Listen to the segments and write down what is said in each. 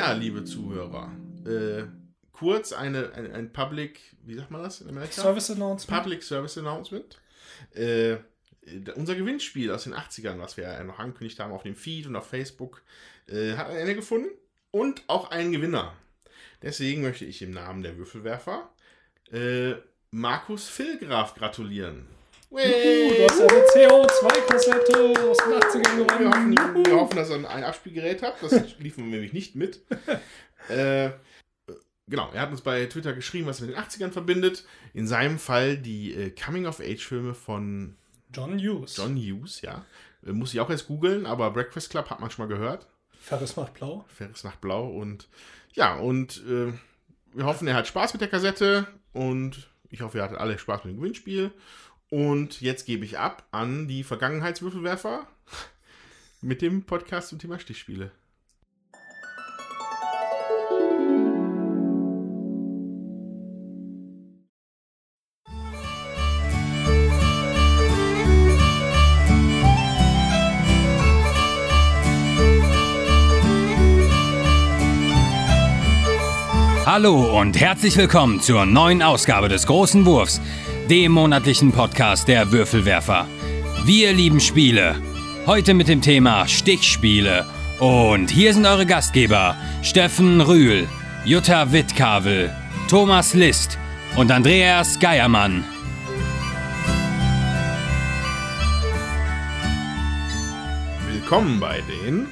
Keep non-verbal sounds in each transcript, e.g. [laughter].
Ja, liebe Zuhörer, äh, kurz eine, ein, ein Public, wie sagt man das in Amerika? Service Announcement. Public Service Announcement. Äh, unser Gewinnspiel aus den 80ern, was wir ja noch angekündigt haben auf dem Feed und auf Facebook, äh, hat ein Ende gefunden und auch einen Gewinner. Deswegen möchte ich im Namen der Würfelwerfer äh, Markus Filgraf gratulieren. Uh, du hast eine CO2-Kassette aus den 80ern Wir gewonnen. hoffen, wir hoffen, dass ihr ein Abspielgerät habt. Das [laughs] liefen wir nämlich nicht mit. Äh, genau, er hat uns bei Twitter geschrieben, was er mit den 80ern verbindet. In seinem Fall die äh, Coming-of-Age-Filme von John Hughes. John Hughes, ja. Äh, muss ich auch jetzt googeln, aber Breakfast Club hat man schon mal gehört. Ferris macht blau. Ferris macht blau und ja, und äh, wir hoffen, er hat Spaß mit der Kassette und ich hoffe, ihr hattet alle Spaß mit dem Gewinnspiel. Und jetzt gebe ich ab an die Vergangenheitswürfelwerfer [laughs] mit dem Podcast zum Thema Stichspiele. Hallo und herzlich willkommen zur neuen Ausgabe des Großen Wurfs, dem monatlichen Podcast der Würfelwerfer. Wir lieben Spiele. Heute mit dem Thema Stichspiele. Und hier sind eure Gastgeber Steffen Rühl, Jutta Wittkavel, Thomas List und Andreas Geiermann. Willkommen bei den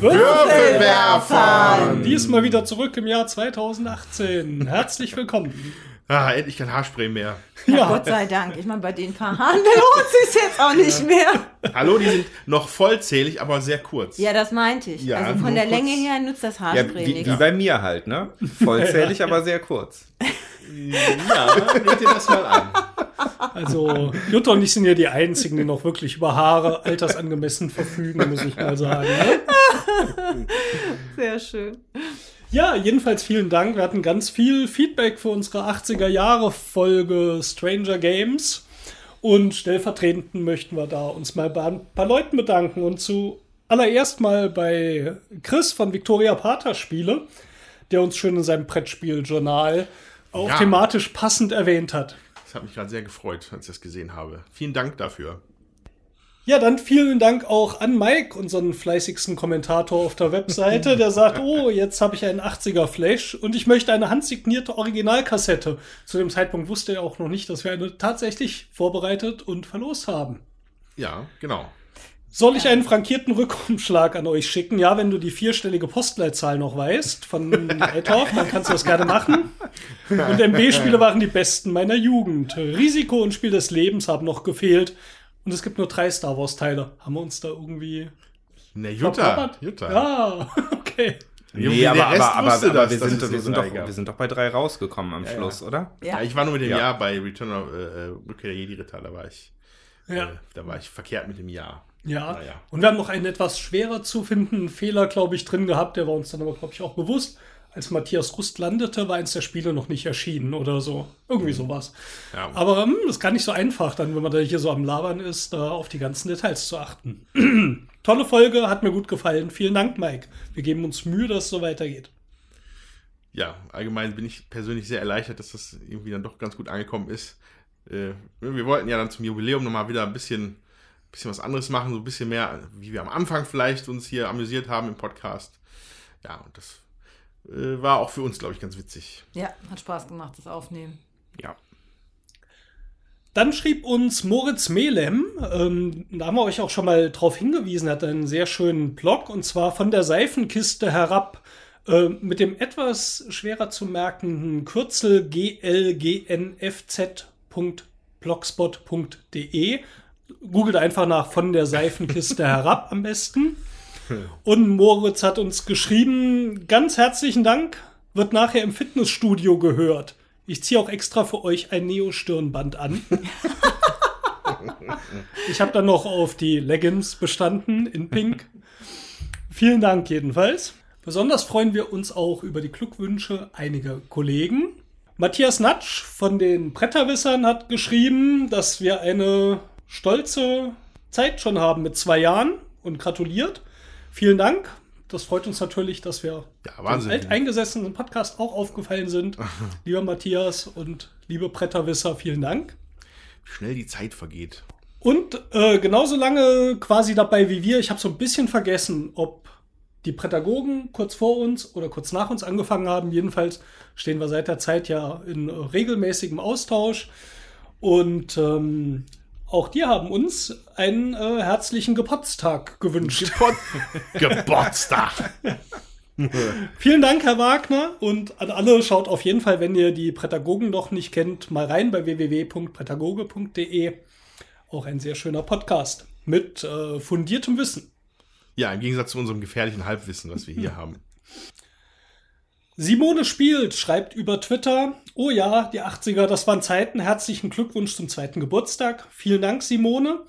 Würfelwerfern! Diesmal wieder zurück im Jahr 2018. Herzlich willkommen. Ah, endlich kein Haarspray mehr. Ja, Gott sei Dank. Ich meine, bei den paar Haaren lohnt es jetzt auch nicht mehr. Hallo, die sind noch vollzählig, aber sehr kurz. Ja, das meinte ich. Ja, also von der kurz. Länge her nutzt das Ja, Haarspray wie, nichts. wie bei mir halt, ne? Vollzählig, [laughs] aber sehr kurz. Ja, seht ihr das mal an. also Jutta und ich sind ja die Einzigen, die noch wirklich über Haare altersangemessen verfügen, muss ich mal sagen. Ne? Sehr schön. Ja, jedenfalls vielen Dank. Wir hatten ganz viel Feedback für unsere 80er Jahre Folge Stranger Games. Und stellvertretend möchten wir da uns mal bei ein paar Leuten bedanken. Und zuallererst mal bei Chris von Victoria Pater Spiele, der uns schön in seinem Brettspieljournal auch Ja. thematisch passend erwähnt hat. Das hat mich gerade sehr gefreut, als ich das gesehen habe. Vielen Dank dafür. Ja, dann vielen Dank auch an Mike, unseren fleißigsten Kommentator auf der Webseite, der sagt, [laughs] oh, jetzt habe ich einen 80er Flash und ich möchte eine handsignierte Originalkassette. Zu dem Zeitpunkt wusste er auch noch nicht, dass wir eine tatsächlich vorbereitet und verlost haben. Ja, genau. Soll ich einen frankierten Rückumschlag an euch schicken? Ja, wenn du die vierstellige Postleitzahl noch weißt von [laughs] Eitorf, dann kannst du das gerne machen. Und MB-Spiele [laughs] waren die besten meiner Jugend. Risiko und Spiel des Lebens haben noch gefehlt. Und es gibt nur drei Star Wars-Teile. Haben wir uns da irgendwie Ne, Jutta. Jutta. Ja, [laughs] okay. Nee, der aber, Rest aber, aber, das, wir, sind, wir, sind doch, wir sind doch bei drei rausgekommen am Schluss, oder? Ja, Ja. ich war nur mit dem Ja. Jahr bei Return of äh, äh, Rückkehr der Jedi-Ritter, da war ich. Ja. Äh, da war ich verkehrt mit dem Jahr. Ja. Naja. Und wir haben noch einen etwas schwerer zu findenden Fehler, glaube ich, drin gehabt. Der war uns dann aber, glaube ich, auch bewusst. Als Matthias Rust landete, war eins der Spiele noch nicht erschienen oder so. Irgendwie sowas. Ja. Aber hm, das ist gar nicht so einfach, dann, wenn man da hier so am Labern ist, da auf die ganzen Details zu achten. [clears throat] Tolle Folge, hat mir gut gefallen. Vielen Dank, Mike. Wir geben uns Mühe, dass es so weitergeht. ja, allgemein bin ich persönlich sehr erleichtert, dass das irgendwie dann doch ganz gut angekommen ist. Äh, wir wollten ja dann zum Jubiläum nochmal wieder ein bisschen, bisschen was anderes machen, so ein bisschen mehr, wie wir am Anfang vielleicht uns hier amüsiert haben im Podcast. Ja, und das äh, war auch für uns, glaube ich, ganz witzig. Ja, hat Spaß gemacht, das Aufnehmen. Ja. Dann schrieb uns Moritz Melem, ähm, da haben wir euch auch schon mal drauf hingewiesen, er hat einen sehr schönen Blog und zwar von der Seifenkiste herab äh, mit dem etwas schwerer zu merkenden Kürzel glgnfz.blogspot.de. Googelt einfach nach von der Seifenkiste herab am besten. Und Moritz hat uns geschrieben, ganz herzlichen Dank, wird nachher im Fitnessstudio gehört. Ich ziehe auch extra für euch ein Neo-Stirnband an. ich habe dann noch auf die Leggings bestanden in Pink. Vielen Dank jedenfalls. Besonders freuen wir uns auch über die Glückwünsche einiger Kollegen. Matthias Natsch von den Bretterwissern hat geschrieben, dass wir eine stolze Zeit schon haben mit zwei Jahren und gratuliert. Vielen Dank. das freut uns natürlich, dass wir Ja, dem alteingesessenen Podcast auch aufgefallen sind. [laughs] Lieber Matthias und liebe Bretterwisser, vielen Dank. Wie schnell die Zeit vergeht. Und äh, genauso lange quasi dabei wie wir. Ich habe so ein bisschen vergessen, ob die Prädagogen kurz vor uns oder kurz nach uns angefangen haben. Jedenfalls stehen wir seit der Zeit ja in regelmäßigem Austausch. Und ähm, auch die haben uns einen äh, herzlichen Geburtstag gewünscht. [laughs] Geburtstag. Vielen Dank, Herr Wagner. Und an alle schaut auf jeden Fall, wenn ihr die Prädagogen noch nicht kennt, mal rein bei www.prädagoge.de. Auch ein sehr schöner Podcast mit äh, fundiertem Wissen. Ja, im Gegensatz zu unserem gefährlichen Halbwissen, was wir hier [laughs] haben. Simone spielt, schreibt über Twitter. Oh ja, die 80er, das waren Zeiten. Herzlichen Glückwunsch zum zweiten Geburtstag. Vielen Dank, Simone.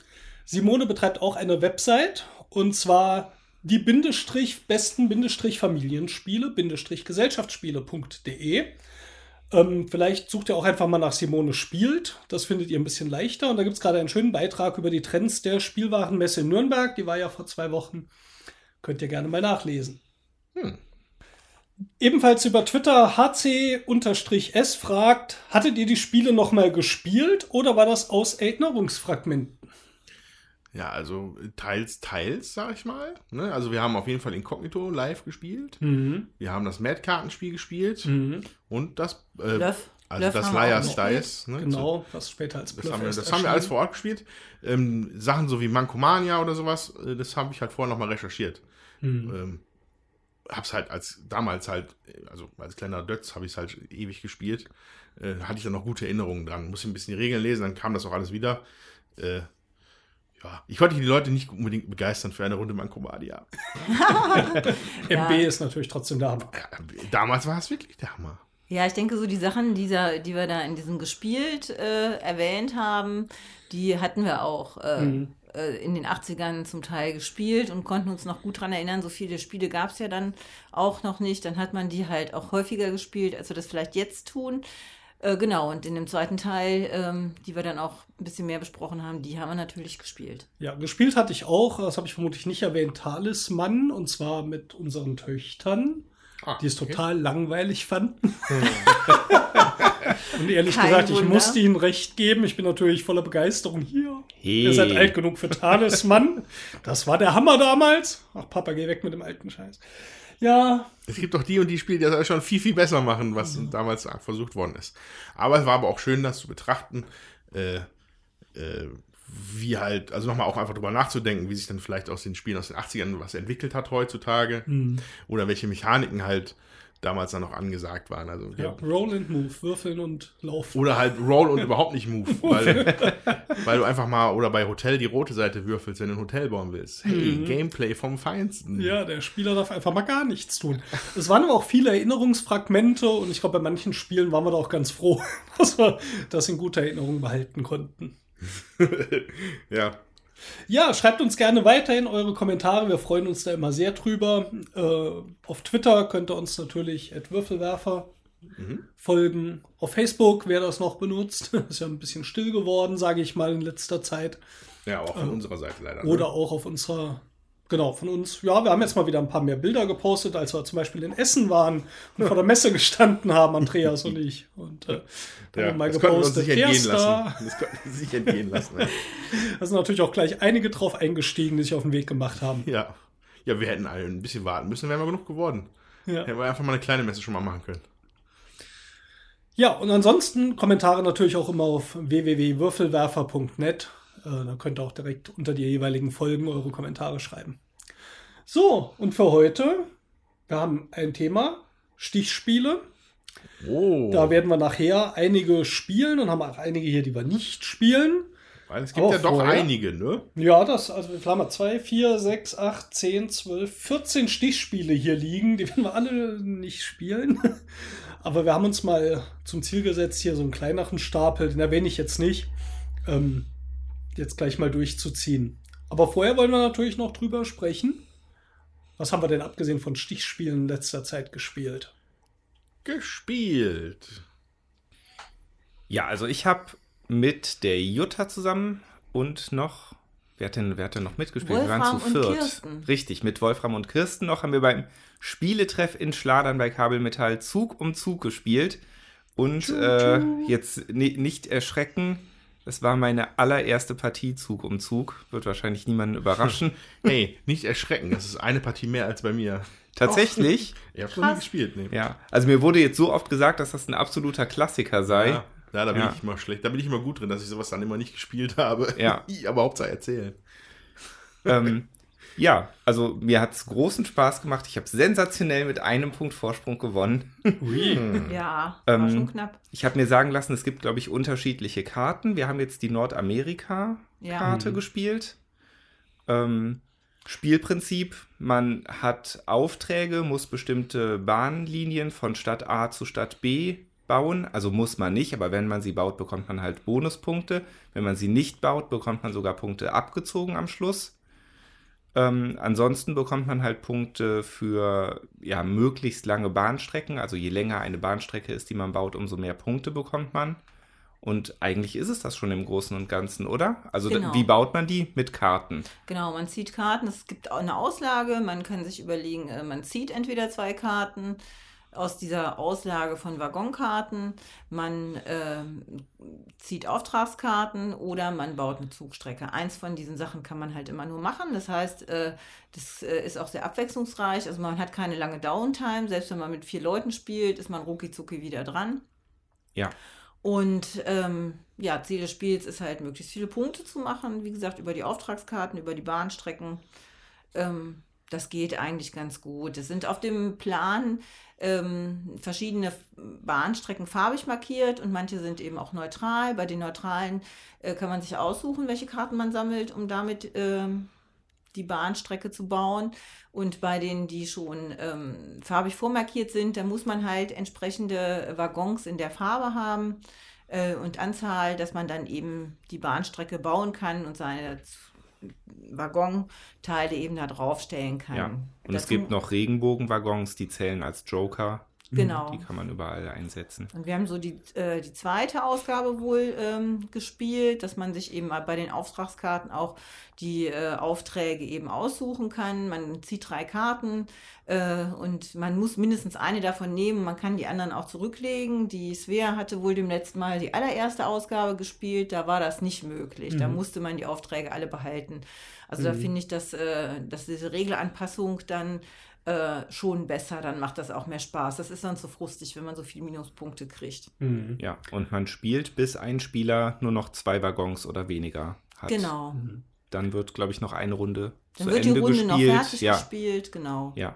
Simone betreibt auch eine Website und zwar die Bindestrich besten Bindestrich Familienspiele Bindestrich Gesellschaftsspiele.de. Ähm, vielleicht sucht ihr auch einfach mal nach Simone spielt. Das findet ihr ein bisschen leichter. Und da gibt es gerade einen schönen Beitrag über die Trends der Spielwarenmesse in Nürnberg. Die war ja vor zwei Wochen. Könnt ihr gerne mal nachlesen. Ebenfalls über Twitter HC-S fragt, hattet ihr die Spiele noch mal gespielt oder war das aus Erinnerungsfragmenten? Ja, also teils, teils, sag ich mal. Ne? Also wir haben auf jeden Fall Incognito live gespielt. Wir haben das Mad-Kartenspiel gespielt. Und das, äh, Bluff. also Bluff das Liar's Dice. Ne? Genau, was später als Das, Bluff haben wir, erst das haben wir alles vor Ort gespielt. Ähm, Sachen so wie Mankomania oder sowas, äh, das habe ich halt vorher nochmal recherchiert. Ähm, hab's halt als damals halt, also als kleiner Dötz habe ich es halt ewig gespielt. Äh, hatte ich dann noch gute Erinnerungen dran. Muss ein bisschen die Regeln lesen, dann kam das auch alles wieder. Äh, ja, ich konnte die Leute nicht unbedingt begeistern für eine Runde Mankomania. [laughs] MB ist natürlich trotzdem da. Ja, damals war es wirklich der Hammer. Ja, ich denke, so die Sachen, die, da, die wir da in diesem gespielt äh, erwähnt haben, die hatten wir auch äh, äh, in den 80ern zum Teil gespielt und konnten uns noch gut dran erinnern. So viele Spiele gab es ja dann auch noch nicht. Dann hat man die halt auch häufiger gespielt, als wir das vielleicht jetzt tun. Äh, genau, und in dem zweiten Teil, ähm, die wir dann auch ein bisschen mehr besprochen haben, die haben wir natürlich gespielt. Ja, gespielt hatte ich auch, das habe ich vermutlich nicht erwähnt, Talisman und zwar mit unseren Töchtern, Ah, die es okay. total langweilig fanden. [laughs] und ehrlich Kein gesagt, ich Wunder. musste ihnen recht geben. Ich bin natürlich voller Begeisterung hier. Hey. Ihr seid alt genug für Talisman. Das war der Hammer damals. Ach, Papa, geh weg mit dem alten Scheiß. Ja, Es gibt doch die und die Spiele, die das schon viel, viel besser machen, was damals versucht worden ist. Aber es war aber auch schön, das zu betrachten, äh, äh, wie halt, also nochmal auch einfach drüber nachzudenken, wie sich dann vielleicht aus den Spielen aus den 80ern was entwickelt hat heutzutage. Oder welche Mechaniken halt damals dann noch angesagt waren. Also, ja, Roll and Move, würfeln und laufen. Oder halt Roll und überhaupt nicht Move. [laughs] weil, weil du einfach mal, oder bei Hotel die rote Seite würfelst, wenn du ein Hotel bauen willst. Hey, Gameplay vom Feinsten. Ja, der Spieler darf einfach mal gar nichts tun. Es waren aber auch viele Erinnerungsfragmente und ich glaube, bei manchen Spielen waren wir da auch ganz froh, [laughs] dass wir das in guter Erinnerung behalten konnten. [laughs] ja. Ja, schreibt uns gerne weiterhin eure Kommentare. Wir freuen uns da immer sehr drüber. Äh, auf Twitter könnt ihr uns natürlich at Würfelwerfer folgen. Auf Facebook, wer das noch benutzt, [laughs] ist ja ein bisschen still geworden, sage ich mal in letzter Zeit. Ja, auch von unserer Seite leider. ne? Oder auch auf unserer, genau, von uns. Ja, wir haben jetzt mal wieder ein paar mehr Bilder gepostet, als wir zum Beispiel in Essen waren und vor der Messe gestanden haben, Andreas und ich. Und äh, ja, haben mal das konnten wir uns gepostet. nicht entgehen lassen. Das konnten wir uns nicht entgehen lassen. ey. [laughs] Da sind natürlich auch gleich einige drauf eingestiegen, die sich auf den Weg gemacht haben. Ja. Ja, wir hätten alle ein bisschen warten müssen, wären wir genug geworden. Ja. Hätten wir einfach mal eine kleine Messe schon mal machen können. Ja, und ansonsten Kommentare natürlich auch immer auf www.würfelwerfer.net. Äh, da könnt ihr auch direkt unter die jeweiligen Folgen eure Kommentare schreiben. So, und für heute, wir haben ein Thema, Stichspiele. Oh. Da werden wir nachher einige spielen und haben auch einige hier, die wir nicht spielen. Weil es gibt Aber ja doch vorher- einige, ne? Ja, das, also wir haben 2, 4, 6, 8, 10, 12, 14 Stichspiele hier liegen. Die werden wir alle nicht spielen. [laughs] Aber wir haben uns mal zum Ziel gesetzt, hier so einen kleineren Stapel, den erwähne ich jetzt nicht, ähm, jetzt gleich mal durchzuziehen. Aber vorher wollen wir natürlich noch drüber sprechen. Was haben wir denn abgesehen von Stichspielen in letzter Zeit gespielt? Gespielt. Ja, also ich habe mit der Jutta zusammen und noch, wer hat denn, wer hat denn noch mitgespielt? wir waren Wolfram zu und viert. Kirsten. Richtig, mit Wolfram und Kirsten noch haben wir beim Spieletreff in Schladern bei Kabelmetall Zug um Zug gespielt. Und äh, jetzt ni- nicht erschrecken, das war meine allererste Partie Zug um Zug. Wird wahrscheinlich niemanden überraschen. [laughs] Hey, nicht erschrecken, das ist eine Partie mehr als bei mir. Tatsächlich. Ich habe schon nie gespielt, ne? Ja, also mir wurde jetzt so oft gesagt, dass das ein absoluter Klassiker sei. Ja, ja, da bin Ja. ich immer schlecht. Da bin ich immer gut drin, dass ich sowas dann immer nicht gespielt habe. Ja. [laughs] Aber Hauptsache erzählen. ähm, ja, also mir hat es großen Spaß gemacht. Ich habe sensationell mit einem Punkt Vorsprung gewonnen. [laughs] Ja, war Ähm, schon knapp. Ich habe mir sagen lassen, es gibt, glaube ich, unterschiedliche Karten. Wir haben jetzt die Nordamerika-Karte Ja. gespielt. Ähm, Spielprinzip, man hat Aufträge, muss bestimmte Bahnlinien von Stadt A zu Stadt B bauen. Also muss man nicht, aber wenn man sie baut, bekommt man halt Bonuspunkte. Wenn man sie nicht baut, bekommt man sogar Punkte abgezogen am Schluss. Ähm, ansonsten bekommt man halt Punkte für ja, möglichst lange Bahnstrecken. Also je länger eine Bahnstrecke ist, die man baut, umso mehr Punkte bekommt man. Und eigentlich ist es das schon im Großen und Ganzen, oder? Also Genau. wie baut man die? Mit Karten. Genau, man zieht Karten. Es gibt auch eine Auslage. Man kann sich überlegen, äh, man zieht entweder zwei Karten aus dieser Auslage von Waggonkarten, man ähm, zieht Auftragskarten oder man baut eine Zugstrecke. Eins von diesen Sachen kann man halt immer nur machen. Das heißt, äh, das äh, ist auch sehr abwechslungsreich. Also man hat keine lange Downtime. Selbst wenn man mit vier Leuten spielt, ist man rucki zucki wieder dran. Ja. Und ähm, ja, Ziel des Spiels ist halt, möglichst viele Punkte zu machen. Wie gesagt, über die Auftragskarten, über die Bahnstrecken. Ähm, das geht eigentlich ganz gut. Es sind auf dem Plan ähm, verschiedene Bahnstrecken farbig markiert und manche sind eben auch neutral. Bei den neutralen äh, kann man sich aussuchen, welche Karten man sammelt, um damit ähm, die Bahnstrecke zu bauen. Und bei denen, die schon ähm, farbig vormarkiert sind, da muss man halt entsprechende Waggons in der Farbe haben äh, und Anzahl, dass man dann eben die Bahnstrecke bauen kann und seine Waggonteile eben da draufstellen kann. Ja. Und es Dazu- gibt noch Regenbogenwaggons, die zählen als Joker. Genau. Die kann man überall einsetzen. Und wir haben so die, äh, die zweite Ausgabe wohl ähm, gespielt, dass man sich eben bei den Auftragskarten auch die äh, Aufträge eben aussuchen kann. Man zieht drei Karten äh, und man muss mindestens eine davon nehmen. Man kann die anderen auch zurücklegen. Die Svea hatte wohl dem letzten Mal die allererste Ausgabe gespielt. Da war das nicht möglich. Da musste man die Aufträge alle behalten. Also da finde ich, dass, äh, dass diese Regelanpassung dann äh, schon besser, dann macht das auch mehr Spaß. Das ist dann so frustig, wenn man so viele Minuspunkte kriegt. Ja. Und man spielt, bis ein Spieler nur noch zwei Waggons oder weniger hat. Genau. Dann wird, glaube ich, noch eine Runde Dann zu wird Ende die Runde noch gespielt. fertig ja. gespielt, genau. Ja.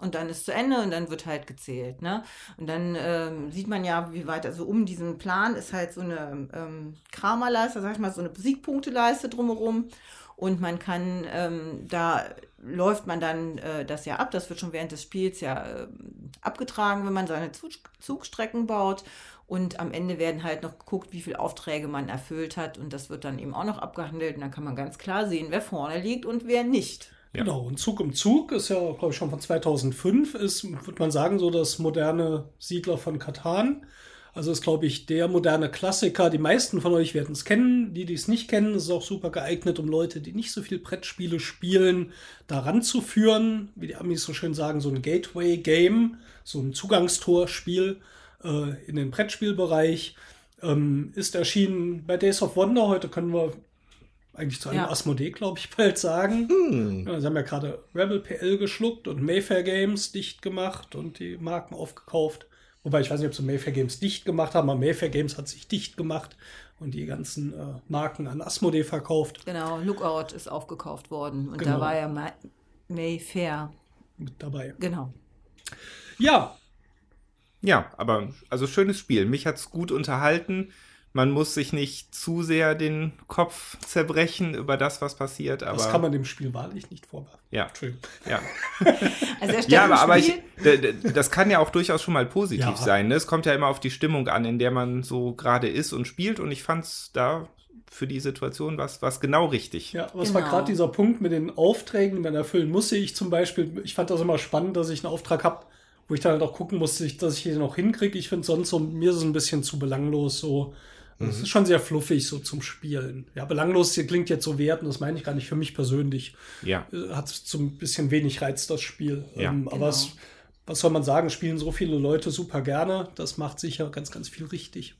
Und dann ist zu Ende und dann wird halt gezählt. Ne? Und dann ähm, sieht man ja, wie weit, also um diesen Plan ist halt so eine ähm, Kramerleiste, sag ich mal, so eine Siegpunkteleiste drumherum. Und man kann, ähm, da läuft man dann äh, das ja ab. Das wird schon während des Spiels ja ähm, abgetragen, wenn man seine Zug Zugstrecken baut. Und am Ende werden halt noch geguckt, wie viele Aufträge man erfüllt hat. Und das wird dann eben auch noch abgehandelt. Und dann kann man ganz klar sehen, wer vorne liegt und wer nicht. Ja. Genau, und Zug um Zug ist ja, glaube ich, schon von 2005, ist, würde man sagen, so das moderne Siedler von Katan. Also ist, glaube ich, der moderne Klassiker. Die meisten von euch werden es kennen. Die, die es nicht kennen, ist auch super geeignet, um Leute, die nicht so viel Brettspiele spielen, daran zu führen. Wie die Amis so schön sagen, so ein Gateway-Game, so ein Zugangstorspiel äh, in den Brettspielbereich. Ähm, ist erschienen bei Days of Wonder. Heute können wir eigentlich zu einem Ja. Asmodee, glaube ich, bald sagen. Ja, sie haben ja gerade Rebel PL geschluckt und Mayfair Games dicht gemacht und die Marken aufgekauft. Wobei ich weiß nicht, ob sie Mayfair Games dicht gemacht haben, aber Mayfair Games hat sich dicht gemacht und die ganzen äh, Marken an Asmodee verkauft Genau, Lookout ist aufgekauft worden. Und Genau. da war ja Ma Mayfair. mit dabei. Genau. Ja, Ja, aber also schönes Spiel. Mich hat's gut unterhalten. Man muss sich nicht zu sehr den Kopf zerbrechen über das, was passiert. Aber das kann man dem Spiel wahrlich nicht vorwerfen. ja, Entschuldigung. ja. [laughs] Also Ja, aber, aber ich, das kann ja auch durchaus schon mal positiv Ja. sein. Ne? Es kommt ja immer auf die Stimmung an, in der man so gerade ist und spielt. Und ich fand's da für die Situation was, was genau richtig. Ja, was war Genau. gerade dieser Punkt mit den Aufträgen, die man erfüllen musste. Ich zum Beispiel, ich fand das immer spannend, dass ich einen Auftrag habe, wo ich dann halt auch gucken musste, dass ich den noch hinkriege. Ich finde sonst so, mir ist es ein bisschen zu belanglos so. Also Es ist schon sehr fluffig so zum Spielen. Ja, belanglos hier klingt jetzt so werten, das meine ich gar nicht für mich persönlich. Ja. Äh, Hat so ein bisschen wenig Reiz, das Spiel. Ja. ähm, Genau. Aber es, was soll man sagen, spielen so viele Leute super gerne. Das macht sicher ganz, ganz viel richtig.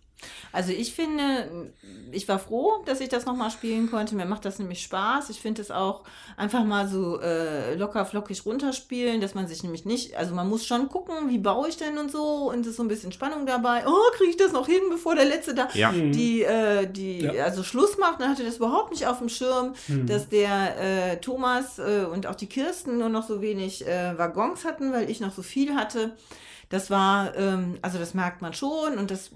Also ich finde, ich war froh, dass ich das nochmal spielen konnte. Mir macht das nämlich Spaß. Ich finde es auch einfach mal so äh, locker flockig runterspielen, dass man sich nämlich nicht, also man muss schon gucken, wie baue ich denn und so und es ist so ein bisschen Spannung dabei. Oh, kriege ich das noch hin, bevor der Letzte da Ja. die, äh, die Ja. also Schluss macht. Dann hatte das überhaupt nicht auf dem Schirm, dass der äh, Thomas äh, und auch die Kirsten nur noch so wenig äh, Waggons hatten, weil ich noch so viel hatte. Das war, ähm, also das merkt man schon und das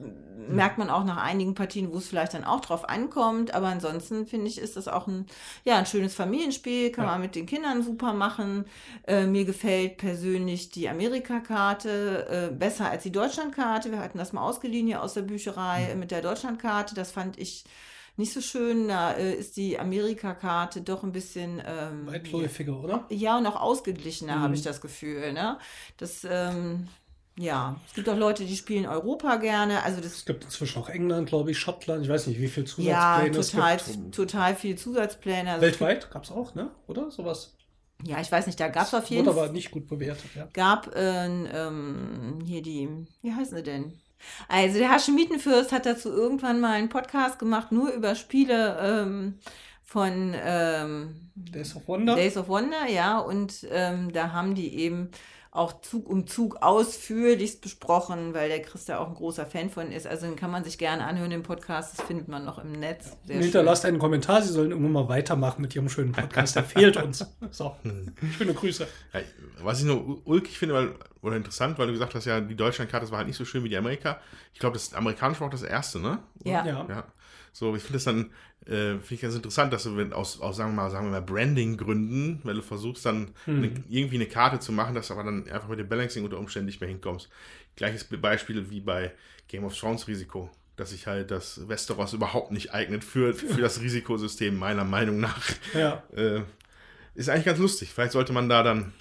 merkt man auch nach einigen Partien, wo es vielleicht dann auch drauf ankommt. Aber ansonsten finde ich, ist das auch ein, ja, ein schönes Familienspiel, kann Ja. man mit den Kindern super machen. Äh, mir gefällt persönlich die Amerika-Karte äh, besser als die Deutschland-Karte. Wir hatten das mal ausgeliehen hier aus der Bücherei mit der Deutschland-Karte. Das fand ich nicht so schön. Da äh, ist die Amerika-Karte doch ein bisschen ähm, Weitläufiger, oder? ja, und auch ausgeglichener, Mhm. habe ich das Gefühl. Ne? Das, ähm, ja, es gibt auch Leute, die spielen Europa gerne. Also das Es gibt inzwischen auch England, glaube ich, Schottland. Ich weiß nicht, wie viel ja, Zusatzpläne es total, gibt. total viel Zusatzpläne. Also es Weltweit gab es auch, ne? Oder sowas? Ja, ich weiß nicht, da gab es auf jeden Wurde Fall. aber nicht gut bewertet, ja. gab äh, ähm, hier die, wie heißen sie denn? Also der Haschemitenfürst hat dazu irgendwann mal einen Podcast gemacht, nur über Spiele ähm, von ähm, Days of Wonder. Days of Wonder, ja, und ähm, da haben die eben auch Zug um Zug ausführlichst besprochen, weil der Chris da auch ein großer Fan von ist. Also den kann man sich gerne anhören im Podcast, das findet man noch im Netz. Sehr schön. Hinterlasst einen Kommentar, Sie sollen irgendwann mal weitermachen mit Ihrem schönen Podcast. Der fehlt uns. So, schöne Grüße. Ja, was ich nur ul- ulkig finde, weil, oder interessant, weil du gesagt hast, ja, die Deutschlandkarte das war halt nicht so schön wie die Amerika. Ich glaube, das amerikanische war auch das erste, ne? Ja. Ja. Ja. So, ich finde das dann, äh, finde ich ganz interessant, dass du wenn aus, aus sagen wir mal, sagen wir mal, Branding-Gründen, wenn du versuchst, dann eine, irgendwie eine Karte zu machen, dass du aber dann einfach mit dem Balancing unter Umständen nicht mehr hinkommst. Gleiches Be- Beispiel wie bei Game of Thrones Risiko, dass sich halt das Westeros überhaupt nicht eignet für, für das Risikosystem, meiner Meinung nach. Ja, [laughs] Äh, ist eigentlich ganz lustig. Vielleicht sollte man da dann,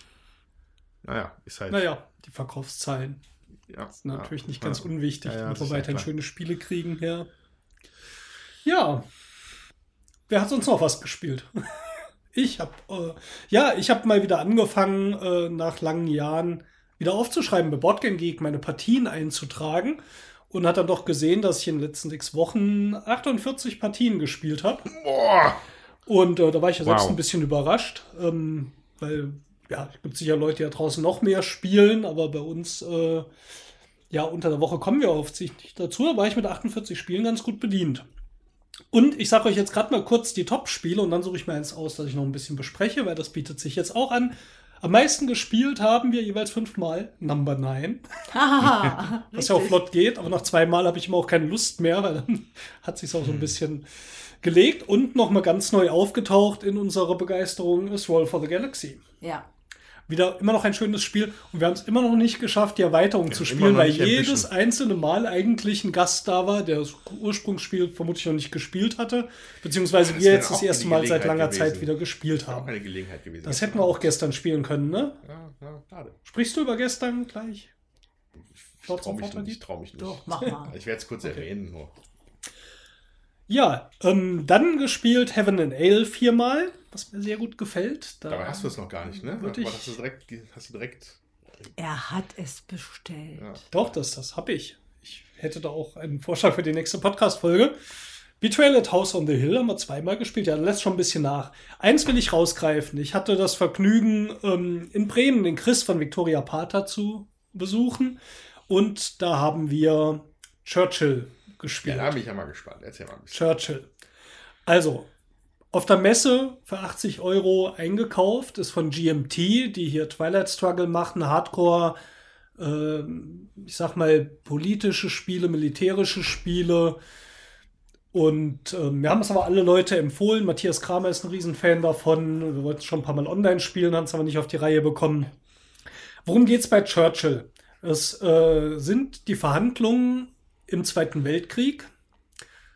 naja, ist halt. naja, die Verkaufszahlen ja, sind natürlich ja, nicht ganz ja. unwichtig, Ja, damit das wir ist weiterhin schöne Spiele kriegen. Ja. ja. Wer hat sonst noch was gespielt? [laughs] Ich habe äh, ja, ich habe mal wieder angefangen, äh, nach langen Jahren wieder aufzuschreiben, bei Boardgame Geek meine Partien einzutragen und hat dann doch gesehen, dass ich in den letzten sechs Wochen 48 Partien gespielt habe. Und äh, da war ich ja selbst Wow. ein bisschen überrascht, ähm, weil ja, es gibt sicher Leute, die da draußen noch mehr spielen, aber bei uns, äh, ja, unter der Woche kommen wir offensichtlich nicht dazu. Da war ich mit 48 Spielen ganz gut bedient. Und ich sage euch jetzt gerade mal kurz die Top-Spiele und dann suche ich mir eins aus, das ich noch ein bisschen bespreche, weil das bietet sich jetzt auch an. Am meisten gespielt haben wir jeweils fünfmal Number 9. Haha, [laughs] Was ja auch flott geht, aber nach zweimal habe ich immer auch keine Lust mehr, weil dann [laughs] hat sich auch so ein bisschen gelegt und nochmal ganz neu aufgetaucht in unserer Begeisterung ist Roll for the Galaxy. Ja. Wieder immer noch ein schönes Spiel und wir haben es immer noch nicht geschafft, die Erweiterung zu immer spielen, weil jedes erwischen. einzelne Mal eigentlich ein Gast da war, der das Ursprungsspiel vermutlich noch nicht gespielt hatte, beziehungsweise Das wir jetzt das erste Mal seit langer Zeit gewesen. wieder gespielt Auch haben. eine Gelegenheit gewesen. Das hätten wir auch gestern spielen können, ne? Ja, ja, schade. Sprichst du über gestern gleich? Ich traue mich, trau mich nicht. Doch, mach mal. Ich werde es kurz erwähnen. Nur. Ja, ähm, dann gespielt Heaven and Ale viermal, was mir sehr gut gefällt. Da, Dabei hast du es noch gar nicht, ne? Aber ich- hast du direkt, hast du direkt Er hat es bestellt. Ja. Doch, das, das habe ich. Ich hätte da auch einen Vorschlag für die nächste Podcast-Folge. Betrayal at House on the Hill haben wir zweimal gespielt. Ja, lässt schon ein bisschen nach. Eins will ich rausgreifen. Ich hatte das Vergnügen, ähm, in Bremen den Chris von Victoria Pater zu besuchen. Und da haben wir Churchill Ja, gespielt. da bin ich ja mal gespannt. Erzähl mal ein bisschen. Churchill. Also, auf der Messe für 80 Euro eingekauft, ist von GMT, die hier Twilight Struggle machen, Hardcore, ähm, ich sag mal, politische Spiele, militärische Spiele. Und ähm, wir haben es aber alle Leute empfohlen. Matthias Kramer ist ein Riesenfan davon. Wir wollten es schon ein paar Mal online spielen, haben es aber nicht auf die Reihe bekommen. Worum geht es bei Churchill? Es äh, sind die Verhandlungen im Zweiten Weltkrieg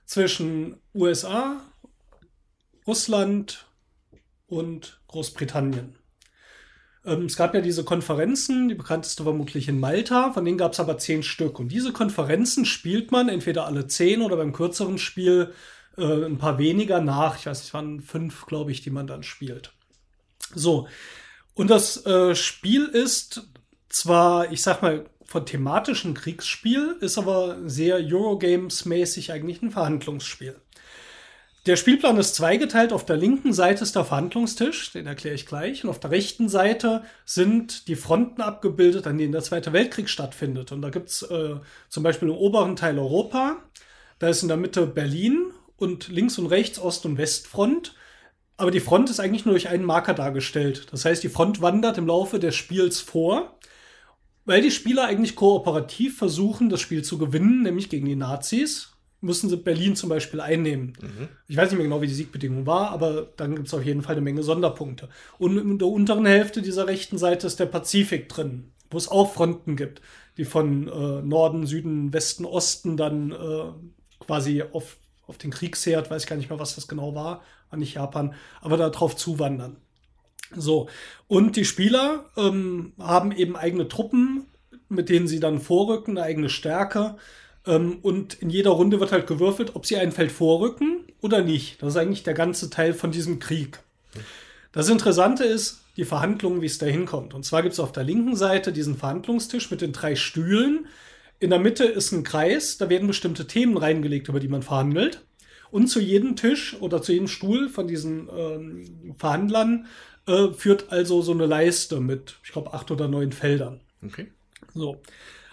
zwischen USA, Russland und Großbritannien. Ähm, es gab ja diese Konferenzen, die bekannteste vermutlich in Malta, von denen gab es aber zehn Stück. Und diese Konferenzen spielt man entweder alle zehn oder beim kürzeren Spiel äh, ein paar weniger nach. Ich weiß nicht, waren fünf, glaube ich, die man dann spielt. So. Und das äh, Spiel ist zwar, ich sag mal, von thematischen Kriegsspiel, ist aber sehr Eurogames-mäßig eigentlich ein Verhandlungsspiel. Der Spielplan ist zweigeteilt. Auf der linken Seite ist der Verhandlungstisch, den erkläre ich gleich. Und auf der rechten Seite sind die Fronten abgebildet, an denen der Zweite Weltkrieg stattfindet. Und da gibt's äh, zum Beispiel im oberen Teil Europa, da ist in der Mitte Berlin und links und rechts Ost- und Westfront. Aber die Front ist eigentlich nur durch einen Marker dargestellt. Das heißt, die Front wandert im Laufe des Spiels vor weil die Spieler eigentlich kooperativ versuchen, das Spiel zu gewinnen, nämlich gegen die Nazis, müssen sie Berlin zum Beispiel einnehmen. Mhm. Ich weiß nicht mehr genau, wie die Siegbedingung war, aber dann gibt es auf jeden Fall eine Menge Sonderpunkte. Und in der unteren Hälfte dieser rechten Seite ist der Pazifik drin, wo es auch Fronten gibt, die von äh, Norden, Süden, Westen, Osten dann äh, quasi auf, auf den Kriegsherd, weiß ich gar nicht mehr, was das genau war, an nicht Japan, aber darauf zuwandern. So, und die Spieler ähm, haben eben eigene Truppen, mit denen sie dann vorrücken, eine eigene Stärke. Ähm, und in jeder Runde wird halt gewürfelt, ob sie ein Feld vorrücken oder nicht. Das ist eigentlich der ganze Teil von diesem Krieg. Das Interessante ist die Verhandlungen, wie es da hinkommt. Und zwar gibt es auf der linken Seite diesen Verhandlungstisch mit den drei Stühlen. In der Mitte ist ein Kreis, da werden bestimmte Themen reingelegt, über die man verhandelt. Und zu jedem Tisch oder zu jedem Stuhl von diesen ähm, Verhandlern äh, führt also so eine Leiste mit, ich glaube, acht oder neun Feldern. Okay. So.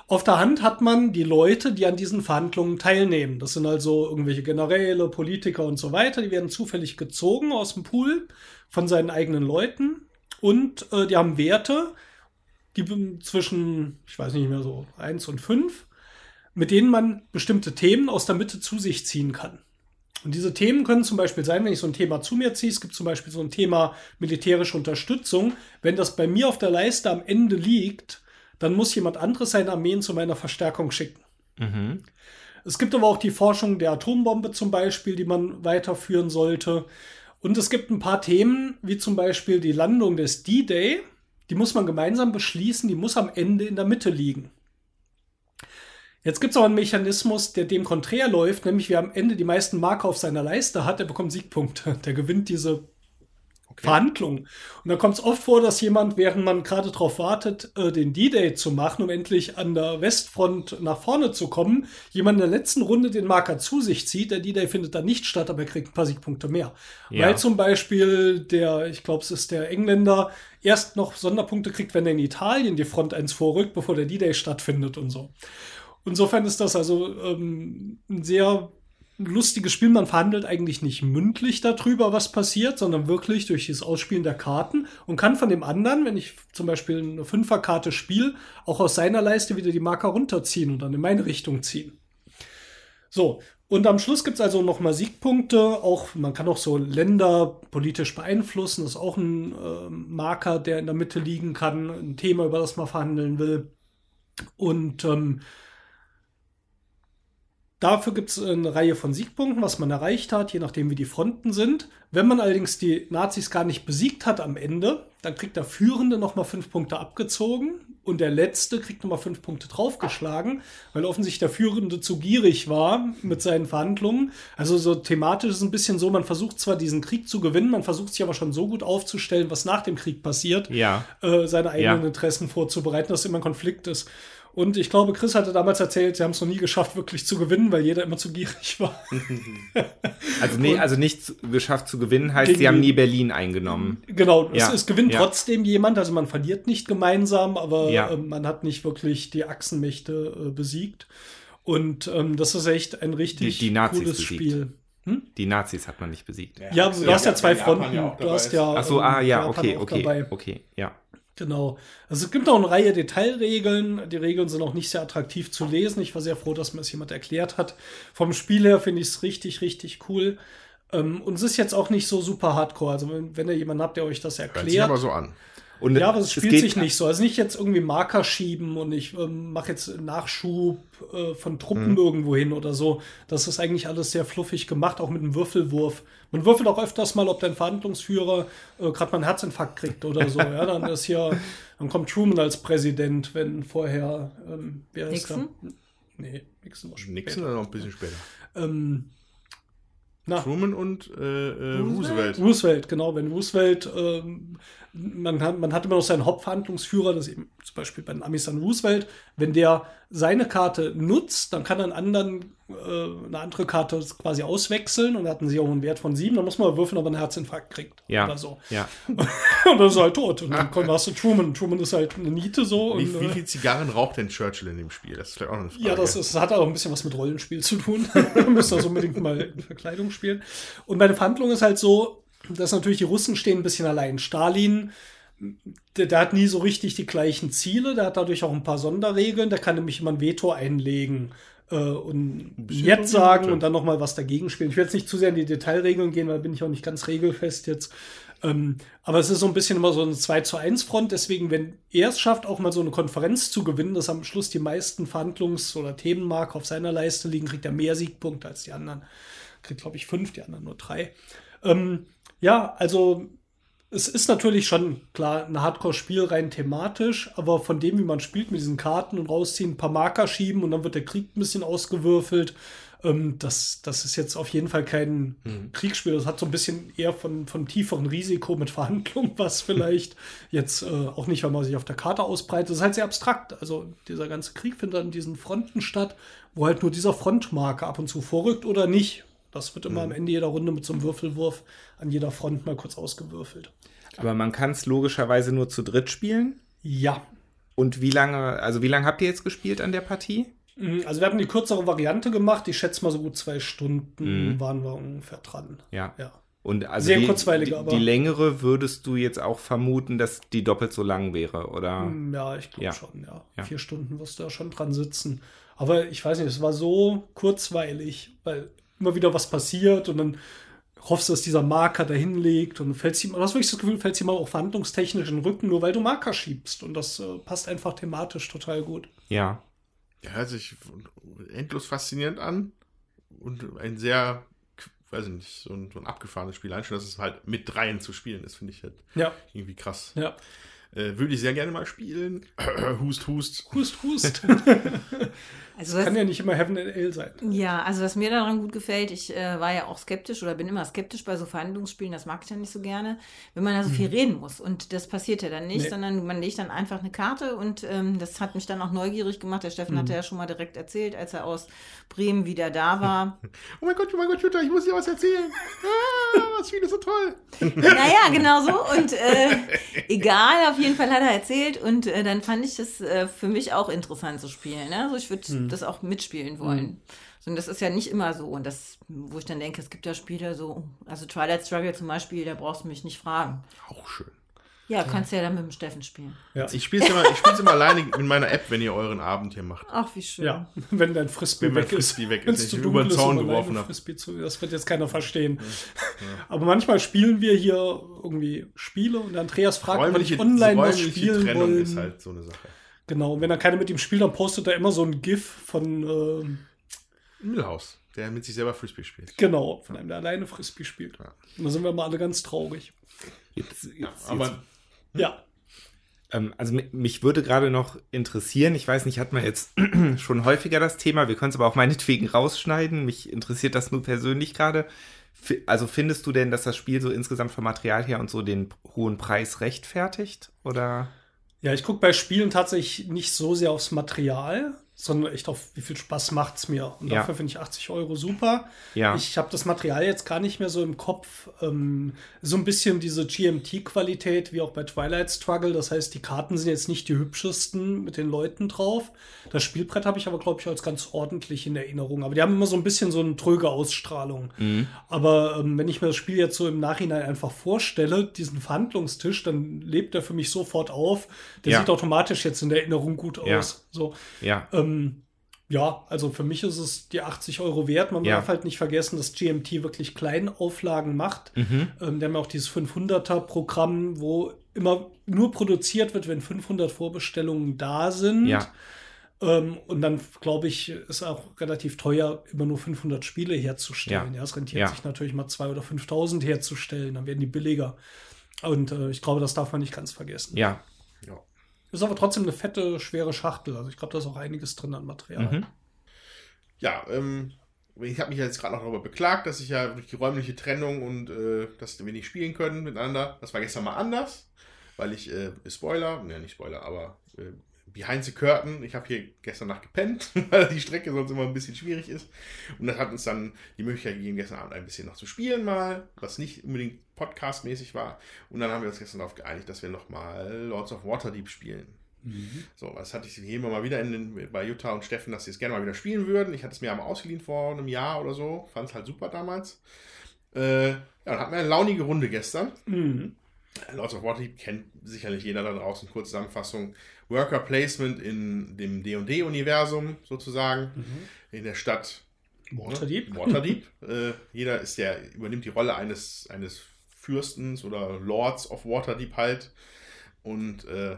Auf der Hand hat man die Leute, die an diesen Verhandlungen teilnehmen. Das sind also irgendwelche Generäle, Politiker und so weiter. Die werden zufällig gezogen aus dem Pool von seinen eigenen Leuten. Und äh, die haben Werte, die zwischen, ich weiß nicht mehr so, eins und fünf, mit denen man bestimmte Themen aus der Mitte zu sich ziehen kann. Und diese Themen können zum Beispiel sein, wenn ich so ein Thema zu mir ziehe, es gibt zum Beispiel so ein Thema militärische Unterstützung. Wenn das bei mir auf der Leiste am Ende liegt, dann muss jemand anderes seine Armeen zu meiner Verstärkung schicken. Mhm. Es gibt aber auch die Forschung der Atombombe zum Beispiel, die man weiterführen sollte. Und es gibt ein paar Themen, wie zum Beispiel die Landung des D-Day. Die muss man gemeinsam beschließen, die muss am Ende in der Mitte liegen. Jetzt gibt es aber einen Mechanismus, der dem konträr läuft, nämlich wer am Ende die meisten Marker auf seiner Leiste hat, der bekommt Siegpunkte. [laughs] Der gewinnt diese okay. Verhandlung. Und da kommt es oft vor, dass jemand, während man gerade darauf wartet, äh, den D-Day zu machen, um endlich an der Westfront nach vorne zu kommen, jemand in der letzten Runde den Marker zu sich zieht. Der D-Day findet dann nicht statt, aber er kriegt ein paar Siegpunkte mehr. Ja. Weil zum Beispiel der, ich glaube, es ist der Engländer, erst noch Sonderpunkte kriegt, wenn er in Italien die Front eins vorrückt, bevor der D-Day stattfindet und so. Insofern ist das also ähm, ein sehr lustiges Spiel. Man verhandelt eigentlich nicht mündlich darüber, was passiert, sondern wirklich durch das Ausspielen der Karten und kann von dem anderen, wenn ich zum Beispiel eine Fünferkarte spiele, auch aus seiner Leiste wieder die Marker runterziehen und dann in meine Richtung ziehen. So, und am Schluss gibt es also nochmal Siegpunkte. Auch man kann auch so Länder politisch beeinflussen. Das ist auch ein äh, Marker, der in der Mitte liegen kann, ein Thema, über das man verhandeln will. Und ähm, Dafür gibt es eine Reihe von Siegpunkten, was man erreicht hat, je nachdem wie die Fronten sind. Wenn man allerdings die Nazis gar nicht besiegt hat am Ende, dann kriegt der Führende nochmal fünf Punkte abgezogen und der Letzte kriegt nochmal fünf Punkte draufgeschlagen, weil offensichtlich der Führende zu gierig war mit seinen Verhandlungen. Also so thematisch ist es ein bisschen so, man versucht zwar diesen Krieg zu gewinnen, man versucht sich aber schon so gut aufzustellen, was nach dem Krieg passiert, ja. äh, seine eigenen ja. Interessen vorzubereiten, dass immer ein Konflikt ist. Und ich glaube, Chris hatte damals erzählt, sie haben es noch nie geschafft, wirklich zu gewinnen, weil jeder immer zu gierig war. [laughs] also, nee, also nicht zu, geschafft zu gewinnen heißt, sie haben nie Berlin eingenommen. Genau, ja. es, es, gewinnt ja. trotzdem jemand, also man verliert nicht gemeinsam, aber ja. äh, man hat nicht wirklich die Achsenmächte äh, besiegt. Und ähm, das ist echt ein richtig die, die cooles besiegt. Spiel. Hm? Die Nazis hat man nicht besiegt. Ja, du hast ja zwei Fronten. du hast ja. Ach so, ah, ja, okay, okay, okay, ja. Genau. Also es gibt noch eine Reihe Detailregeln. Die Regeln sind auch nicht sehr attraktiv zu lesen. Ich war sehr froh, dass mir das jemand erklärt hat. Vom Spiel her finde ich es richtig, richtig cool. Ähm, und es ist jetzt auch nicht so super hardcore. Also wenn, wenn ihr jemanden habt, der euch das erklärt. Hört sich aber so an. Und Ja, aber es spielt geht- sich nicht so. Also nicht jetzt irgendwie Marker schieben und ich ähm, mache jetzt Nachschub äh, von Truppen irgendwo hin oder so. Das ist eigentlich alles sehr fluffig gemacht, auch mit dem Würfelwurf. Man würfelt auch öfters mal, ob dein Verhandlungsführer äh, gerade mal einen Herzinfarkt kriegt oder so. ja, dann ist hier, dann kommt Truman als Präsident, wenn vorher ähm, wer ist Nixon? da? Nee, Nixon war später. Nixon oder noch ein bisschen später? Ähm, na, Truman und äh, äh, Roosevelt. Roosevelt, genau. Wenn Roosevelt, ähm, man, hat, man hat immer noch seinen Hauptverhandlungsführer, das ist eben zum Beispiel bei den Amis dann Roosevelt. Wenn der seine Karte nutzt, dann kann er einen anderen, äh, eine andere Karte quasi auswechseln und da hatten sie auch einen Wert von sieben. Dann muss man würfeln, ob er einen Herzinfarkt kriegt Ja. oder so. Ja. [laughs] Und dann ist er halt tot. Und dann kommt- hast du Truman. Truman ist halt eine Niete so. Wie, und, wie äh, viel Zigarren raucht denn Churchill in dem Spiel? Das ist vielleicht auch eine Frage. Ja, das, ist, das hat auch ein bisschen was mit Rollenspiel zu tun. [laughs] Wir müssen das unbedingt mal in Verkleidung spielen. Und bei den Verhandlungen ist halt so, dass natürlich die Russen stehen ein bisschen allein. Stalin, der, der hat nie so richtig die gleichen Ziele, der hat dadurch auch ein paar Sonderregeln, der kann nämlich immer ein Veto einlegen äh, und bisschen jetzt sagen heute. und dann noch mal was dagegen spielen. Ich will jetzt nicht zu sehr in die Detailregeln gehen, weil bin ich auch nicht ganz regelfest jetzt. Ähm, aber es ist so ein bisschen immer so eine 2 zu 1 Front. Deswegen, wenn er es schafft, auch mal so eine Konferenz zu gewinnen, dass am Schluss die meisten Verhandlungs- oder Themenmarker auf seiner Leiste liegen, kriegt er mehr Siegpunkte als die anderen. Kriegt, glaube ich, fünf, die anderen nur drei. Ähm, ja, also es ist natürlich schon klar ein Hardcore-Spiel rein thematisch, aber von dem, wie man spielt mit diesen Karten und rausziehen, ein paar Marker schieben und dann wird der Krieg ein bisschen ausgewürfelt. Ähm, das, das ist jetzt auf jeden Fall kein Kriegsspiel. Das hat so ein bisschen eher von, von tieferen Risiko mit Verhandlung, was [laughs] vielleicht jetzt äh, auch nicht, wenn man sich auf der Karte ausbreitet. Das ist halt sehr abstrakt. Also dieser ganze Krieg findet an diesen Fronten statt, wo halt nur dieser Frontmarker ab und zu vorrückt oder nicht. Das wird immer am Ende jeder Runde mit so einem Würfelwurf an jeder Front mal kurz ausgewürfelt. Aber man kann es logischerweise nur zu dritt spielen. Ja. Und wie lange, also wie lange habt ihr jetzt gespielt an der Partie? Mhm, Also wir hatten die kürzere Variante gemacht. Ich schätze mal so gut zwei Stunden waren wir ungefähr dran. Ja. Ja. Und also Sehr die, kurzweilig, die, aber- die längere würdest du jetzt auch vermuten, dass die doppelt so lang wäre, oder? Mm, Ja, ich glaube Ja. schon, ja. Ja. Vier Stunden wirst du da schon dran sitzen. Aber ich weiß nicht, es war so kurzweilig, weil immer wieder was passiert und dann hoffst du, dass dieser Marker dahin liegt und fällst ihm, du hast wirklich das Gefühl, fällst ihm mal auch verhandlungstechnisch in den Rücken, nur weil du Marker schiebst. Und das äh, passt einfach thematisch total gut. Ja. Ja, hört sich endlos faszinierend an. Und ein sehr, weiß ich nicht, so ein, so ein abgefahrenes Spiel. Allein schon, dass es halt mit dreien zu spielen ist, finde ich halt Ja, irgendwie krass. ja. Äh, Würde ich sehr gerne mal spielen. [clears throat] hust, hust. Hust, hust. [laughs] Also was, Kann ja nicht immer Heaven and Ale sein. Ja, also was mir daran gut gefällt, ich äh, war ja auch skeptisch oder bin immer skeptisch bei so Verhandlungsspielen, das mag ich ja nicht so gerne, wenn man da so viel reden muss. Und das passiert ja dann nicht, Nee. sondern man legt dann einfach eine Karte und ähm, das hat mich dann auch neugierig gemacht. Der Steffen hatte ja schon mal direkt erzählt, als er aus Bremen wieder da [laughs] war. Oh mein Gott, oh mein Gott, Jutta, ich muss dir was erzählen. Ah, das Spiel ist so toll. [laughs] [laughs] naja, genau so. Und äh, egal, auf jeden Fall hat er erzählt. Und äh, dann fand ich das äh, für mich auch interessant zu spielen. Ne? Also ich würde das auch mitspielen wollen. So, und das ist ja nicht immer so. Und das, wo ich dann denke, es gibt ja Spiele so, also Twilight Struggle zum Beispiel, da brauchst du mich nicht fragen. Auch schön. Ja, kannst ja dann mit dem Steffen spielen. Ich spiele es immer, ich spiel's immer [laughs] alleine mit meiner App, wenn ihr euren Abend hier macht. Ach, wie schön. Ja, [laughs] wenn dein Frisbee Wenn mein weg ist. Frisbee weg ist, Wenn's den zu ich dunkel über den ist Zaun geworfen hab. Frisbee zu, das wird jetzt keiner verstehen. Aber manchmal spielen wir hier irgendwie Spiele und Andreas fragt, wenn ich online was spielen Trennung wollen. ist halt so eine Sache. Genau, und wenn er keine mit ihm spielt, dann postet er immer so ein GIF von, ähm, Müllhaus, der mit sich selber Frisbee spielt. genau, von einem, der alleine Frisbee spielt. Ja. Und da sind wir mal alle ganz traurig. Jetzt, jetzt, Aber Ja. Ähm, also mi- mich würde gerade noch interessieren, ich weiß nicht, hat man jetzt [clears throat] schon häufiger das Thema, wir können es aber auch meinetwegen rausschneiden, mich interessiert das nur persönlich gerade. Also findest du denn, dass das Spiel so insgesamt vom Material her und so den hohen Preis rechtfertigt? Oder? Ja, ich gucke bei Spielen tatsächlich nicht so sehr aufs Material, sondern echt auf, wie viel Spaß macht's mir. Und Ja. dafür finde ich 80 Euro super. Ja. Ich habe das Material jetzt gar nicht mehr so im Kopf. Ähm, so ein bisschen diese GMT-Qualität wie auch bei Twilight Struggle. Das heißt, die Karten sind jetzt nicht die hübschesten mit den Leuten drauf. Das Spielbrett habe ich aber, glaube ich, als ganz ordentlich in Erinnerung. Aber die haben immer so ein bisschen so eine tröge Ausstrahlung. Aber ähm, wenn ich mir das Spiel jetzt so im Nachhinein einfach vorstelle, diesen Verhandlungstisch, dann lebt er für mich sofort auf. Der Ja. sieht automatisch jetzt in der Erinnerung gut aus. So. Ja. Ähm, Ja, also für mich ist es die 80 Euro wert. Man Ja. darf halt nicht vergessen, dass GMT wirklich Kleinauflagen macht. Mhm. Ähm, die haben ja auch dieses 500er-Programm, wo immer nur produziert wird, wenn 500 Vorbestellungen da sind. Ja. Ähm, und dann, glaube ich, ist auch relativ teuer, immer nur 500 Spiele herzustellen. Ja. Ja, es rentiert Ja. sich natürlich mal 2.000 oder 5.000 herzustellen, dann werden die billiger. Und äh, ich glaube, das darf man nicht ganz vergessen. Ja. Ja. Ist aber trotzdem eine fette, schwere Schachtel. Also ich glaube, da ist auch einiges drin an Material. Mhm. Ja, ähm, ich habe mich jetzt gerade noch darüber beklagt, dass ich ja durch die räumliche Trennung und äh, dass wir nicht spielen können miteinander. Das war gestern mal anders, weil ich, äh, Spoiler, ne, nicht Spoiler, aber äh, behind the curtain, ich habe hier gestern Nacht gepennt, [laughs] weil die Strecke sonst immer ein bisschen schwierig ist. Und das hat uns dann die Möglichkeit gegeben, gestern Abend ein bisschen noch zu spielen mal, was nicht unbedingt podcastmäßig war. Und dann haben wir uns gestern darauf geeinigt, dass wir nochmal Lords of Waterdeep spielen. So, das hatte ich hier immer mal wieder in den, bei Jutta und Steffen, dass sie es gerne mal wieder spielen würden. Ich hatte es mir einmal ausgeliehen vor einem Jahr oder so. Fand es halt super damals. Äh, ja, dann hatten wir eine launige Runde gestern. Mhm. Lords of Waterdeep kennt sicherlich jeder da draußen. Kurze Zusammenfassung. Worker Placement in dem D&D-Universum sozusagen. In der Stadt Waterdeep. Ne? Waterdeep. [laughs] äh, jeder ist der, übernimmt die Rolle eines, eines Fürstens oder Lords of Waterdeep halt. Und äh,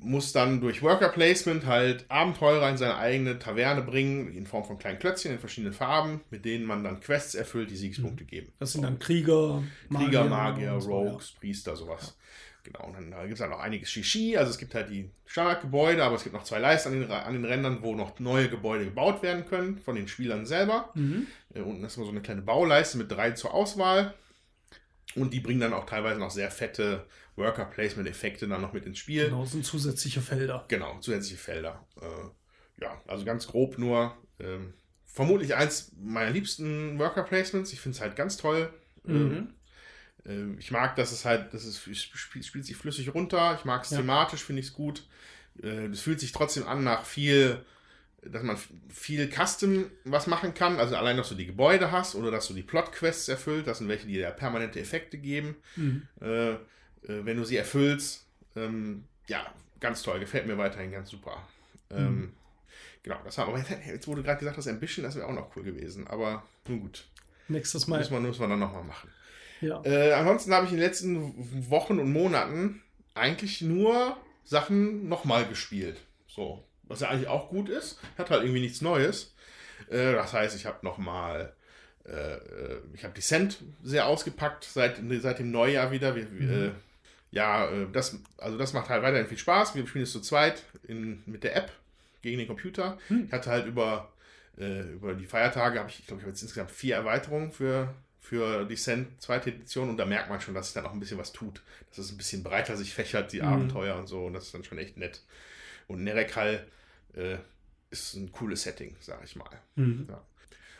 muss dann durch Worker Placement halt Abenteurer in seine eigene Taverne bringen, in Form von kleinen Klötzchen in verschiedenen Farben, mit denen man dann Quests erfüllt, die Siegspunkte geben. Das sind dann Krieger, Krieger, Magier, so, Rogues, Priester, sowas. Genau, und dann gibt es halt noch einiges Shishi, also es gibt halt die Standardgebäude, aber es gibt noch zwei Leisten an den, an den Rändern, wo noch neue Gebäude gebaut werden können von den Spielern selber. Ja. Mhm. Äh, unten ist immer so eine kleine Bauleiste mit drei zur Auswahl. Und die bringen dann auch teilweise noch sehr fette Worker-Placement-Effekte dann noch mit ins Spiel. Genau, sind zusätzliche Felder. Genau, zusätzliche Felder. Äh, ja, also ganz grob nur. Ähm, vermutlich eins meiner liebsten Worker Placements. Ich finde es halt ganz toll. Mhm. Ähm, äh, ich mag, dass es halt, dass es spielt, spielt sich flüssig runter. Ich mag es Ja. thematisch, finde ich es gut. Äh, Es fühlt sich trotzdem an nach viel, dass man viel Custom was machen kann. Also allein, dass du die Gebäude hast oder dass du die Plot-Quests erfüllt. Das sind welche, die dir permanente Effekte geben Mhm. äh, äh, wenn du sie erfüllst. Ähm, ja, ganz toll, gefällt mir weiterhin ganz super. Ähm, Genau, das haben aber jetzt, du gerade gesagt hast, Ambition, das wäre auch noch cool gewesen. Aber nun gut, Nächstes Mal. muss man, muss man dann nochmal machen. Ja. Äh, ansonsten habe ich in den letzten Wochen und Monaten eigentlich nur Sachen nochmal gespielt. So, was ja eigentlich auch gut ist. Hat halt irgendwie nichts Neues. Äh, das heißt, ich habe nochmal, äh, äh, ich habe Descent sehr ausgepackt seit, seit dem Neujahr wieder. Wir, wir, äh, ja, äh, das, also das macht halt weiterhin viel Spaß. Wir spielen es zu zweit in, mit der App gegen den Computer. Ich hatte halt über, äh, über die Feiertage, habe ich, ich glaube, ich habe jetzt insgesamt vier Erweiterungen für, für Descent, zweite Edition, und da merkt man schon, dass sich dann auch ein bisschen was tut. Dass es ein bisschen breiter sich fächert, die Mhm. Abenteuer und so, und das ist dann schon echt nett. Und Nerekal äh, ist ein cooles Setting, sage ich mal. Mhm. Ja.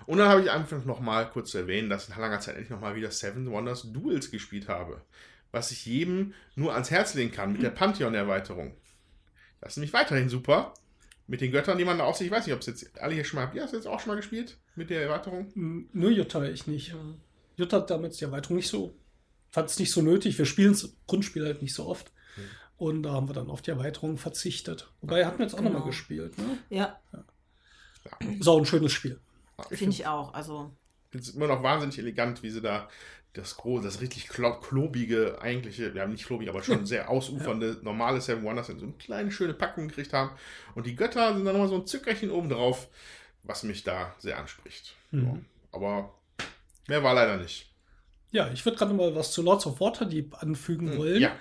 Und dann habe ich einfach noch mal kurz zu erwähnen, dass ich nach langer Zeit endlich noch mal wieder Seven Wonders Duels gespielt habe. Was ich jedem nur ans Herz legen kann mit der Pantheon-Erweiterung. Das ist nämlich weiterhin super. Mit den Göttern, die man da auf sich, ich weiß nicht, ob es jetzt alle hier schon mal, habt ihr das jetzt auch schon mal gespielt? Mit der Erweiterung? M- Nur Jutta, ich nicht. Jutta hat damals die Erweiterung nicht so, fand es nicht so nötig. Wir spielen das Grundspiel halt nicht so oft. Und da haben wir dann auf die Erweiterung verzichtet. Wobei hatten wir jetzt auch Genau. nochmal gespielt. Ne? Ja, Ist auch ein schönes Spiel. finde ich auch. Also, finde es immer noch wahnsinnig elegant, wie sie da das große, das richtig klo klobige, eigentliche, ja nicht klobig, aber schon [laughs] sehr ausufernde, normale Seven Wonders in so eine kleine, schöne Packung gekriegt haben. Und die Götter sind dann nochmal so ein Zückerchen oben drauf, was mich da sehr anspricht. Mhm. So. Aber mehr war leider nicht. Ja, ich würde gerade mal was zu Lords of Waterdeep anfügen wollen. Hm, Ja,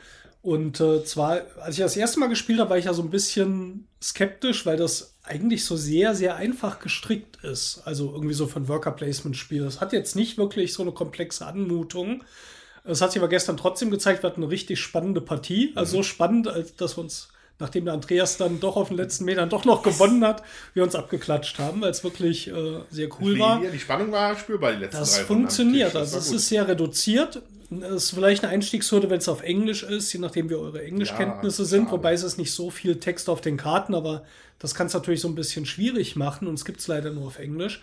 Und äh, zwar, als ich das erste Mal gespielt habe, war ich ja so ein bisschen skeptisch, weil das eigentlich so sehr, sehr einfach gestrickt ist. Also irgendwie so ein Worker-Placement-Spiel. Das hat jetzt nicht wirklich so eine komplexe Anmutung. Es hat sich aber gestern trotzdem gezeigt, wir hatten eine richtig spannende Partie. Also so spannend, als dass wir uns, nachdem der Andreas dann doch auf den letzten Metern doch noch gewonnen hat, wir uns abgeklatscht haben, weil es wirklich äh, sehr cool die, war. die Spannung war spürbar die letzten Das funktioniert. Das Also es ist sehr reduziert. Es ist vielleicht eine Einstiegshürde, wenn es auf Englisch ist, je nachdem wie eure Englischkenntnisse Ja, sind. Wobei es ist nicht so viel Text auf den Karten, aber das kann es natürlich so ein bisschen schwierig machen und es gibt es leider nur auf Englisch.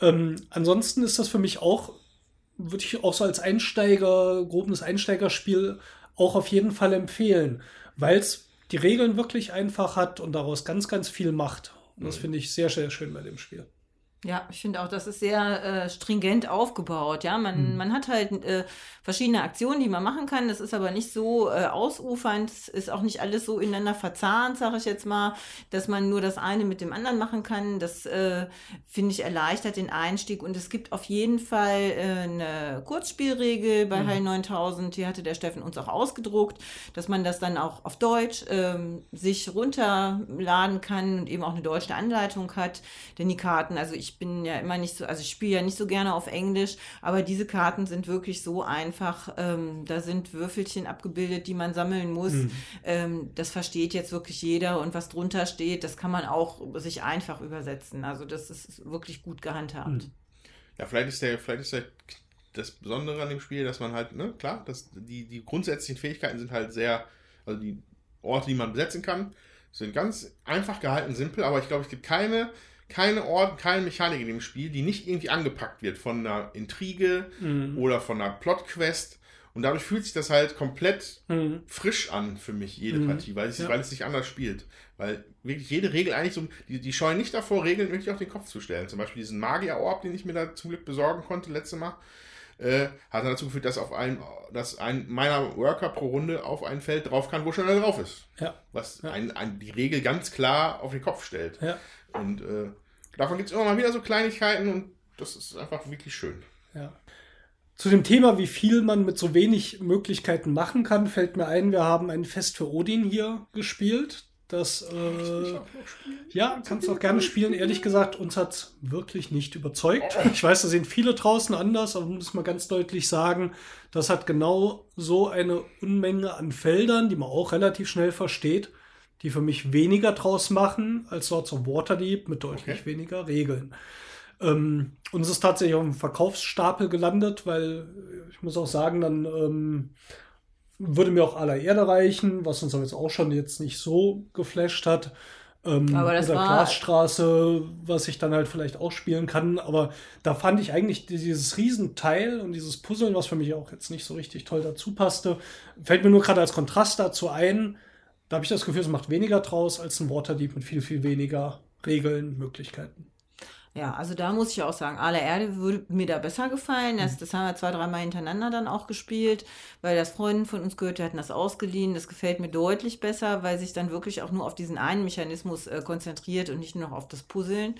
Ähm, ansonsten ist das für mich auch, würde ich auch so als Einsteiger, grobes Einsteigerspiel auch auf jeden Fall empfehlen, weil es die Regeln wirklich einfach hat und daraus ganz, ganz viel macht. Und das finde ich sehr, sehr schön bei dem Spiel. Ja, ich finde auch, das ist sehr äh, stringent aufgebaut. Ja, man, mhm. man hat halt äh, verschiedene Aktionen, die man machen kann. Das ist aber nicht so äh, ausufernd, ist auch nicht alles so ineinander verzahnt, sage ich jetzt mal, dass man nur das eine mit dem anderen machen kann. Das äh, finde ich erleichtert den Einstieg. Und es gibt auf jeden Fall äh, eine Kurzspielregel bei mhm. Heil 9000. Die hatte der Steffen uns auch ausgedruckt, dass man das dann auch auf Deutsch ähm, sich runterladen kann und eben auch eine deutsche Anleitung hat. Denn die Karten, also ich ich bin ja immer nicht so, also ich spiele ja nicht so gerne auf Englisch, aber diese Karten sind wirklich so einfach. Ähm, da sind Würfelchen abgebildet, die man sammeln muss. Mhm. Ähm, das versteht jetzt wirklich jeder und was drunter steht, das kann man auch sich einfach übersetzen. Also das ist wirklich gut gehandhabt. Mhm. Ja, vielleicht ist der, vielleicht ist der das Besondere an dem Spiel, dass man halt, ne, klar, dass die, die grundsätzlichen Fähigkeiten sind halt sehr, also die Orte, die man besetzen kann, sind ganz einfach gehalten, simpel, aber ich glaube, es gibt keine keine Ort, keine Mechanik in dem Spiel, die nicht irgendwie angepackt wird von einer Intrige mhm. oder von einer Plotquest. Und dadurch fühlt sich das halt komplett mhm. frisch an für mich, jede mhm. Partie, weil es, ja. weil es sich anders spielt. Weil wirklich jede Regel eigentlich so, die, die scheuen nicht davor, Regeln wirklich auf den Kopf zu stellen. Zum Beispiel diesen Magier-Orb, den ich mir da zum Glück besorgen konnte letztes Mal, äh, hat dann dazu geführt, dass auf ein, dass ein meiner Worker pro Runde auf ein Feld drauf kann, wo schon einer drauf ist. Ja. Was ja. Ein, ein, die Regel ganz klar auf den Kopf stellt. Ja. Und äh, davon gibt es immer mal wieder so Kleinigkeiten und das ist einfach wirklich schön. Ja. Zu dem Thema, wie viel man mit so wenig Möglichkeiten machen kann, fällt mir ein, wir haben ein Fest für Odin hier gespielt. Das, äh, ja, kannst du auch gerne spielen. Ehrlich gesagt, uns hat wirklich nicht überzeugt. Ich weiß, da sehen viele draußen anders, aber muss man ganz deutlich sagen, das hat genau so eine Unmenge an Feldern, die man auch relativ schnell versteht die für mich weniger draus machen als Swords of Waterdeep mit deutlich okay. weniger Regeln. Ähm, uns ist tatsächlich auf dem Verkaufsstapel gelandet, weil ich muss auch sagen, dann ähm, würde mir auch aller Erde reichen, was uns aber jetzt auch schon jetzt nicht so geflasht hat. Ähm, aber das oder war Glasstraße, was ich dann halt vielleicht auch spielen kann. Aber da fand ich eigentlich dieses Riesenteil und dieses Puzzeln, was für mich auch jetzt nicht so richtig toll dazu passte, fällt mir nur gerade als Kontrast dazu ein, da habe ich das Gefühl, es macht weniger draus als ein Waterdeep mit viel, viel weniger Regeln, Möglichkeiten. Ja, also da muss ich auch sagen, Aller Erde würde mir da besser gefallen. Das, mhm. das haben wir zwei, dreimal hintereinander dann auch gespielt, weil das Freunde von uns gehört, die hatten das ausgeliehen. Das gefällt mir deutlich besser, weil sich dann wirklich auch nur auf diesen einen Mechanismus äh, konzentriert und nicht nur noch auf das Puzzeln.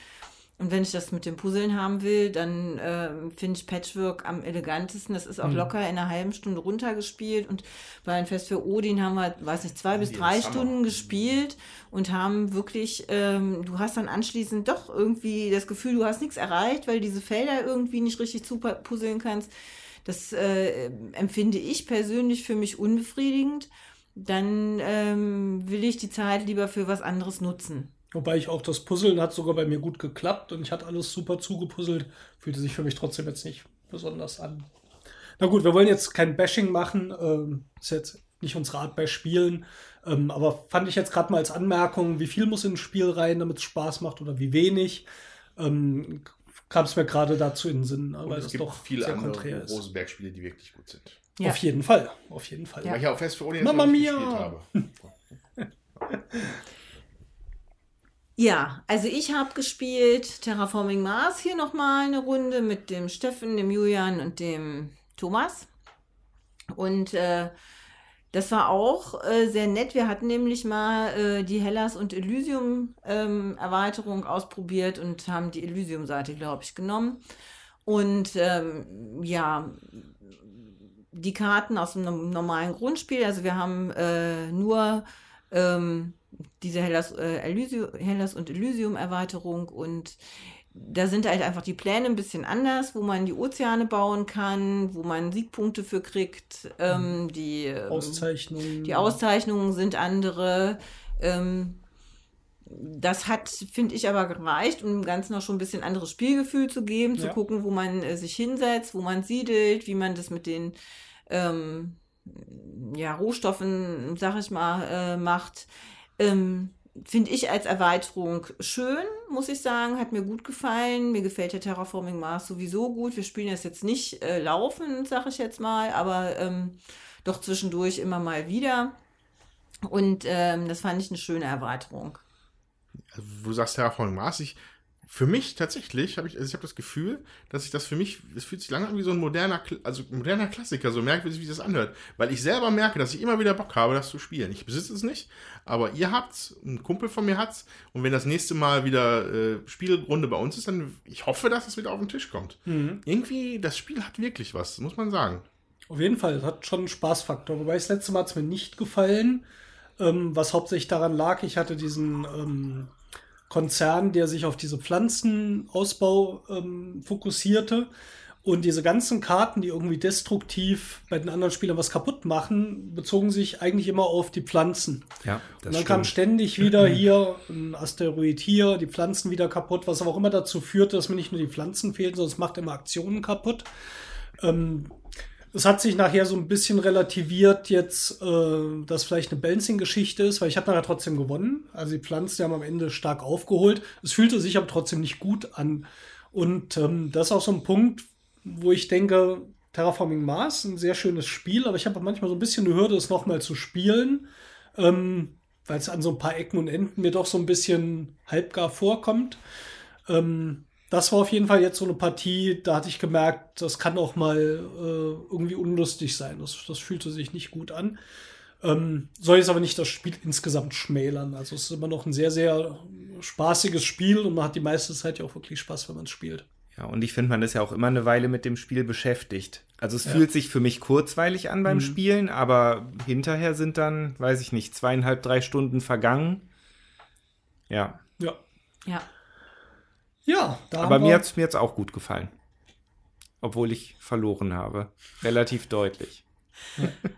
Und wenn ich das mit dem Puzzeln haben will, dann äh, finde ich Patchwork am elegantesten. Das ist auch mhm. locker in einer halben Stunde runtergespielt. Und bei einem Fest für Odin haben wir, weiß nicht, zwei bis drei Stunden gespielt und haben wirklich, ähm, du hast dann anschließend doch irgendwie das Gefühl, du hast nichts erreicht, weil diese Felder irgendwie nicht richtig zu puzzeln kannst. Das äh, empfinde ich persönlich für mich unbefriedigend. Dann ähm, will ich die Zeit lieber für was anderes nutzen. Wobei ich auch das Puzzeln hat sogar bei mir gut geklappt und ich hatte alles super zugepuzzelt. Fühlte sich für mich trotzdem jetzt nicht besonders an. Na gut, wir wollen jetzt kein Bashing machen. Ähm, ist jetzt nicht unsere Art bei Spielen. Ähm, aber fand ich jetzt gerade mal als Anmerkung, wie viel muss in ein Spiel rein, damit es Spaß macht oder wie wenig. Ähm, kam es mir gerade dazu in den Sinn, ne, weil es, es gibt doch viele sehr andere Rosenberg-Spiele, die wirklich gut sind. Ja. Auf jeden Fall, auf jeden Fall. Ja. Weil ich auch fest für Mia! gespielt habe. [laughs] Ja, also ich habe gespielt Terraforming Mars hier nochmal eine Runde mit dem Steffen, dem Julian und dem Thomas. Und äh, das war auch äh, sehr nett. Wir hatten nämlich mal äh, die Hellas und Elysium ähm, Erweiterung ausprobiert und haben die Elysium-Seite, glaube ich, genommen. Und ähm, ja, die Karten aus dem normalen Grundspiel, also wir haben äh, nur ähm, diese Hellas, äh, Elysium, Hellas und Elysium-Erweiterung und da sind halt einfach die Pläne ein bisschen anders, wo man die Ozeane bauen kann, wo man Siegpunkte für kriegt. Ähm, mhm. die, ähm, Auszeichnungen. Die Auszeichnungen sind andere. Ähm, das hat, finde ich, aber gereicht, um dem Ganzen auch schon ein bisschen anderes Spielgefühl zu geben, ja. zu gucken, wo man äh, sich hinsetzt, wo man siedelt, wie man das mit den ähm, ja, Rohstoffen, sag ich mal, äh, macht. Ähm, Finde ich als Erweiterung schön, muss ich sagen. Hat mir gut gefallen. Mir gefällt der Terraforming Mars sowieso gut. Wir spielen das jetzt nicht äh, laufend, sag ich jetzt mal, aber ähm, doch zwischendurch immer mal wieder. Und ähm, das fand ich eine schöne Erweiterung. wo du sagst Terraforming Mars, ich, für mich tatsächlich habe ich, also ich habe das Gefühl, dass ich das für mich, es fühlt sich lange an wie so ein moderner, also moderner Klassiker, so merkwürdig, wie das anhört. Weil ich selber merke, dass ich immer wieder Bock habe, das zu spielen. Ich besitze es nicht, aber ihr habt's, ein Kumpel von mir hat's. Und wenn das nächste Mal wieder äh, Spielrunde bei uns ist, dann ich hoffe, dass es wieder auf den Tisch kommt. Mhm. Irgendwie, das Spiel hat wirklich was, muss man sagen. Auf jeden Fall, es hat schon einen Spaßfaktor. Wobei das letzte Mal hat es mir nicht gefallen, ähm, was hauptsächlich daran lag, ich hatte diesen ähm, Konzern, der sich auf diese Pflanzenausbau ähm, fokussierte. Und diese ganzen Karten, die irgendwie destruktiv bei den anderen Spielern was kaputt machen, bezogen sich eigentlich immer auf die Pflanzen. Ja, Und dann kam ständig wieder [clears throat] hier ein Asteroid hier, die Pflanzen wieder kaputt, was aber auch immer dazu führte, dass mir nicht nur die Pflanzen fehlen, sondern es macht immer Aktionen kaputt. Ähm, es hat sich nachher so ein bisschen relativiert jetzt, äh, dass vielleicht eine Balancing-Geschichte ist, weil ich habe nachher trotzdem gewonnen. Also die Pflanzen die haben am Ende stark aufgeholt. Es fühlte sich aber trotzdem nicht gut an. Und ähm, das ist auch so ein Punkt, wo ich denke, Terraforming Mars, ein sehr schönes Spiel, aber ich habe manchmal so ein bisschen eine Hürde, es nochmal zu spielen, ähm, weil es an so ein paar Ecken und Enden mir doch so ein bisschen halbgar vorkommt. Ähm, das war auf jeden Fall jetzt so eine Partie, da hatte ich gemerkt, das kann auch mal äh, irgendwie unlustig sein. Das, das fühlte sich nicht gut an. Ähm, soll jetzt aber nicht das Spiel insgesamt schmälern. Also es ist immer noch ein sehr, sehr spaßiges Spiel und man hat die meiste Zeit ja auch wirklich Spaß, wenn man es spielt. Ja, und ich finde, man ist ja auch immer eine Weile mit dem Spiel beschäftigt. Also es Ja. fühlt sich für mich kurzweilig an beim Mhm. Spielen, aber hinterher sind dann, weiß ich nicht, zweieinhalb, drei Stunden vergangen. Ja, Ja. Ja. Ja, da aber mir hat es mir jetzt auch gut gefallen. Obwohl ich verloren habe. Relativ deutlich.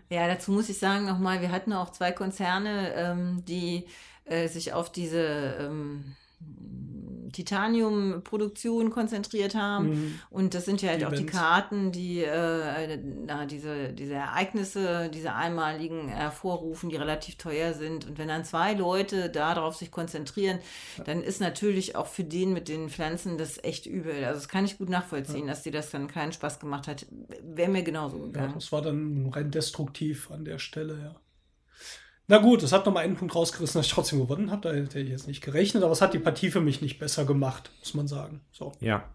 Ja, dazu muss ich sagen nochmal, wir hatten auch zwei Konzerne, ähm, die äh, sich auf diese ähm, Titanium-Produktion konzentriert haben. Mhm. Und das sind ja halt Die auch die Events. Karten, die äh, na, diese, diese Ereignisse, diese einmaligen hervorrufen, die relativ teuer sind. Und wenn dann zwei Leute darauf sich konzentrieren, dann ist natürlich auch für den mit den Pflanzen das echt übel. Also das kann ich gut nachvollziehen, dass dir das dann keinen Spaß gemacht hat. Wäre mir genauso Ja, gegangen. das war dann rein destruktiv an der Stelle, ja. Na gut, es hat nochmal einen Punkt rausgerissen, dass ich trotzdem gewonnen habe. Da hätte ich jetzt nicht gerechnet, aber es hat die Partie für mich nicht besser gemacht, muss man sagen. So. Ja.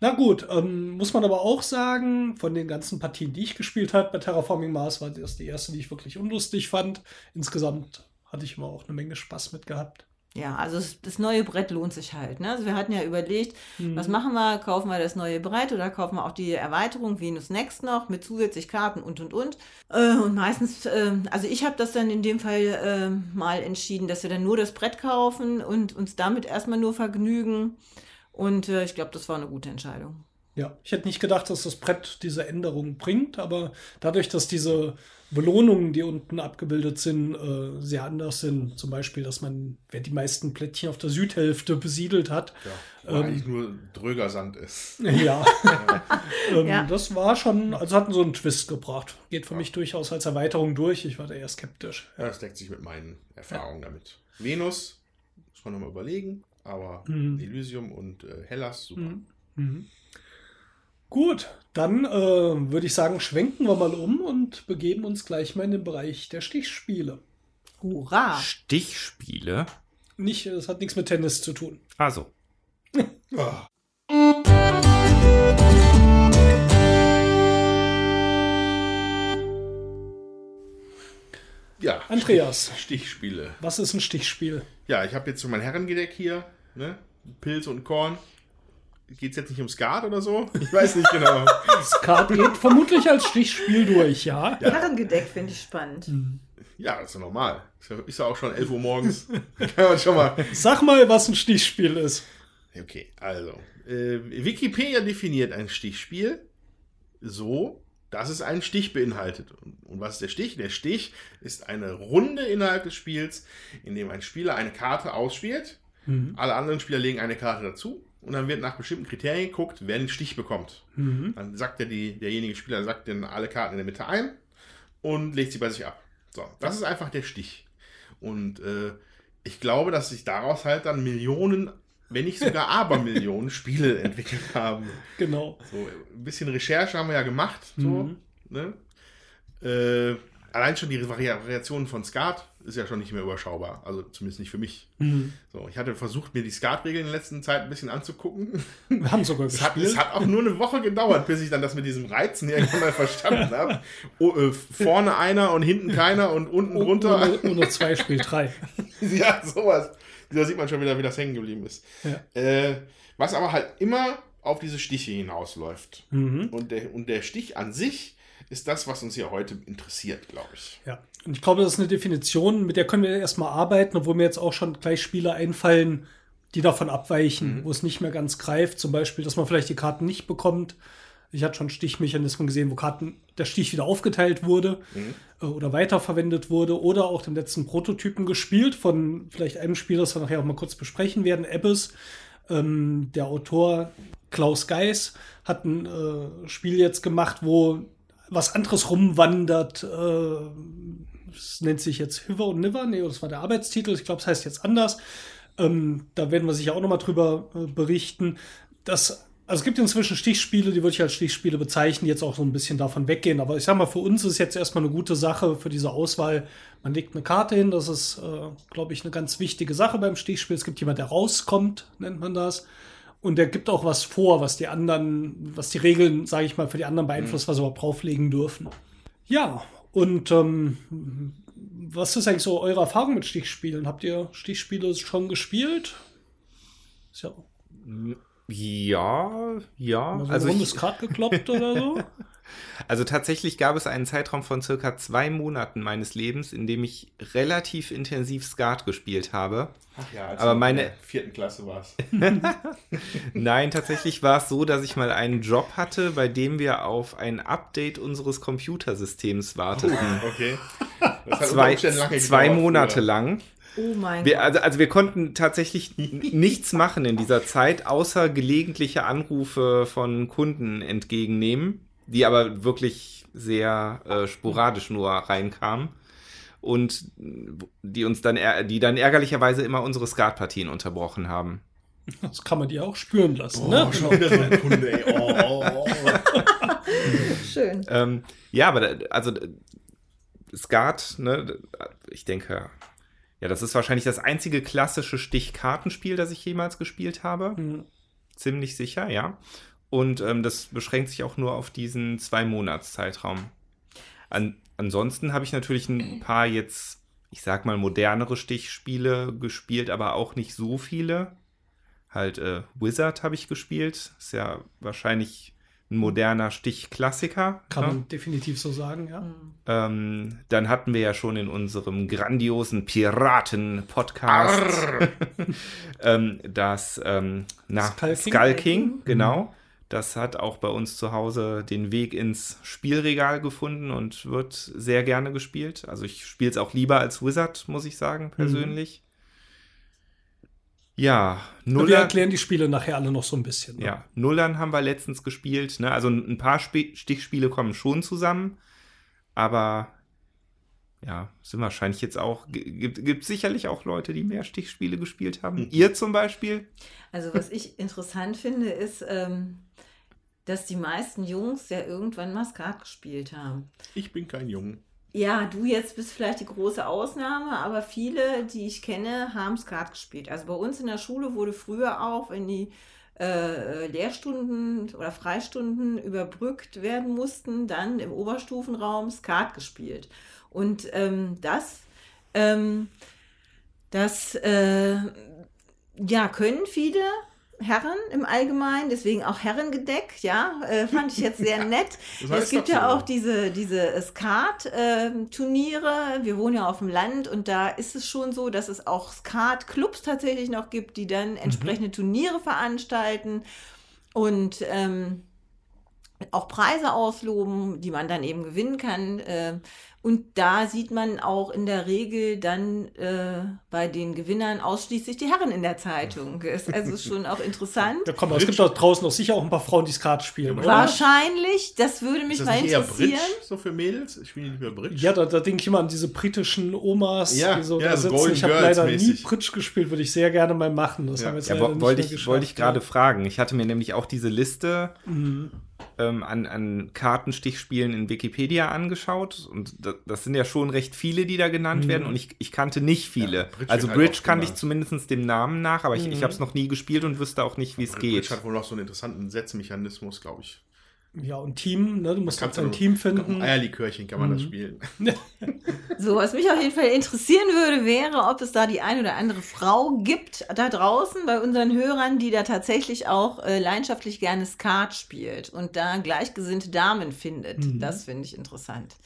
Na gut, ähm, muss man aber auch sagen, von den ganzen Partien, die ich gespielt habe bei Terraforming Mars, war das die erste, die ich wirklich unlustig fand. Insgesamt hatte ich immer auch eine Menge Spaß mit gehabt. Ja, also das, neue Brett lohnt sich halt. Ne? Also wir hatten ja überlegt, Mhm. was machen wir? Kaufen wir das neue Brett oder kaufen wir auch die Erweiterung Venus Next noch mit zusätzlich Karten und und und. Äh, und meistens, ähm, also ich habe das dann in dem Fall ähm, mal entschieden, dass wir dann nur das Brett kaufen und uns damit erstmal nur vergnügen. Und äh, ich glaube, das war eine gute Entscheidung. Ja, ich hätte nicht gedacht, dass das Brett diese Änderungen bringt, aber dadurch, dass diese Belohnungen, die unten abgebildet sind, äh, sehr anders sind, zum Beispiel, dass man, wer die meisten Plättchen auf der Südhälfte besiedelt hat, Ja, wo Ähm. eigentlich nur dröger Sand ist. [laughs] ja, [laughs] ähm, Ja. das war schon, also hatten so einen Twist gebracht. Geht für mich durchaus als Erweiterung durch. Ich war da eher skeptisch. Ja, das deckt sich mit meinen Erfahrungen damit. Venus, muss man nochmal überlegen, aber Mhm. Elysium und äh, Hellas, super. Mhm. Mhm. Gut, dann äh, würde ich sagen, schwenken wir mal um und begeben uns gleich mal in den Bereich der Stichspiele. Hurra! Stichspiele. Nicht, es hat nichts mit Tennis zu tun. Also, [laughs] Ah. Ja, Andreas, Stichspiele. was ist ein Stichspiel? Ja, ich habe jetzt so mein Herrengedeck hier, ne? Pilz und Korn. Geht es jetzt nicht um Skat oder so? Ich weiß nicht genau. [laughs] Skat geht vermutlich als Stichspiel durch, ja. Herrengedeck finde ich spannend. Ja, das ist ja normal. Ist ja, ja auch schon 11 Uhr morgens. [laughs] Kann man schon mal. Sag mal, was ein Stichspiel ist. Okay, also. Äh, Wikipedia definiert ein Stichspiel so, dass es einen Stich beinhaltet. Und, und was ist der Stich? Der Stich ist eine Runde innerhalb des Spiels, in dem ein Spieler eine Karte ausspielt. Alle anderen Spieler legen eine Karte dazu. Und dann wird nach bestimmten Kriterien geguckt, wer den Stich bekommt. Dann sagt der, die, derjenige Spieler sagt dann alle Karten in der Mitte ein und legt sie bei sich ab. So, das ist einfach der Stich. Und äh, ich glaube, dass sich daraus halt dann Millionen, wenn nicht sogar [laughs] Abermillionen Spiele entwickelt haben. Genau. So, ein bisschen Recherche haben wir ja gemacht. So, Mhm. ne? äh, allein schon die Vari Variationen von Skat ist ja schon nicht mehr überschaubar. Also zumindest nicht für mich. Mhm. So, ich hatte versucht, mir die Skat-Regeln in der letzten Zeit ein bisschen anzugucken. Wir haben sogar Es hat, es hat auch nur eine Woche gedauert, bis ich dann das mit diesem Reizen irgendwann mal verstanden habe. Oh, äh, vorne einer und hinten keiner und unten drunter. ohne, ohne zwei Spiel drei. [laughs] ja, sowas. Da sieht man schon wieder, wie das hängen geblieben ist. Ja. Äh, was aber halt immer auf diese Stiche hinausläuft. Mhm. Und, der, und der Stich an sich ist das, was uns hier heute interessiert, glaube ich. Ja, und ich glaube, das ist eine Definition, mit der können wir erstmal arbeiten, obwohl mir jetzt auch schon gleich Spiele einfallen, die davon abweichen, wo es nicht mehr ganz greift. Zum Beispiel, dass man vielleicht die Karten nicht bekommt. Ich hatte schon Stichmechanismen gesehen, wo Karten der Stich wieder aufgeteilt wurde äh, oder weiterverwendet wurde oder auch den letzten Prototypen gespielt von vielleicht einem Spieler, das wir nachher auch mal kurz besprechen werden, Abyss. Ähm, der Autor Klaus Geis hat ein äh, Spiel jetzt gemacht, wo was anderes rumwandert. Äh, es nennt sich jetzt Hiver und Niver. Nee, das war der Arbeitstitel. Ich glaube, es heißt jetzt anders. Ähm, da werden wir sicher auch nochmal drüber äh, berichten. Das, also es gibt inzwischen Stichspiele, die würde ich als Stichspiele bezeichnen, jetzt auch so ein bisschen davon weggehen. Aber ich sag mal, für uns ist jetzt erstmal eine gute Sache für diese Auswahl. Man legt eine Karte hin, das ist, äh, glaube ich, eine ganz wichtige Sache beim Stichspiel. Es gibt jemand, der rauskommt, nennt man das. Und der gibt auch was vor, was die anderen, was die Regeln, sage ich mal, für die anderen beeinflusst, was sie überhaupt drauflegen dürfen. Ja, und ähm, was ist eigentlich so eure Erfahrung mit Stichspielen? Habt ihr Stichspiele schon gespielt? Ist ja Ja, ja. mal so Also, ein rundes ich, Kart gekloppt oder so. [laughs] also tatsächlich gab es einen Zeitraum von circa zwei Monaten meines Lebens, in dem ich relativ intensiv Skat gespielt habe. Ach ja, als Aber du meine- in der vierten Klasse war es. [laughs] Nein, tatsächlich war es so, dass ich mal einen Job hatte, bei dem wir auf ein Update unseres Computersystems warteten. Okay. Das hat zwei zwei Monate früher. lang. Oh mein Wir, Gott. also, also wir konnten tatsächlich nichts machen in dieser Zeit, außer gelegentliche Anrufe von Kunden entgegennehmen, die aber wirklich sehr äh, sporadisch nur reinkamen und die uns dann, die dann ärgerlicherweise immer unsere Skatpartien unterbrochen haben. Das kann man dir auch spüren lassen. Oh, ne? schon wieder so ein Kunde, ey. Oh, oh, oh. [laughs] Schön. Ähm, ja, aber da, also Skat, ne, ich denke, ja, das ist wahrscheinlich das einzige klassische Stichkartenspiel, das ich jemals gespielt habe. Hm. Ziemlich sicher, ja. Und ähm, das beschränkt sich auch nur auf diesen zwei Monats-Zeitraum. An, ansonsten habe ich natürlich ein paar jetzt, ich sag mal, modernere Stichspiele gespielt, aber auch nicht so viele. Halt äh, Wizard habe ich gespielt. Ist ja wahrscheinlich ein moderner Stichklassiker. Kann ne? man definitiv so sagen, ja. Ähm, dann hatten wir ja schon in unserem grandiosen Piraten-Podcast [laughs] ähm, das ähm, na, Skull Skull King? King, genau. Das hat auch bei uns zu Hause den Weg ins Spielregal gefunden und wird sehr gerne gespielt. Also ich spiele es auch lieber als Wizard, muss ich sagen, persönlich. Ja, Wir Nuller, erklären die Spiele nachher alle noch so ein bisschen. ne? ja, Nullern haben wir letztens gespielt. Ne? Also ein paar Sp Stichspiele kommen schon zusammen. Aber ja, sind wahrscheinlich jetzt auch. Gibt, gibt sicherlich auch Leute, die mehr Stichspiele gespielt haben. Mhm. Ihr zum Beispiel? Also was ich [laughs] interessant finde, ist, ähm, dass die meisten Jungs ja irgendwann mal Skat gespielt haben. Ich bin kein Junge. Ja, du jetzt bist vielleicht die große Ausnahme, aber viele, die ich kenne, haben Skat gespielt. Also bei uns in der Schule wurde früher auch, wenn die äh, Lehrstunden oder Freistunden überbrückt werden mussten, dann im Oberstufenraum Skat gespielt. Und ähm, das, ähm, das äh, ja, können viele Herren im Allgemeinen, deswegen auch Herrengedeck, ja, äh, fand ich jetzt sehr [laughs] nett. Das heißt es gibt ja auch diese, diese Skat-Turniere. Wir wohnen ja auf dem Land und da ist es schon so, dass es auch Skat-Clubs tatsächlich noch gibt, die dann entsprechende Turniere veranstalten und ähm, auch Preise ausloben, die man dann eben gewinnen kann. Äh, und da sieht man auch in der Regel dann äh, bei den Gewinnern ausschließlich die Herren in der Zeitung. [laughs] Ist also schon auch interessant. Ja, komm, es gibt da draußen auch sicher auch ein paar Frauen, die Skat spielen, oder? Wahrscheinlich, das würde mich Ist mal das nicht eher interessieren. Bridge so für Mädels? Ich spiele lieber Bridge. Ja, da, da denke ich immer an diese britischen Omas, Ja, die so ja, da so sitzen. Golden Ich habe leider nie mäßig. Bridge gespielt, würde ich sehr gerne mal machen. Das Ja. haben wir jetzt Ja, leider wo, nicht wollte mehr ich, wollte ich gerade ja. fragen. Ich hatte mir nämlich auch diese Liste ähm, an, an Kartenstichspielen in Wikipedia angeschaut und das, das sind ja schon recht viele, die da genannt Mhm. werden und ich, ich kannte nicht viele. Ja, Bridge also halt Bridge kannte ich zumindest dem Namen nach, aber ich, ich habe es noch nie gespielt und wüsste auch nicht, wie es Bridge geht. hat wohl noch so einen interessanten Setzmechanismus, glaube ich. Ja, und Team, ne? du musst Kannst nur- Team finden. Eierlikörchen kann man das spielen. [laughs] So, was mich auf jeden Fall interessieren würde, wäre, ob es da die ein oder andere Frau gibt da draußen bei unseren Hörern, die da tatsächlich auch äh, leidenschaftlich gerne Skat spielt und da gleichgesinnte Damen findet. Das finde ich interessant.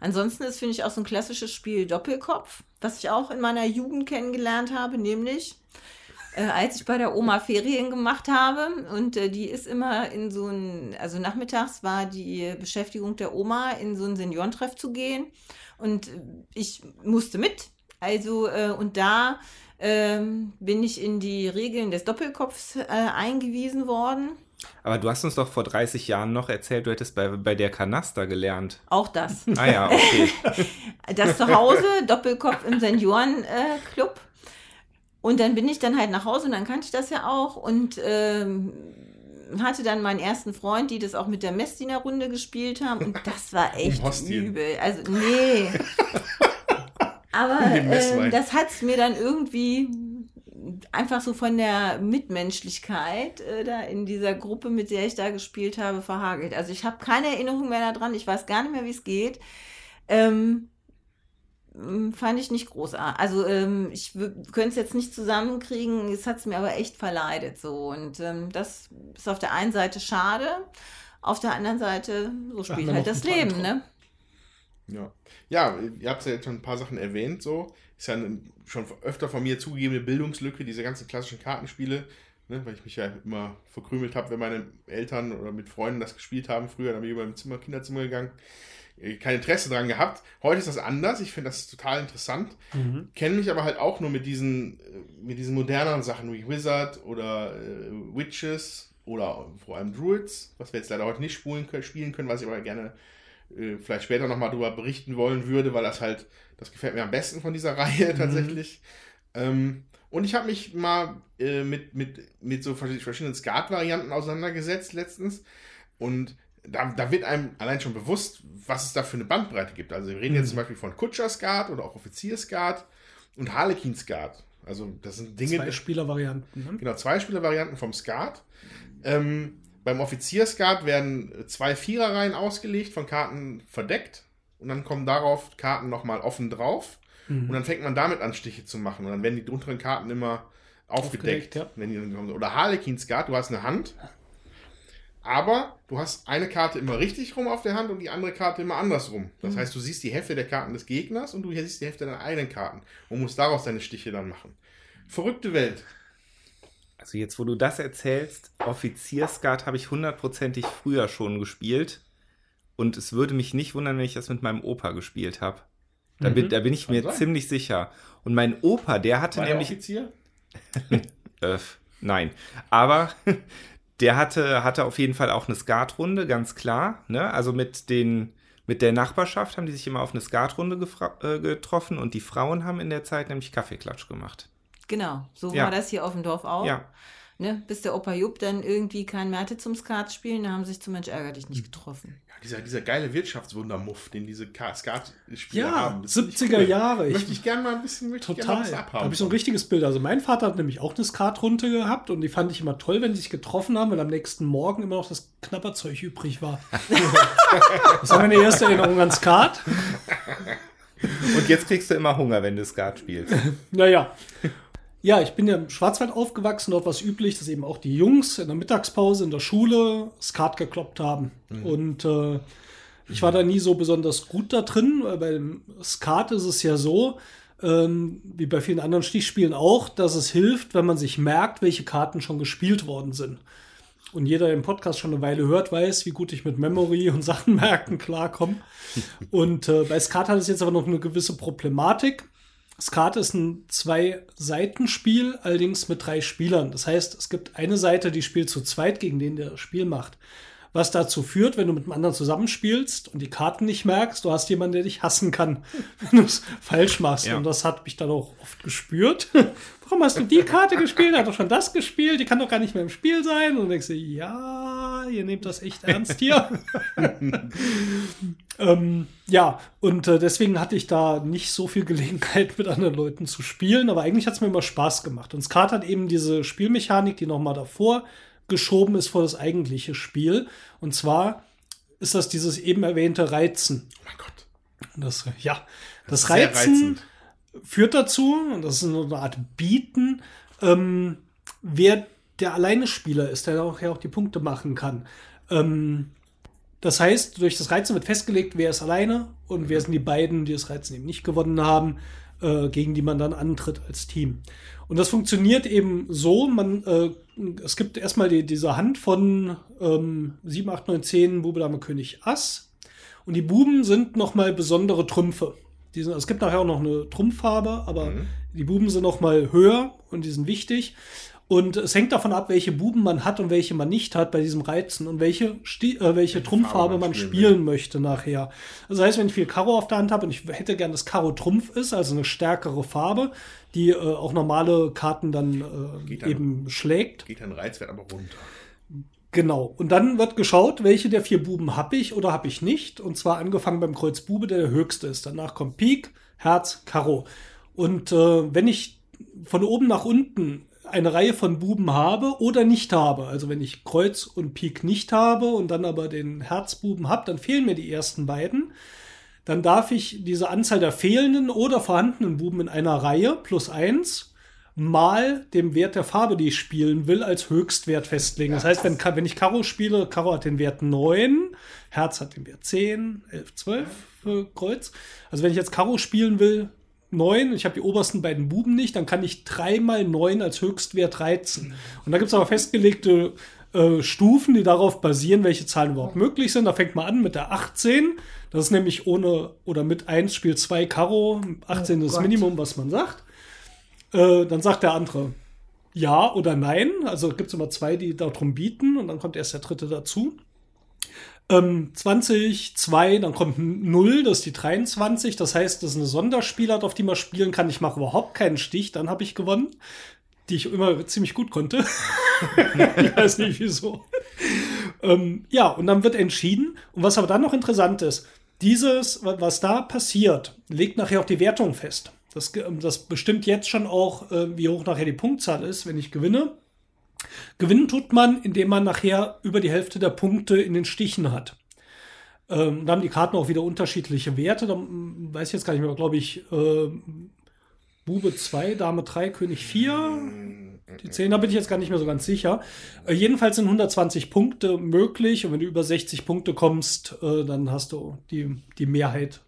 Ansonsten ist, finde ich, auch so ein klassisches Spiel Doppelkopf, was ich auch in meiner Jugend kennengelernt habe, nämlich äh, als ich bei der Oma Ferien gemacht habe. Und äh, die ist immer in so ein, also nachmittags war die Beschäftigung der Oma, in so einen Seniorentreff zu gehen. Und ich musste mit. Also, äh, und da ähm, bin ich in die Regeln des Doppelkopfs äh, eingewiesen worden. Aber du hast uns doch vor 30 Jahren noch erzählt, du hättest bei, bei der Kanaster gelernt. Auch das. Ah ja, okay. [laughs] das zu Hause, Doppelkopf im Seniorenclub. Äh, und dann bin ich dann halt nach Hause und dann kannte ich das ja auch und ähm, hatte dann meinen ersten Freund, die das auch mit der Messdiener-Runde gespielt haben und [laughs] das war echt übel. Also, nee. [laughs] Aber ähm, das hat es mir dann irgendwie einfach so von der Mitmenschlichkeit äh, da in dieser Gruppe, mit der ich da gespielt habe, verhagelt. Also ich habe keine Erinnerung mehr daran, ich weiß gar nicht mehr, wie es geht. Ähm, fand ich nicht großartig. Also ähm, ich könnte es jetzt nicht zusammenkriegen, es hat es mir aber echt verleidet so. Und ähm, das ist auf der einen Seite schade, auf der anderen Seite, so spielt wir halt das Leben, andere. ne? Ja. ja, ihr habt ja jetzt schon ein paar Sachen erwähnt, so. Ist ja eine, schon öfter von mir zugegebene Bildungslücke, diese ganzen klassischen Kartenspiele, ne, weil ich mich ja immer verkrümelt habe, wenn meine Eltern oder mit Freunden das gespielt haben. Früher, dann bin ich über im Zimmer, Kinderzimmer gegangen. Kein Interesse dran gehabt. Heute ist das anders. Ich finde das total interessant. Kenne mich aber halt auch nur mit diesen, äh, mit diesen moderneren Sachen wie Wizard oder äh, Witches oder vor allem Druids, was wir jetzt leider heute nicht spulen, spielen können, was ich aber gerne äh, vielleicht später nochmal darüber berichten wollen würde, weil das halt, das gefällt mir am besten von dieser [laughs] Reihe tatsächlich. Ähm, und ich habe mich mal äh, mit, mit, mit so vers- verschiedenen Skat-Varianten auseinandergesetzt letztens. Und da, da wird einem allein schon bewusst, was es da für eine Bandbreite gibt. Also wir reden jetzt zum Beispiel von Kutscher-Skat oder auch Offizier-Skat und Harlequin-Skat. Also das sind Dinge, Zwei Spielervarianten. Ne? Genau, zwei Spielervarianten vom Skat. Ähm, beim Offizierskat werden zwei Viererreihen ausgelegt, von Karten verdeckt. Und dann kommen darauf Karten nochmal offen drauf. Mhm. Und dann fängt man damit an, Stiche zu machen. Und dann werden die unteren Karten immer aufgedeckt. Aufgedeckt, ja. Oder Harlequin-Skat, du hast eine Hand. Aber du hast eine Karte immer richtig rum auf der Hand und die andere Karte immer andersrum. Mhm. Das heißt, du siehst die Hälfte der Karten des Gegners und du siehst die Hälfte deiner eigenen Karten und musst daraus deine Stiche dann machen. Verrückte Welt. Also jetzt, wo du das erzählst, Offizierskat habe ich hundertprozentig früher schon gespielt. Und es würde mich nicht wundern, wenn ich das mit meinem Opa gespielt habe. Da, bin, da bin ich mir sein. ziemlich sicher. Und mein Opa, der hatte War der nämlich. Offizier? [laughs] Äh, nein. Aber der hatte, hatte auf jeden Fall auch eine Skatrunde, ganz klar. Ne? Also mit den. Mit der Nachbarschaft haben die sich immer auf eine Skatrunde äh, getroffen und die Frauen haben in der Zeit nämlich Kaffeeklatsch gemacht. Genau, so Ja. war das hier auf dem Dorf auch. Ja. Ne? Bis der Opa Jupp dann irgendwie kein mehr hatte zum Skat spielen, da haben sich zum Mensch ärger dich nicht getroffen. Ja, dieser, dieser geile Wirtschaftswundermuff, den diese Ka- Skat-Spieler Ja, haben. Das finde ich 70er Jahre. Ich- Möchte ich gerne mal ein bisschen möchte ich gerne Total. was Da abhaben. habe ich so ein richtiges Bild. Also mein Vater hat nämlich auch eine Skatrunde gehabt und die fand ich immer toll, wenn die sich getroffen haben, weil am nächsten Morgen immer noch das Knapperzeug übrig war. [laughs] das war meine erste Erinnerung an Skat. Und jetzt kriegst du immer Hunger, wenn du Skat spielst. [laughs] Naja. Ja, ich bin ja im Schwarzwald aufgewachsen, dort war es üblich, dass eben auch die Jungs in der Mittagspause in der Schule Skat gekloppt haben. Und äh, ich war da nie so besonders gut da drin, weil beim Skat ist es ja so, ähm, wie bei vielen anderen Stichspielen auch, dass es hilft, wenn man sich merkt, welche Karten schon gespielt worden sind. Und jeder, der den Podcast schon eine Weile hört, weiß, wie gut ich mit Memory und [laughs] Sachen merken klarkomme. Und äh, bei Skat hat es jetzt aber noch eine gewisse Problematik. Skat ist ein Zwei-Seiten-Spiel, allerdings mit drei Spielern. Das heißt, es gibt eine Seite, die spielt zu zweit gegen den, der Spiel macht. was dazu führt, wenn du mit einem anderen zusammenspielst und die Karten nicht merkst, du hast jemanden, der dich hassen kann, [laughs] wenn du es falsch machst. Ja. Und das hat mich dann auch oft gespürt. [laughs] Warum hast du die Karte gespielt? Er hat doch schon das gespielt, die kann doch gar nicht mehr im Spiel sein. Und dann denkst du, ja, ihr nehmt das echt ernst hier. [laughs] ähm, ja, und äh, deswegen hatte ich da nicht so viel [laughs] Gelegenheit, mit anderen Leuten zu spielen, aber eigentlich hat es mir immer Spaß gemacht. Und Skat hat eben diese Spielmechanik, die nochmal davor geschoben ist vor das eigentliche Spiel. Und zwar ist das dieses eben erwähnte Reizen. Oh mein Gott. Das, ja, das, sehr Reizen führt dazu, und das ist eine Art Bieten, ähm, wer der alleine Spieler ist, der auch, ja auch die Punkte machen kann. Ähm, das heißt, durch das Reizen wird festgelegt, wer ist alleine und wer sind die beiden, die das Reizen eben nicht gewonnen haben, äh, gegen die man dann antritt als Team. Und das funktioniert eben so, man, äh, es gibt erstmal die, diese Hand von ähm, 7, 8, 9, 10, Bube, Dame, König, Ass. Und die Buben sind nochmal besondere Trümpfe. Sind, es gibt nachher auch noch eine Trumpffarbe, aber die Buben sind nochmal höher und die sind wichtig. Und es hängt davon ab, welche Buben man hat und welche man nicht hat bei diesem Reizen und welche, Sti äh, welche Trumpffarbe Farbe man spielen spielen möchte nachher. Das heißt, wenn ich viel Karo auf der Hand habe und ich hätte gern, dass Karo Trumpf ist, also eine stärkere Farbe, die äh, auch normale Karten dann, äh, dann. eben schlägt. Geht ein Reizwert aber runter. Genau. Und dann wird geschaut, welche der vier Buben habe ich oder habe ich nicht. Und zwar angefangen beim Kreuz Bube, der der höchste ist. Danach kommt Pik, Herz, Karo. Und äh, wenn ich von oben nach unten eine Reihe von Buben habe oder nicht habe, also wenn ich Kreuz und Pik nicht habe und dann aber den Herzbuben habe, dann fehlen mir die ersten beiden. Dann darf ich diese Anzahl der fehlenden oder vorhandenen Buben in einer Reihe plus eins mal dem Wert der Farbe, die ich spielen will, als Höchstwert festlegen. Das heißt, wenn, wenn ich Karo spiele, Karo hat den Wert 9, Herz hat den Wert 10, 11, 12 für Kreuz. Also wenn ich jetzt Karo spielen will, 9, ich habe die obersten beiden Buben nicht, dann kann ich 3 mal 9 als Höchstwert reizen. Und da gibt es aber festgelegte äh, Stufen, die darauf basieren, welche Zahlen überhaupt möglich sind. Da fängt man an mit der 18. Das ist nämlich ohne oder mit 1 spielt 2 Karo. 18 ist das. Minimum, was man sagt. Äh, dann sagt der andere ja oder nein. Also gibt es immer zwei, die darum bieten und dann kommt erst der dritte dazu. Ähm, 20, 2, dann kommt 0, das ist die 23. Das heißt, das ist eine Sonderspielart, auf die man spielen kann. Ich mache überhaupt keinen Stich, dann habe ich gewonnen. Die ich immer ziemlich gut konnte. [laughs] ich weiß nicht wieso. Ähm, ja, und dann wird entschieden. Und was aber dann noch interessant ist, dieses, wa- was da passiert, legt nachher auch die Wertung fest. Das, ge- das bestimmt jetzt schon auch, äh, wie hoch nachher die Punktzahl ist, wenn ich gewinne. Gewinnen tut man, indem man nachher über die Hälfte der Punkte in den Stichen hat. Ähm, da haben die Karten auch wieder unterschiedliche Werte. Da mm, weiß ich jetzt gar nicht mehr, glaube ich, äh, Bube 2, Dame 3, König 4. Die 10, da bin ich jetzt gar nicht mehr so ganz sicher. Äh, jedenfalls sind 120 Punkte möglich und wenn du über 60 Punkte kommst, äh, dann hast du die, die Mehrheit.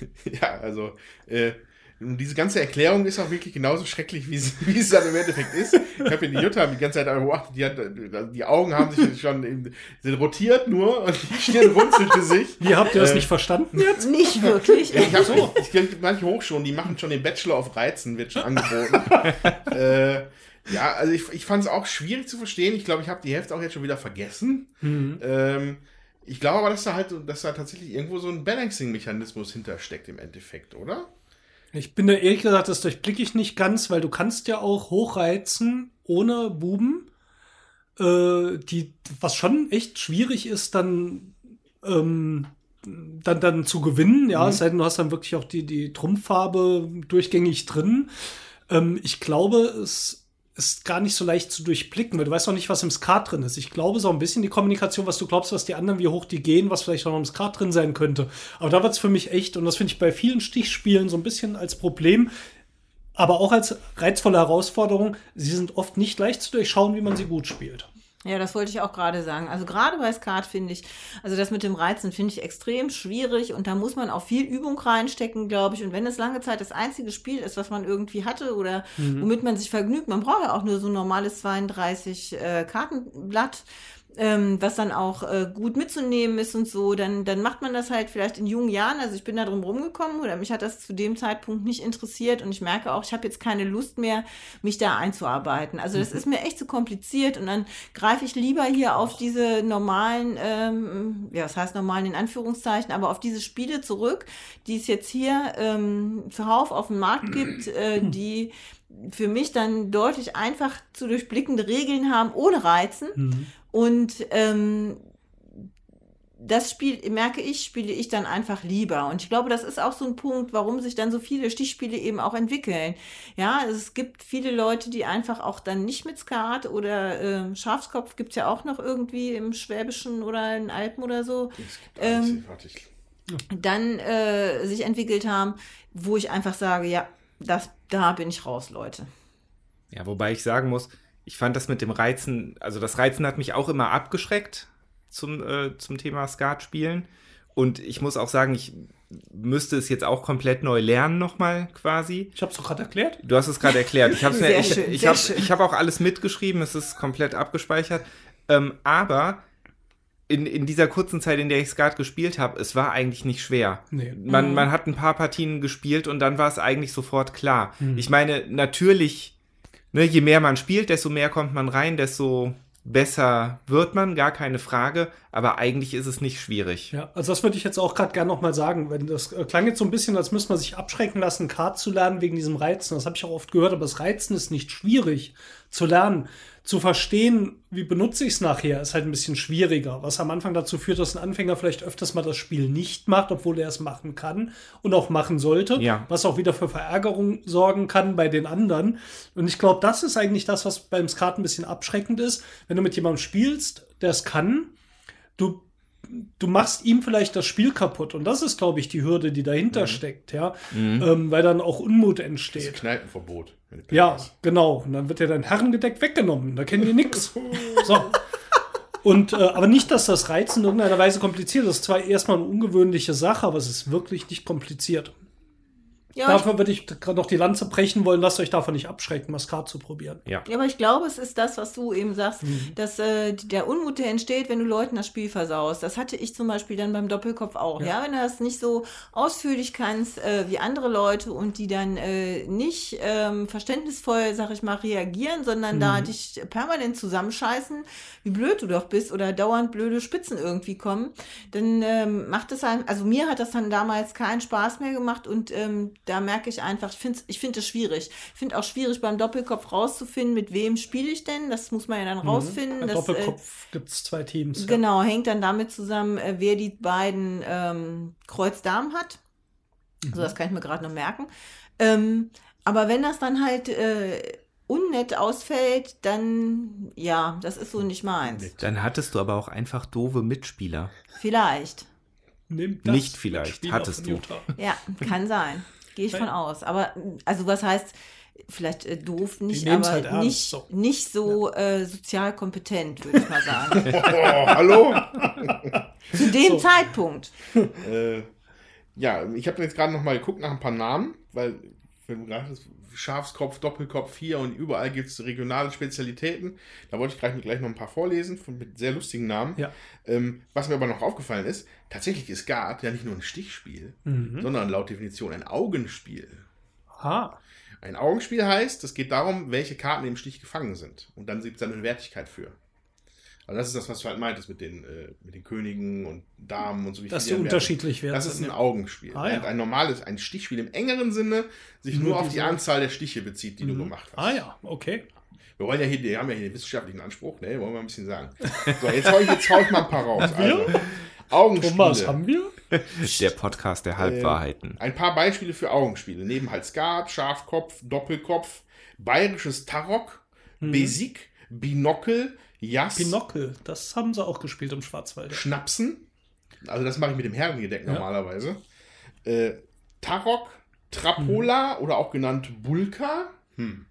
[laughs] Ja, also äh, diese ganze Erklärung ist auch wirklich genauso schrecklich, wie es, [laughs] wie es dann im Endeffekt ist. Ich habe ja die Jutta die ganze Zeit beobachtet, die, hat, die Augen haben sich schon eben, sind rotiert nur und die Stirn runzelte sich. Wie habt ihr das Äh, nicht verstanden jetzt? Nicht wirklich. Ich habe so. ich, ich, manche Hochschulen, die machen schon den Bachelor auf Reizen, wird schon angeboten. [laughs] äh, ja, also ich, ich fand es auch schwierig zu verstehen. Ich glaube, ich habe die Hälfte auch jetzt schon wieder vergessen. Ähm, ich glaube aber, dass da halt, dass da tatsächlich irgendwo so ein Balancing-Mechanismus hintersteckt im Endeffekt, oder? Ich bin da ehrlich gesagt, das durchblicke ich nicht ganz, weil du kannst ja auch hochreizen ohne Buben, äh, die, was schon echt schwierig ist, dann, ähm, dann, dann zu gewinnen, ja, es sei denn, du hast dann wirklich auch die, die Trumpffarbe durchgängig drin. Ähm, ich glaube, es ist gar nicht so leicht zu durchblicken, weil du weißt auch nicht, was im Skat drin ist. Ich glaube, so ein bisschen die Kommunikation, was du glaubst, was die anderen, wie hoch die gehen, was vielleicht auch noch im Skat drin sein könnte. Aber da wird es für mich echt, und das finde ich bei vielen Stichspielen so ein bisschen als Problem, aber auch als reizvolle Herausforderung, sie sind oft nicht leicht zu durchschauen, wie man sie gut spielt. Ja, das wollte ich auch gerade sagen. Also gerade bei Skat finde ich, also das mit dem Reizen finde ich extrem schwierig und da muss man auch viel Übung reinstecken, glaube ich. Und wenn es lange Zeit das einzige Spiel ist, was man irgendwie hatte oder womit man sich vergnügt, man braucht ja auch nur so ein normales 32 äh, Kartenblatt. Ähm, was dann auch äh, gut mitzunehmen ist und so, dann, dann macht man das halt vielleicht in jungen Jahren. Also ich bin da drum rumgekommen oder mich hat das zu dem Zeitpunkt nicht interessiert und ich merke auch, ich habe jetzt keine Lust mehr, mich da einzuarbeiten. Also das mhm. ist mir echt zu kompliziert und dann greife ich lieber hier auf diese normalen, ähm, ja, das heißt normalen in Anführungszeichen, aber auf diese Spiele zurück, die es jetzt hier ähm, zuhauf auf dem Markt gibt, äh, [clears throat] die für mich dann deutlich einfach zu durchblickende Regeln haben, ohne Reizen. Mhm. Und ähm, das Spiel, merke ich, spiele ich dann einfach lieber. Und ich glaube, das ist auch so ein Punkt, warum sich dann so viele Stichspiele eben auch entwickeln. Ja, es gibt viele Leute, die einfach auch dann nicht mit Skat oder äh, Schafskopf gibt es ja auch noch irgendwie im Schwäbischen oder in Alpen oder so. Ähm, dann äh, sich entwickelt haben, wo ich einfach sage, ja, das, da bin ich raus, Leute. Ja, wobei ich sagen muss, ich fand das mit dem Reizen, also das Reizen hat mich auch immer abgeschreckt zum, äh, zum Thema Skat spielen. Und ich muss auch sagen, ich müsste es jetzt auch komplett neu lernen nochmal quasi. Ich habe es doch gerade erklärt. Du hast es gerade erklärt. Ich habe [laughs] ich, ich hab, ich hab auch alles mitgeschrieben, es ist komplett abgespeichert. Ähm, aber in, in dieser kurzen Zeit, in der ich Skat gespielt habe, es war eigentlich nicht schwer. Nee. Man, mhm. man hat ein paar Partien gespielt und dann war es eigentlich sofort klar. Mhm. Ich meine, natürlich ne, je mehr man spielt, desto mehr kommt man rein, desto besser wird man, gar keine Frage, aber eigentlich ist es nicht schwierig. Ja, also das würde ich jetzt auch gerade gerne nochmal sagen, wenn das äh, klang jetzt so ein bisschen, als müsste man sich abschrecken lassen, Kart zu lernen wegen diesem Reizen. Das habe ich auch oft gehört, aber das Reizen ist nicht schwierig zu lernen zu verstehen, wie benutze ich es nachher, ist halt ein bisschen schwieriger. Was am Anfang dazu führt, dass ein Anfänger vielleicht öfters mal das Spiel nicht macht, obwohl er es machen kann und auch machen sollte. Ja. Was auch wieder für Verärgerung sorgen kann bei den anderen. Und ich glaube, das ist eigentlich das, was beim Skat ein bisschen abschreckend ist. Wenn du mit jemandem spielst, der es kann, du du machst ihm vielleicht das Spiel kaputt. Und das ist, glaube ich, die Hürde, die dahinter mhm. steckt, ja. Mhm. Ähm, weil dann auch Unmut entsteht. Das Kneipenverbot. Ja, genau. Und dann wird dir dein Herrengedeck weggenommen. Da kennen die [laughs] nichts. So. Und, äh, aber nicht, dass das Reizen in irgendeiner Weise kompliziert ist. Das ist zwar erstmal eine ungewöhnliche Sache, aber es ist wirklich nicht kompliziert. Ja, Dafür würde ich gerade noch die Lanze brechen wollen, lasst euch davon nicht abschrecken, Maskat zu probieren. Ja. ja, aber ich glaube, es ist das, was du eben sagst, mhm. dass äh, der Unmut, der entsteht, wenn du Leuten das Spiel versaust. Das hatte ich zum Beispiel dann beim Doppelkopf auch. Ja, ja? wenn du das nicht so ausführlich kannst äh, wie andere Leute und die dann äh, nicht ähm, verständnisvoll, sag ich mal, reagieren, sondern mhm. da dich permanent zusammenscheißen, wie blöd du doch bist oder dauernd blöde Spitzen irgendwie kommen, dann ähm, macht es einem, also mir hat das dann damals keinen Spaß mehr gemacht und ähm, da merke ich einfach, ich finde ich find es schwierig. Ich finde auch schwierig beim Doppelkopf rauszufinden, mit wem spiele ich denn. Das muss man ja dann mhm. rausfinden. Beim Doppelkopf äh, gibt es zwei Teams. Genau, ja. hängt dann damit zusammen, äh, wer die beiden ähm, Kreuz-Darm hat. Mhm. So, das kann ich mir gerade noch merken. Ähm, aber wenn das dann halt äh, unnett ausfällt, dann ja, das ist so nicht meins. Dann hattest du aber auch einfach doofe Mitspieler. Vielleicht. Nicht vielleicht, hattest du. Ja, kann sein. Gehe ich von aus. Aber also was heißt, vielleicht äh, doof, nicht, aber halt nicht, so, nicht so ja. äh, sozial kompetent, würde ich mal sagen. [laughs] oh, hallo? [laughs] Zu dem so. Zeitpunkt. Äh, ja, ich habe jetzt gerade noch mal geguckt nach ein paar Namen, weil wenn du gerade Schafskopf, Doppelkopf hier und überall gibt es regionale Spezialitäten. Da wollte ich gleich, gleich noch ein paar vorlesen von, mit sehr lustigen Namen. Ja. Ähm, was mir aber noch aufgefallen ist, tatsächlich ist Gard ja nicht nur ein Stichspiel, mhm. sondern laut Definition ein Augenspiel. Aha. Ein Augenspiel heißt, es geht darum, welche Karten im Stich gefangen sind. Und dann gibt es eine Wertigkeit für. Also das ist das, was du halt meintest mit den, äh, mit den Königen und Damen und so. Wie Dass die unterschiedlich werden. Das ist ein Augenspiel. Ah, ja. Ein normales, ein Stichspiel im engeren Sinne sich nur, nur auf die Anzahl der Stiche bezieht, die mhm. du gemacht hast. Ah ja, okay. Wir wollen ja hier, wir haben ja hier den wissenschaftlichen Anspruch, ne? Wollen wir ein bisschen sagen. So, jetzt hau ich, jetzt hau ich mal ein paar raus. Also, Augenspiele. Thomas, haben wir? Der Podcast der Halbwahrheiten. Äh, ein paar Beispiele für Augenspiele. Neben halt Skat, Schafkopf, Doppelkopf, bayerisches Tarok, mhm. Besik, Binokel, Jas. Pinokel, das haben sie auch gespielt im Schwarzwald. Schnapsen. Also das mache ich mit dem Herrengedeck ja. normalerweise. Äh, Tarok, Trapola mhm. oder auch genannt Bulka. Hm.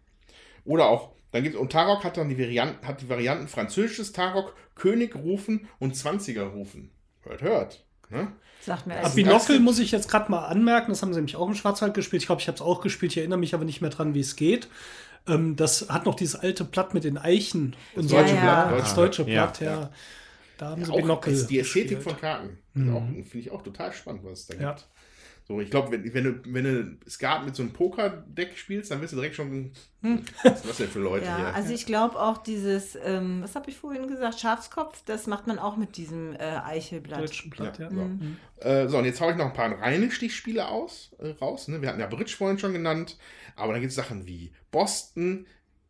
Oder auch, dann gibt es, und Tarok hat dann die Varianten, hat die Varianten französisches Tarok, König rufen und Zwanziger rufen. Hört, hört. Ne? Sagt mir Binokel muss ich jetzt gerade mal anmerken, das haben sie nämlich auch im Schwarzwald gespielt. Ich glaube, ich habe es auch gespielt, ich erinnere mich aber nicht mehr dran, wie es geht. Ähm, das hat noch dieses alte Blatt mit den Eichen und Das so. deutsche Ja, Blatt. ja. Das deutsche Ja. Blatt, ja. Da haben sie auch Binocle. ist die Ästhetik gespielt. von Karten. Mhm. Finde ich auch total spannend, was es da Ja. gibt. So, ich glaube, wenn, wenn, du, wenn du Skat mit so einem Poker-Deck spielst, dann wirst du direkt schon. Hm. Was ist das denn für Leute Ja, hier? also ich glaube auch dieses, ähm, was habe ich vorhin gesagt, Schafskopf, das macht man auch mit diesem äh, Eichelblatt. Deutschen Blatt, ja. Ja, so. Äh, so, und jetzt haue ich noch ein paar reine Stichspiele aus, äh, raus. Ne? Wir hatten ja Bridge vorhin schon genannt, aber dann gibt es Sachen wie Boston,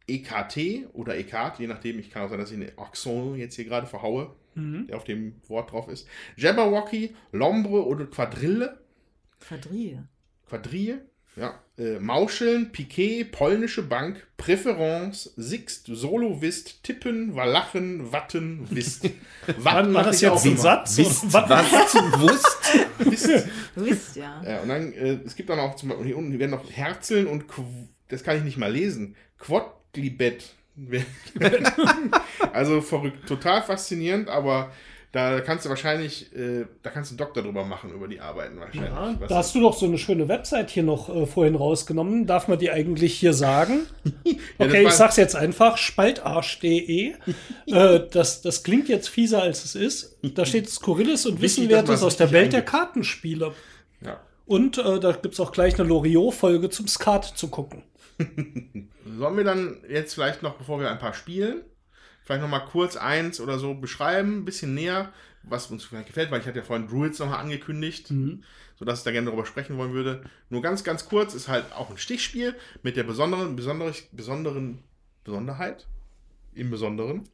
EKT oder EKT, je nachdem, ich kann auch sein, dass ich eine Accent jetzt hier gerade verhaue, Mhm. der auf dem Wort drauf ist. Jabberwocky, Lombre oder Quadrille. Quadrille. Quadrille, ja, äh, Mauscheln, Piquet, polnische Bank, Präferenz, Sixt, Solo-Wist, Tippen, Walachen, Watten, Wist. [laughs] Watten war das jetzt auch ein. Satz? Was du wusst? Wist. Du wisst [laughs] ja. Ja, und dann, äh, es gibt dann auch zum Beispiel hier unten, werden noch Herzeln und, Qu das kann ich nicht mal lesen, Quodlibet. [laughs] also verrückt, total faszinierend, aber da kannst du wahrscheinlich, äh, da kannst du einen Doktor drüber machen, über die Arbeiten wahrscheinlich. Ja, da hast du doch so eine schöne Website hier noch äh, vorhin rausgenommen. Darf man die eigentlich hier sagen? [laughs] Okay, ich sag's jetzt einfach, spaltarsch.de. [laughs] äh, das, das klingt jetzt fieser, als es ist. Da steht Skurriles und Wichtig, Wissenwertes es aus der Welt der. Kartenspiele. ja. Und äh, da gibt's auch gleich eine Loriot-Folge zum Skat zu gucken. [laughs] Sollen wir dann jetzt vielleicht noch, bevor wir ein paar spielen, vielleicht noch mal kurz eins oder so beschreiben, ein bisschen näher, was uns vielleicht gefällt, weil ich hatte ja vorhin Druids nochmal angekündigt, sodass ich da gerne darüber sprechen wollen würde. Nur ganz, ganz kurz, ist halt auch ein Stichspiel mit der besonderen, besonderen, besonderen Besonderheit, im Besonderen,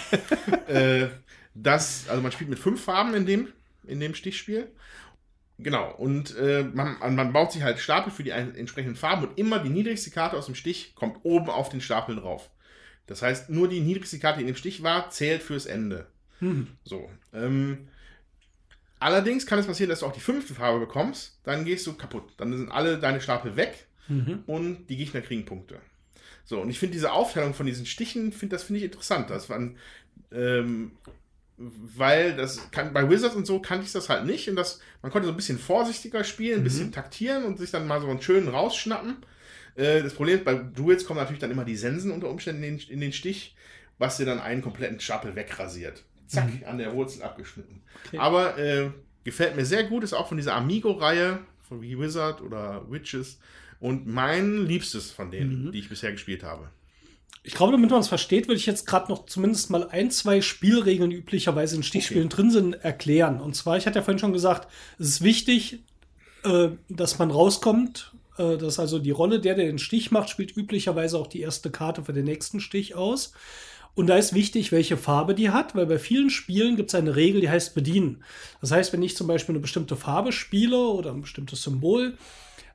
[laughs] [laughs] äh, dass, also man spielt mit fünf Farben in dem, in dem Stichspiel. Genau, und äh, man, man baut sich halt Stapel für die entsprechenden Farben und immer die niedrigste Karte aus dem Stich kommt oben auf den Stapel drauf. Das heißt, nur die niedrigste Karte, die in dem Stich war, zählt fürs Ende. So. Ähm, allerdings kann es passieren, dass du auch die fünfte Farbe bekommst, dann gehst du kaputt. Dann sind alle deine Stapel weg und die Gegner kriegen Punkte. So, und ich finde diese Aufteilung von diesen Stichen, find, das finde ich interessant. Das waren, ähm, weil das kann, bei Wizards und so kannte ich das halt nicht. Und das, man konnte so ein bisschen vorsichtiger spielen, ein bisschen taktieren und sich dann mal so einen schönen rausschnappen. Äh, das Problem ist, bei Duels kommen natürlich dann immer die Sensen unter Umständen in den, in den Stich, was dir dann einen kompletten Stapel wegrasiert. Zack, an der Wurzel abgeschnitten. Aber äh, gefällt mir sehr gut, ist auch von dieser Amigo-Reihe, von wie Wizard oder Witches. Und mein liebstes von denen, die ich bisher gespielt habe. Ich glaube, damit man es versteht, will ich jetzt gerade noch zumindest mal ein, zwei Spielregeln, die üblicherweise in Stichspielen drin sind, erklären. Und zwar, ich hatte ja vorhin schon gesagt, es ist wichtig, äh, dass man rauskommt, äh, dass also die Rolle, der, der den Stich macht, spielt üblicherweise auch die erste Karte für den nächsten Stich aus. Und da ist wichtig, welche Farbe die hat, weil bei vielen Spielen gibt es eine Regel, die heißt bedienen. Das heißt, wenn ich zum Beispiel eine bestimmte Farbe spiele oder ein bestimmtes Symbol,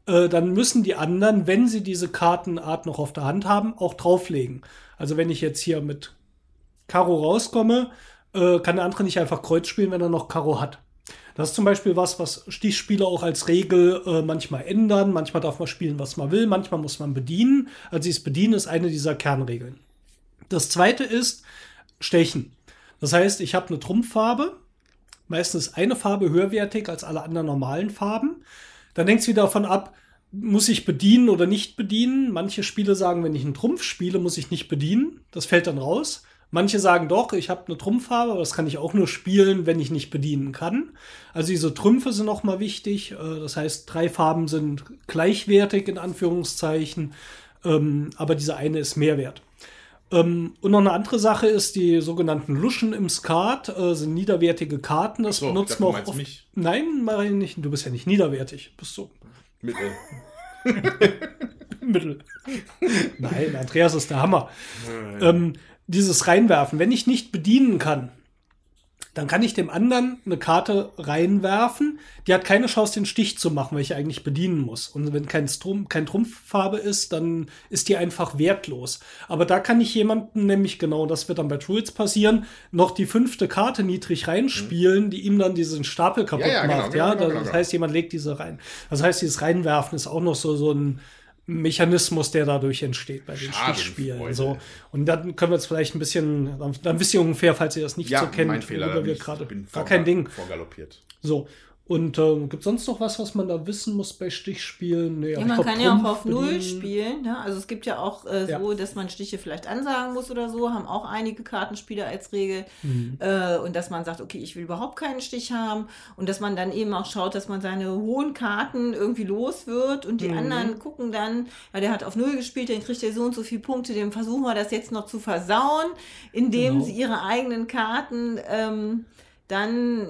äh, dann müssen die anderen, wenn sie diese Kartenart noch auf der Hand haben, auch drauflegen. Also wenn ich jetzt hier mit Karo rauskomme, äh, kann der andere nicht einfach Kreuz spielen, wenn er noch Karo hat. Das ist zum Beispiel was, was Stichspieler auch als Regel äh, manchmal ändern. Manchmal darf man spielen, was man will. Manchmal muss man bedienen. Also dieses Bedienen ist eine dieser Kernregeln. Das zweite ist Stechen. Das heißt, ich habe eine Trumpffarbe. Meistens ist eine Farbe höherwertig als alle anderen normalen Farben. Dann hängt es wieder davon ab, muss ich bedienen oder nicht bedienen. Manche Spiele sagen, wenn ich einen Trumpf spiele, muss ich nicht bedienen. Das fällt dann raus. Manche sagen doch, ich habe eine Trumpffarbe, aber das kann ich auch nur spielen, wenn ich nicht bedienen kann. Also diese Trümpfe sind auch mal wichtig. Äh, Das heißt, drei Farben sind gleichwertig in Anführungszeichen, ähm, aber diese eine ist Mehrwert. Ähm, und noch eine andere Sache ist, die sogenannten Luschen im Skat äh, sind niederwertige Karten. Das so, benutzt man auch oft. mich. Nein, mache ich nicht. Du bist ja nicht niederwertig. Bist du Mit, äh, [laughs] Mittel. Nein, Andreas ist der Hammer. Ähm, dieses Reinwerfen, wenn ich nicht bedienen kann, dann kann ich dem anderen eine Karte reinwerfen. Die hat keine Chance, den Stich zu machen, weil ich eigentlich bedienen muss. Und wenn kein, Strum, kein Trumpffarbe ist, dann ist die einfach wertlos. Aber da kann ich jemanden nämlich, genau das wird dann bei Druids passieren, noch die fünfte Karte niedrig reinspielen, die ihm dann diesen Stapel kaputt Ja, ja, genau, macht. genau, ja, genau, das genau. heißt, jemand legt diese rein. Das heißt, dieses Reinwerfen ist auch noch so, so ein Mechanismus, der dadurch entsteht bei den. Stichspielen. So. Und dann können wir jetzt vielleicht ein bisschen, dann, dann wisst ihr ungefähr, falls ihr das nicht ja, so kennt, mein Fehler. worüber wir gerade. bin Gar kein Ding. Vorgaloppiert. So. Und äh, gibt es sonst noch was, was man da wissen muss bei Stichspielen? Nee, Ja, man glaub, kann ja auch auf Null spielen. Ne? Also es gibt ja auch äh, so, dass man Stiche vielleicht ansagen muss oder so, haben auch einige Kartenspieler als Regel. Mhm. Äh, und dass man sagt, okay, ich will überhaupt keinen Stich haben. Und dass man dann eben auch schaut, dass man seine hohen Karten irgendwie los wird. Und die Mhm. anderen gucken dann, ja, der hat auf Null gespielt, dann kriegt er so und so viele Punkte, dem versuchen wir das jetzt noch zu versauen, indem Genau. sie ihre eigenen Karten ähm, dann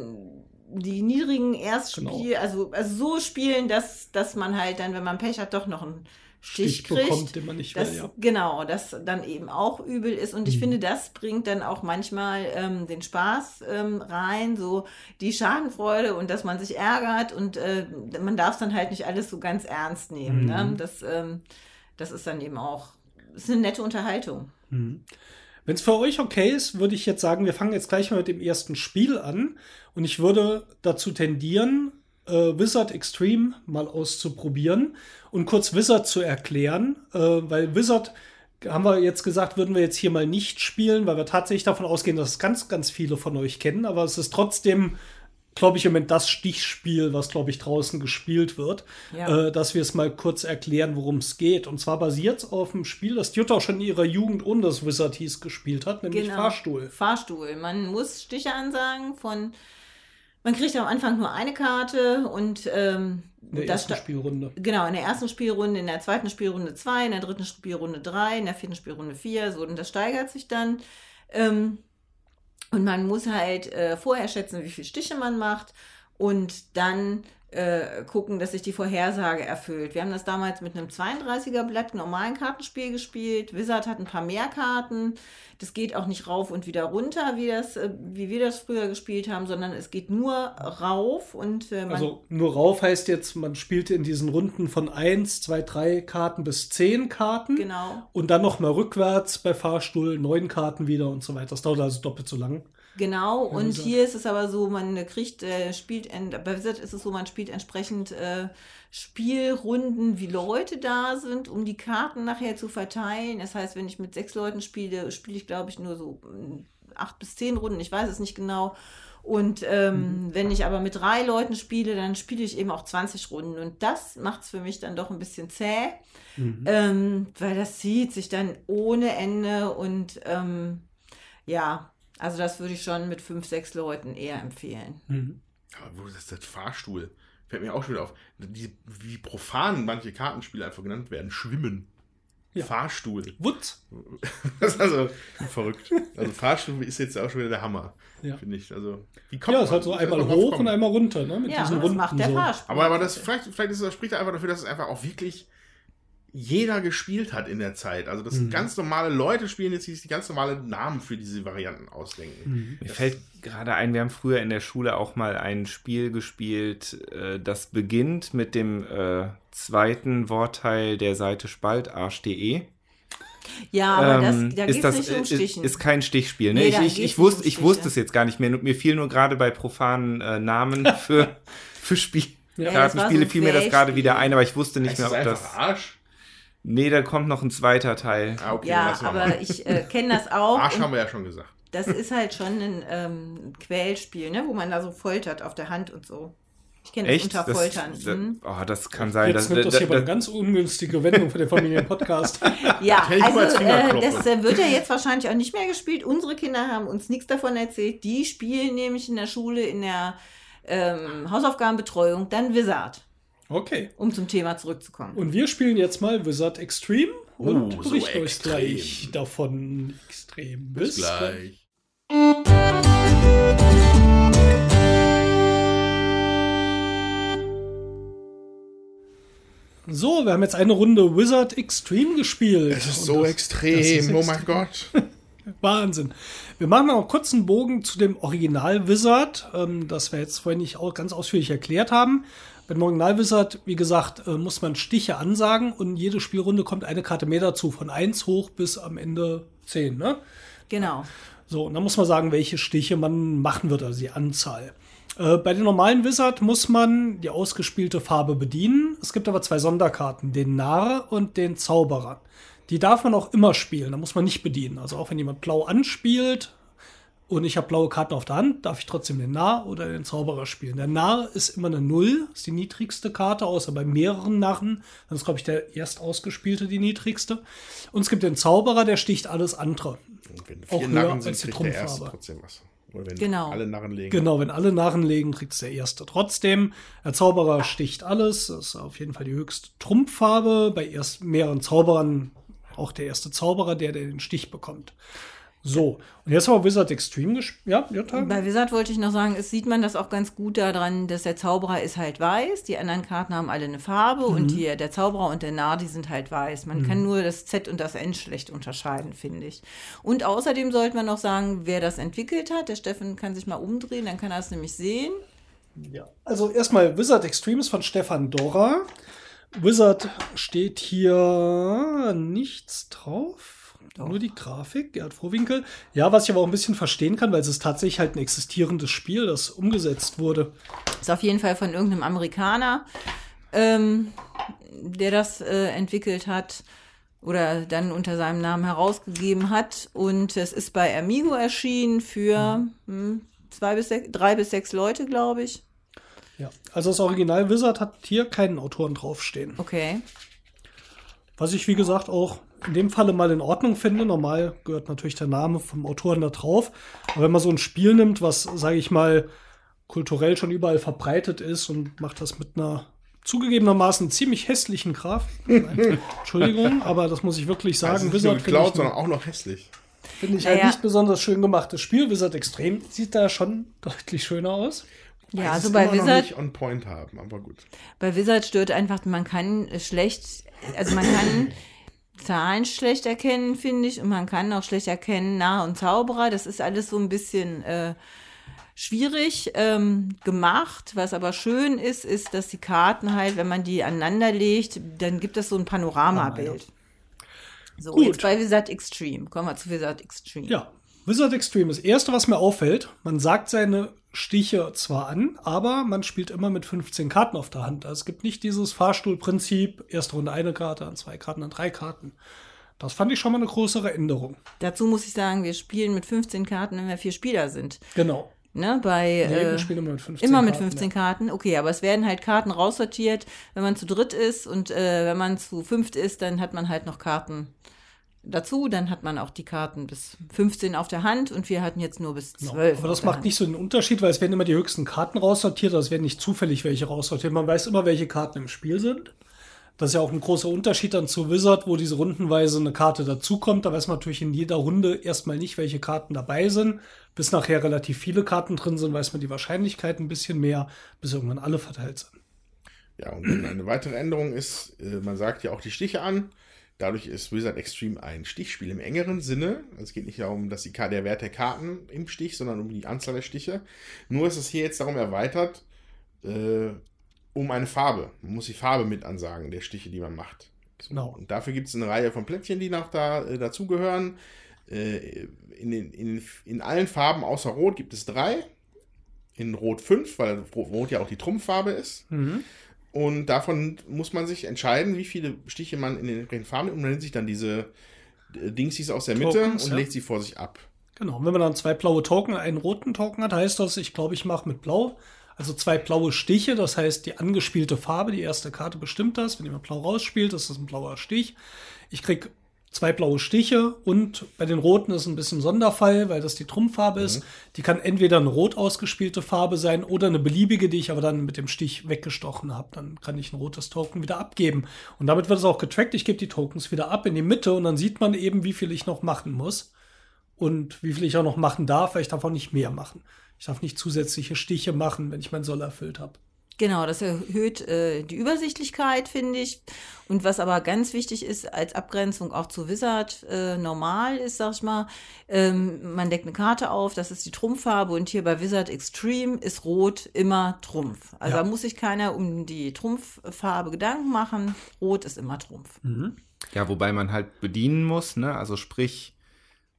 die niedrigen Erstspiel, Genau. also, also so spielen, dass, dass man halt dann, wenn man Pech hat, doch noch einen Stich, Stich kriegt. bekommt, den man nicht das, will, ja. Genau, das dann eben auch übel ist. Und ich Mhm. finde, das bringt dann auch manchmal ähm, den Spaß ähm, rein, so die Schadenfreude und dass man sich ärgert und äh, man darf es dann halt nicht alles so ganz ernst nehmen. Mhm. Ne? Das, ähm, das ist dann eben auch, ist eine nette Unterhaltung. Wenn es für euch okay ist, würde ich jetzt sagen, wir fangen jetzt gleich mal mit dem ersten Spiel an. Und ich würde dazu tendieren, äh, Wizard Extreme mal auszuprobieren und kurz Wizard zu erklären, äh, weil Wizard haben wir jetzt gesagt, würden wir jetzt hier mal nicht spielen, weil wir tatsächlich davon ausgehen, dass es ganz, ganz viele von euch kennen, aber es ist trotzdem, glaube ich, im Moment das Stichspiel, was, glaube ich, draußen gespielt wird, Ja. äh, dass wir es mal kurz erklären, worum es geht. Und zwar basiert es auf einem Spiel, das Jutta auch schon in ihrer Jugend ohne das Wizard hieß gespielt hat, nämlich Fahrstuhl. Genau. Fahrstuhl. Man muss Stiche ansagen von. Man kriegt am Anfang nur eine Karte und ähm, In der das ersten Spielrunde. Genau, in der ersten Spielrunde, in der zweiten Spielrunde zwei, in der dritten Spielrunde drei, in der vierten Spielrunde vier, so und das steigert sich dann. Ähm, und man muss halt äh, vorher schätzen, wie viele Stiche man macht und dann äh, gucken, dass sich die Vorhersage erfüllt. Wir haben das damals mit einem 32er Blatt normalen Kartenspiel gespielt. Wizard hat ein paar mehr Karten. Das geht auch nicht rauf und wieder runter, wie, das, äh, wie wir das früher gespielt haben, sondern es geht nur rauf und äh, man Also nur rauf heißt jetzt, man spielt in diesen Runden von 1, 2, 3 Karten bis 10 Karten. genau. Und dann noch mal rückwärts bei Fahrstuhl 9 Karten wieder und so weiter. Das dauert also doppelt so lang. Genau, und so. hier ist es aber so, man kriegt, äh, spielt, bei Wizard ist es so, man spielt entsprechend äh, Spielrunden, wie Leute da sind, um die Karten nachher zu verteilen. Das heißt, wenn ich mit sechs Leuten spiele, spiele ich, glaube ich, nur so mm, acht bis zehn Runden, ich weiß es nicht genau. Und ähm, wenn ich aber mit drei Leuten spiele, dann spiele ich eben auch 20 Runden. Und das macht es für mich dann doch ein bisschen zäh, ähm, weil das zieht sich dann ohne Ende und ähm, ja, also das würde ich schon mit fünf, sechs Leuten eher empfehlen. Aber wo ist das Fahrstuhl? Fällt mir auch schon wieder auf. Die, wie profan manche Kartenspiele einfach genannt werden. Schwimmen. Ja. Fahrstuhl. Wutz. [laughs] Das ist also verrückt. Also Fahrstuhl ist jetzt auch schon wieder der Hammer. Ja. Finde ich. Also, wie kommt Ja, es ist halt so einmal hoch und einmal runter, ne? Mit Ja, diesen das Runden macht der so. Fahrstuhl. Aber, aber das vielleicht, vielleicht ist das, spricht er einfach dafür, dass es einfach auch wirklich jeder gespielt hat in der Zeit. Also, dass ganz normale Leute spielen jetzt, die sich die ganz normale Namen für diese Varianten ausdenken. Mir fällt gerade ein, wir haben früher in der Schule auch mal ein Spiel gespielt, äh, das beginnt mit dem äh, zweiten Wortteil der Seite spaltarsch.de. Ja, aber Ähm, das, da ist das nicht um ist, Stichen. ist kein Stichspiel. Ne? Nee, ich ich, ich, wusste, um ich wusste es jetzt gar nicht mehr. Mir fiel nur gerade bei profanen äh, Namen [laughs] für, für Spiel. Ja, Kartenspiele so fiel mir das gerade wieder ein, aber ich wusste nicht mehr, ob das. Arsch? Nee, da kommt noch ein zweiter Teil. Ah, okay, ja, aber mal. ich äh, kenne das auch. Arsch haben wir ja schon gesagt. das ist halt schon ein ähm, Quälspiel, ne? wo man da so foltert auf der Hand und so. Ich kenne das unter Das, Foltern. da, mhm. oh, das kann sein. Jetzt dass- nimmt das da- hier aber eine ganz ungünstige Wendung für den Familienpodcast. [laughs] Ja, also äh, das äh, wird ja jetzt wahrscheinlich auch nicht mehr gespielt. Unsere Kinder haben uns nichts davon erzählt. Die spielen nämlich in der Schule in der ähm, Hausaufgabenbetreuung dann Wizard, Okay. um zum Thema zurückzukommen. Und wir spielen jetzt mal Wizard Extreme und Oh, so berichten euch extrem. gleich davon extrem. Bis gleich. So, wir haben jetzt eine Runde Wizard Extreme gespielt. Es ist Und so das- extrem. das ist oh mein Gott. [laughs] Wahnsinn. Wir machen noch kurz einen Bogen zu dem Original Wizard, ähm, das wir jetzt vorhin nicht auch ganz ausführlich erklärt haben. Beim Original Wizard, wie gesagt, äh, muss man Stiche ansagen und jede Spielrunde kommt eine Karte mehr dazu, von 1 hoch bis am Ende 10. Ne? Genau. So, und dann muss man sagen, welche Stiche man machen wird, also die Anzahl. Äh, bei den normalen Wizard muss man die ausgespielte Farbe bedienen. Es gibt aber zwei Sonderkarten, den Narr und den Zauberer. Die darf man auch immer spielen, da muss man nicht bedienen. Also auch wenn jemand blau anspielt, und ich habe blaue Karten auf der Hand, darf ich trotzdem den Narr oder den Zauberer spielen. Der Narr ist immer eine Null, ist die niedrigste Karte, außer bei mehreren Narren. Dann ist, glaube ich, der erst ausgespielte die niedrigste. Und es gibt den Zauberer, der sticht alles andere. Und wenn Auch vier höher Narren sind, als die kriegt der erste Trumpffarbe. trotzdem was. Oder wenn Genau. alle Narren legen. Genau, wenn alle Narren legen, kriegt es der erste trotzdem. Der Zauberer sticht alles, das ist auf jeden Fall die höchste Trumpffarbe. Bei erst mehreren Zauberern auch der erste Zauberer, der, der den Stich bekommt. So, und jetzt haben wir Wizard Extreme gespielt. Ja, Jutta? Bei Wizard wollte ich noch sagen, es sieht man das auch ganz gut daran, dass der Zauberer ist halt weiß, die anderen Karten haben alle eine Farbe und hier der Zauberer und der Narr, die sind halt weiß. Man kann nur das Z und das N schlecht unterscheiden, finde ich. Und außerdem sollte man noch sagen, wer das entwickelt hat. Der Steffen kann sich mal umdrehen, dann kann er es nämlich sehen. Ja. Also erstmal Wizard Extreme ist von Stefan Dorra. Wizard steht hier nichts drauf. Nur die Grafik, Gerd Frohwinkel. Ja, was ich aber auch ein bisschen verstehen kann, weil es ist tatsächlich halt ein existierendes Spiel, das umgesetzt wurde. Ist auf jeden Fall von irgendeinem Amerikaner, ähm, der das äh, entwickelt hat oder dann unter seinem Namen herausgegeben hat. Und es ist bei Amigo erschienen für hm, zwei bis sechs, drei bis sechs Leute, glaube ich. Ja. Also das Original Wizard hat hier keinen Autoren draufstehen. Okay. Was ich, wie gesagt, auch in dem Falle mal in Ordnung finde. Normal gehört natürlich der Name vom Autoren da drauf. Aber wenn man so ein Spiel nimmt, was, sage ich mal, kulturell schon überall verbreitet ist und macht das mit einer zugegebenermaßen ziemlich hässlichen Grafik. Nein, [laughs] Entschuldigung, aber das muss ich wirklich Also sagen. nicht nur Wizard finde geklaut, ich, sondern auch noch hässlich. finde ich halt Naja. nicht besonders schön gemachtes Spiel. Wizard Extrem sieht da schon deutlich schöner aus. Ja, also bei immer noch Wizard, nicht on point haben, aber gut. bei Wizard stört einfach, man kann schlecht, also man kann Zahlen schlecht erkennen, finde ich, und man kann auch schlecht erkennen Narr und Zauberer. Das ist alles so ein bisschen äh, schwierig ähm, gemacht. Was aber schön ist, ist, dass die Karten halt, wenn man die aneinander legt, dann gibt es so ein Panoramabild. So, Gut. jetzt bei Wizard Extreme. Kommen wir zu Wizard Extreme. Ja, Wizard Extreme. Das erste, was mir auffällt, man sagt seine Stiche zwar an, aber man spielt immer mit 15 Karten auf der Hand. Also es gibt nicht dieses Fahrstuhlprinzip, erste Runde eine Karte, an zwei Karten, an drei Karten. Das fand ich schon mal eine größere Änderung. Dazu muss ich sagen, wir spielen mit 15 Karten, wenn wir vier Spieler sind. Genau. Ne, bei, Nee, äh, wir spielen immer mit 15 Immer mit Karten, 15 ja. Karten, okay, aber es werden halt Karten raussortiert, wenn man zu dritt ist und äh, wenn man zu fünft ist, dann hat man halt noch Karten dazu, dann hat man auch die Karten bis 15 auf der Hand und wir hatten jetzt nur bis 12. Genau. Aber das macht Hand. nicht so den Unterschied, weil es werden immer die höchsten Karten raussortiert, also es werden nicht zufällig welche raussortiert. Man weiß immer, welche Karten im Spiel sind. Das ist ja auch ein großer Unterschied dann zu Wizard, wo diese rundenweise eine Karte dazukommt. Da weiß man natürlich in jeder Runde erstmal nicht, welche Karten dabei sind. Bis nachher relativ viele Karten drin sind, weiß man die Wahrscheinlichkeit ein bisschen mehr, bis irgendwann alle verteilt sind. Ja, und eine weitere Änderung ist, äh, man sagt ja auch die Stiche an. Dadurch ist Wizard Extreme ein Stichspiel im engeren Sinne. Es geht nicht darum, dass die, der Wert der Karten im Stich, sondern um die Anzahl der Stiche. Nur ist es hier jetzt darum erweitert, äh, um eine Farbe. Man muss die Farbe mit ansagen, der Stiche, die man macht. Genau. Und dafür gibt es eine Reihe von Plättchen, die noch da äh, dazugehören. Äh, in, den, in, in allen Farben außer Rot gibt es drei. In Rot fünf, weil Rot ja auch die Trumpffarbe ist. Und davon muss man sich entscheiden, wie viele Stiche man in den entsprechenden Farben nimmt. Und man nimmt sich dann diese äh, Dingsies aus der Mitte Tokens, und ja. legt sie vor sich ab. Genau. Und wenn man dann zwei blaue Token, einen roten Token hat, heißt das, ich glaube, ich mache mit Blau. Also zwei blaue Stiche, das heißt, die angespielte Farbe, die erste Karte bestimmt das. Wenn jemand blau rausspielt, ist das ein blauer Stich. Ich krieg zwei blaue Stiche und bei den roten ist ein bisschen Sonderfall, weil das die Trumpffarbe ist. Die kann entweder eine rot ausgespielte Farbe sein oder eine beliebige, die ich aber dann mit dem Stich weggestochen habe. Dann kann ich ein rotes Token wieder abgeben. Und damit wird es auch getrackt. Ich gebe die Tokens wieder ab in die Mitte und dann sieht man eben, wie viel ich noch machen muss und wie viel ich auch noch machen darf, weil ich darf auch nicht mehr machen. Ich darf nicht zusätzliche Stiche machen, wenn ich mein Soll erfüllt habe. Genau, das erhöht äh, die Übersichtlichkeit, finde ich. Und was aber ganz wichtig ist als Abgrenzung auch zu Wizard äh, normal ist, sag ich mal, ähm, man deckt eine Karte auf, das ist die Trumpffarbe und hier bei Wizard Extreme ist Rot immer Trumpf. Also Ja. da muss sich keiner um die Trumpffarbe Gedanken machen. Rot ist immer Trumpf. Ja, wobei man halt bedienen muss, ne? Also sprich,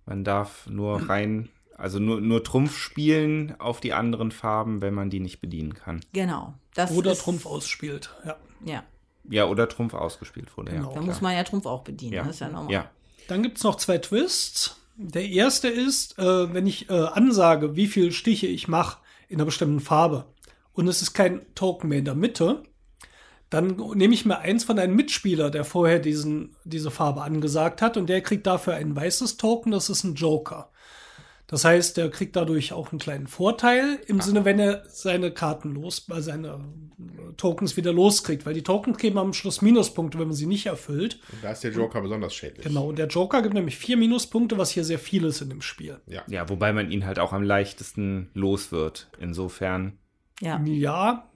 man darf nur [clears throat] rein, also nur, nur Trumpf spielen auf die anderen Farben, wenn man die nicht bedienen kann. Genau. Das Oder ist, Trumpf ausspielt. Ja. Ja, Ja, oder Trumpf ausgespielt wurde. Genau. Ja, da muss man ja Trumpf auch bedienen. ja. Das ist ja normal. Ja. Dann gibt es noch zwei Twists. Der erste ist, äh, wenn ich äh, ansage, wie viele Stiche ich mache in einer bestimmten Farbe und es ist kein Token mehr in der Mitte, dann nehme ich mir eins von einem Mitspieler, der vorher diesen, diese Farbe angesagt hat und der kriegt dafür ein weißes Token, das ist ein Joker. Das heißt, der kriegt dadurch auch einen kleinen Vorteil im Sinne, wenn er seine Karten los, äh, seine Tokens wieder loskriegt, weil die Tokens geben am Schluss Minuspunkte, wenn man sie nicht erfüllt. Und da ist der Joker besonders schädlich. Genau, und der Joker gibt nämlich vier Minuspunkte, was hier sehr viel ist in dem Spiel. Ja. Ja, wobei man ihn halt auch am leichtesten los wird. Insofern. Ja. Ja,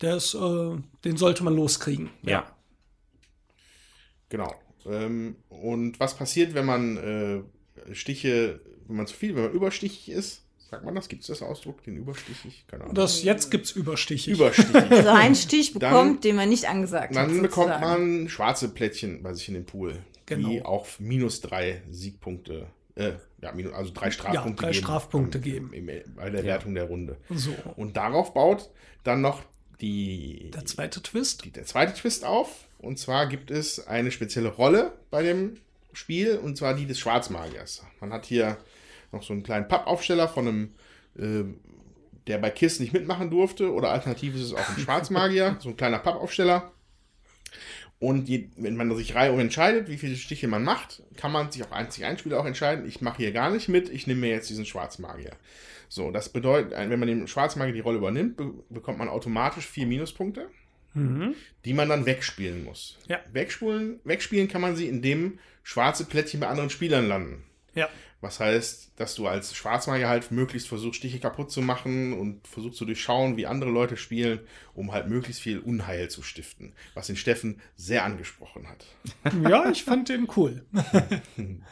der ist, äh, den sollte man loskriegen. Ja. Genau. Ähm, und was passiert, wenn man äh, Stiche, wenn man zu viel, wenn man überstichig ist? Sagt man das? Gibt es das Ausdruck, den überstichig? Keine Ahnung. Das, jetzt gibt's Überstiche. überstichig. [laughs] Also einen Stich Dann- bekommt, den man nicht angesagt hat. Dann bekommt sozusagen. man schwarze Plättchen bei sich in den Pool. Genau. Die auch minus drei Siegpunkte, äh, ja, minus, also drei Strafpunkte drei geben. Strafpunkte geben. Im, bei der Wertung der Runde. So. Und darauf baut dann noch die, Der zweite Twist. die, der zweite Twist auf. Und zwar gibt es eine spezielle Rolle bei dem Spiel, und zwar die des Schwarzmagiers. Man hat hier noch so einen kleinen Pappaufsteller von einem, äh, der bei KISS nicht mitmachen durfte, oder alternativ ist es auch ein Schwarzmagier, [laughs] so ein kleiner Pappaufsteller. Und je, wenn man sich reihum entscheidet, wie viele Stiche man macht, kann man sich auf einzig ein Spieler auch entscheiden, ich mache hier gar nicht mit, ich nehme mir jetzt diesen Schwarzmagier. So, das bedeutet, wenn man dem Schwarzmagier die Rolle übernimmt, be bekommt man automatisch vier Minuspunkte, die man dann wegspielen muss. Ja. Wegspielen, wegspielen kann man sie, indem schwarze Plättchen bei anderen Spielern landen. Ja. Was heißt, dass du als Schwarzmagier halt möglichst versuchst, Stiche kaputt zu machen und versuchst zu durchschauen, wie andere Leute spielen, um halt möglichst viel Unheil zu stiften. Was den Steffen sehr angesprochen hat. Ja, ich fand den cool. [laughs]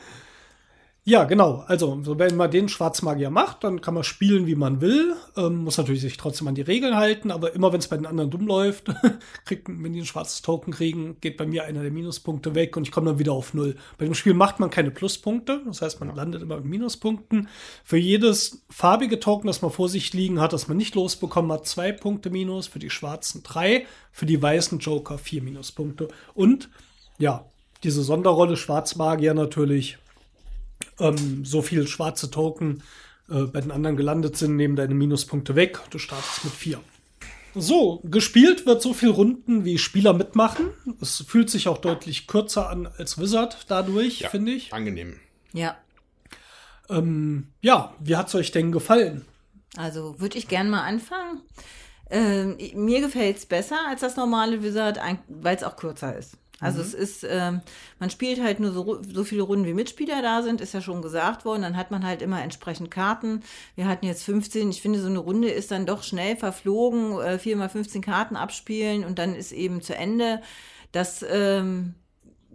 ja, genau. Also, so wenn man den Schwarzmagier macht, dann kann man spielen, wie man will. Ähm, muss natürlich sich trotzdem an die Regeln halten, aber immer wenn es bei den anderen dumm läuft, [laughs] kriegt, wenn die ein schwarzes Token kriegen, geht bei mir einer der Minuspunkte weg und ich komme dann wieder auf Null. Bei dem Spiel macht man keine Pluspunkte, das heißt, man landet immer mit Minuspunkten. Für jedes farbige Token, das man vor sich liegen hat, das man nicht losbekommen hat, zwei Punkte Minus, für die schwarzen drei, für die weißen Joker vier Minuspunkte. Und ja, diese Sonderrolle Schwarzmagier natürlich, ähm, so viel schwarze Token äh, bei den anderen gelandet sind, nehmen deine Minuspunkte weg. Du startest mit vier. So, gespielt wird so viel Runden, wie Spieler mitmachen. Es fühlt sich auch deutlich kürzer an als Wizard dadurch, Ja, finde ich. Angenehm. Ja. Ähm, ja, wie hat's euch denn gefallen? Also würde ich gern mal anfangen. Ähm, mir gefällt es besser als das normale Wizard, weil es auch kürzer ist. Also es ist, ähm, man spielt halt nur so, so viele Runden, wie Mitspieler da sind, ist ja schon gesagt worden. Dann hat man halt immer entsprechend Karten. Wir hatten jetzt 15. Ich finde, so eine Runde ist dann doch schnell verflogen. Äh, 4 mal 15 Karten abspielen und dann ist eben zu Ende. Das, ähm,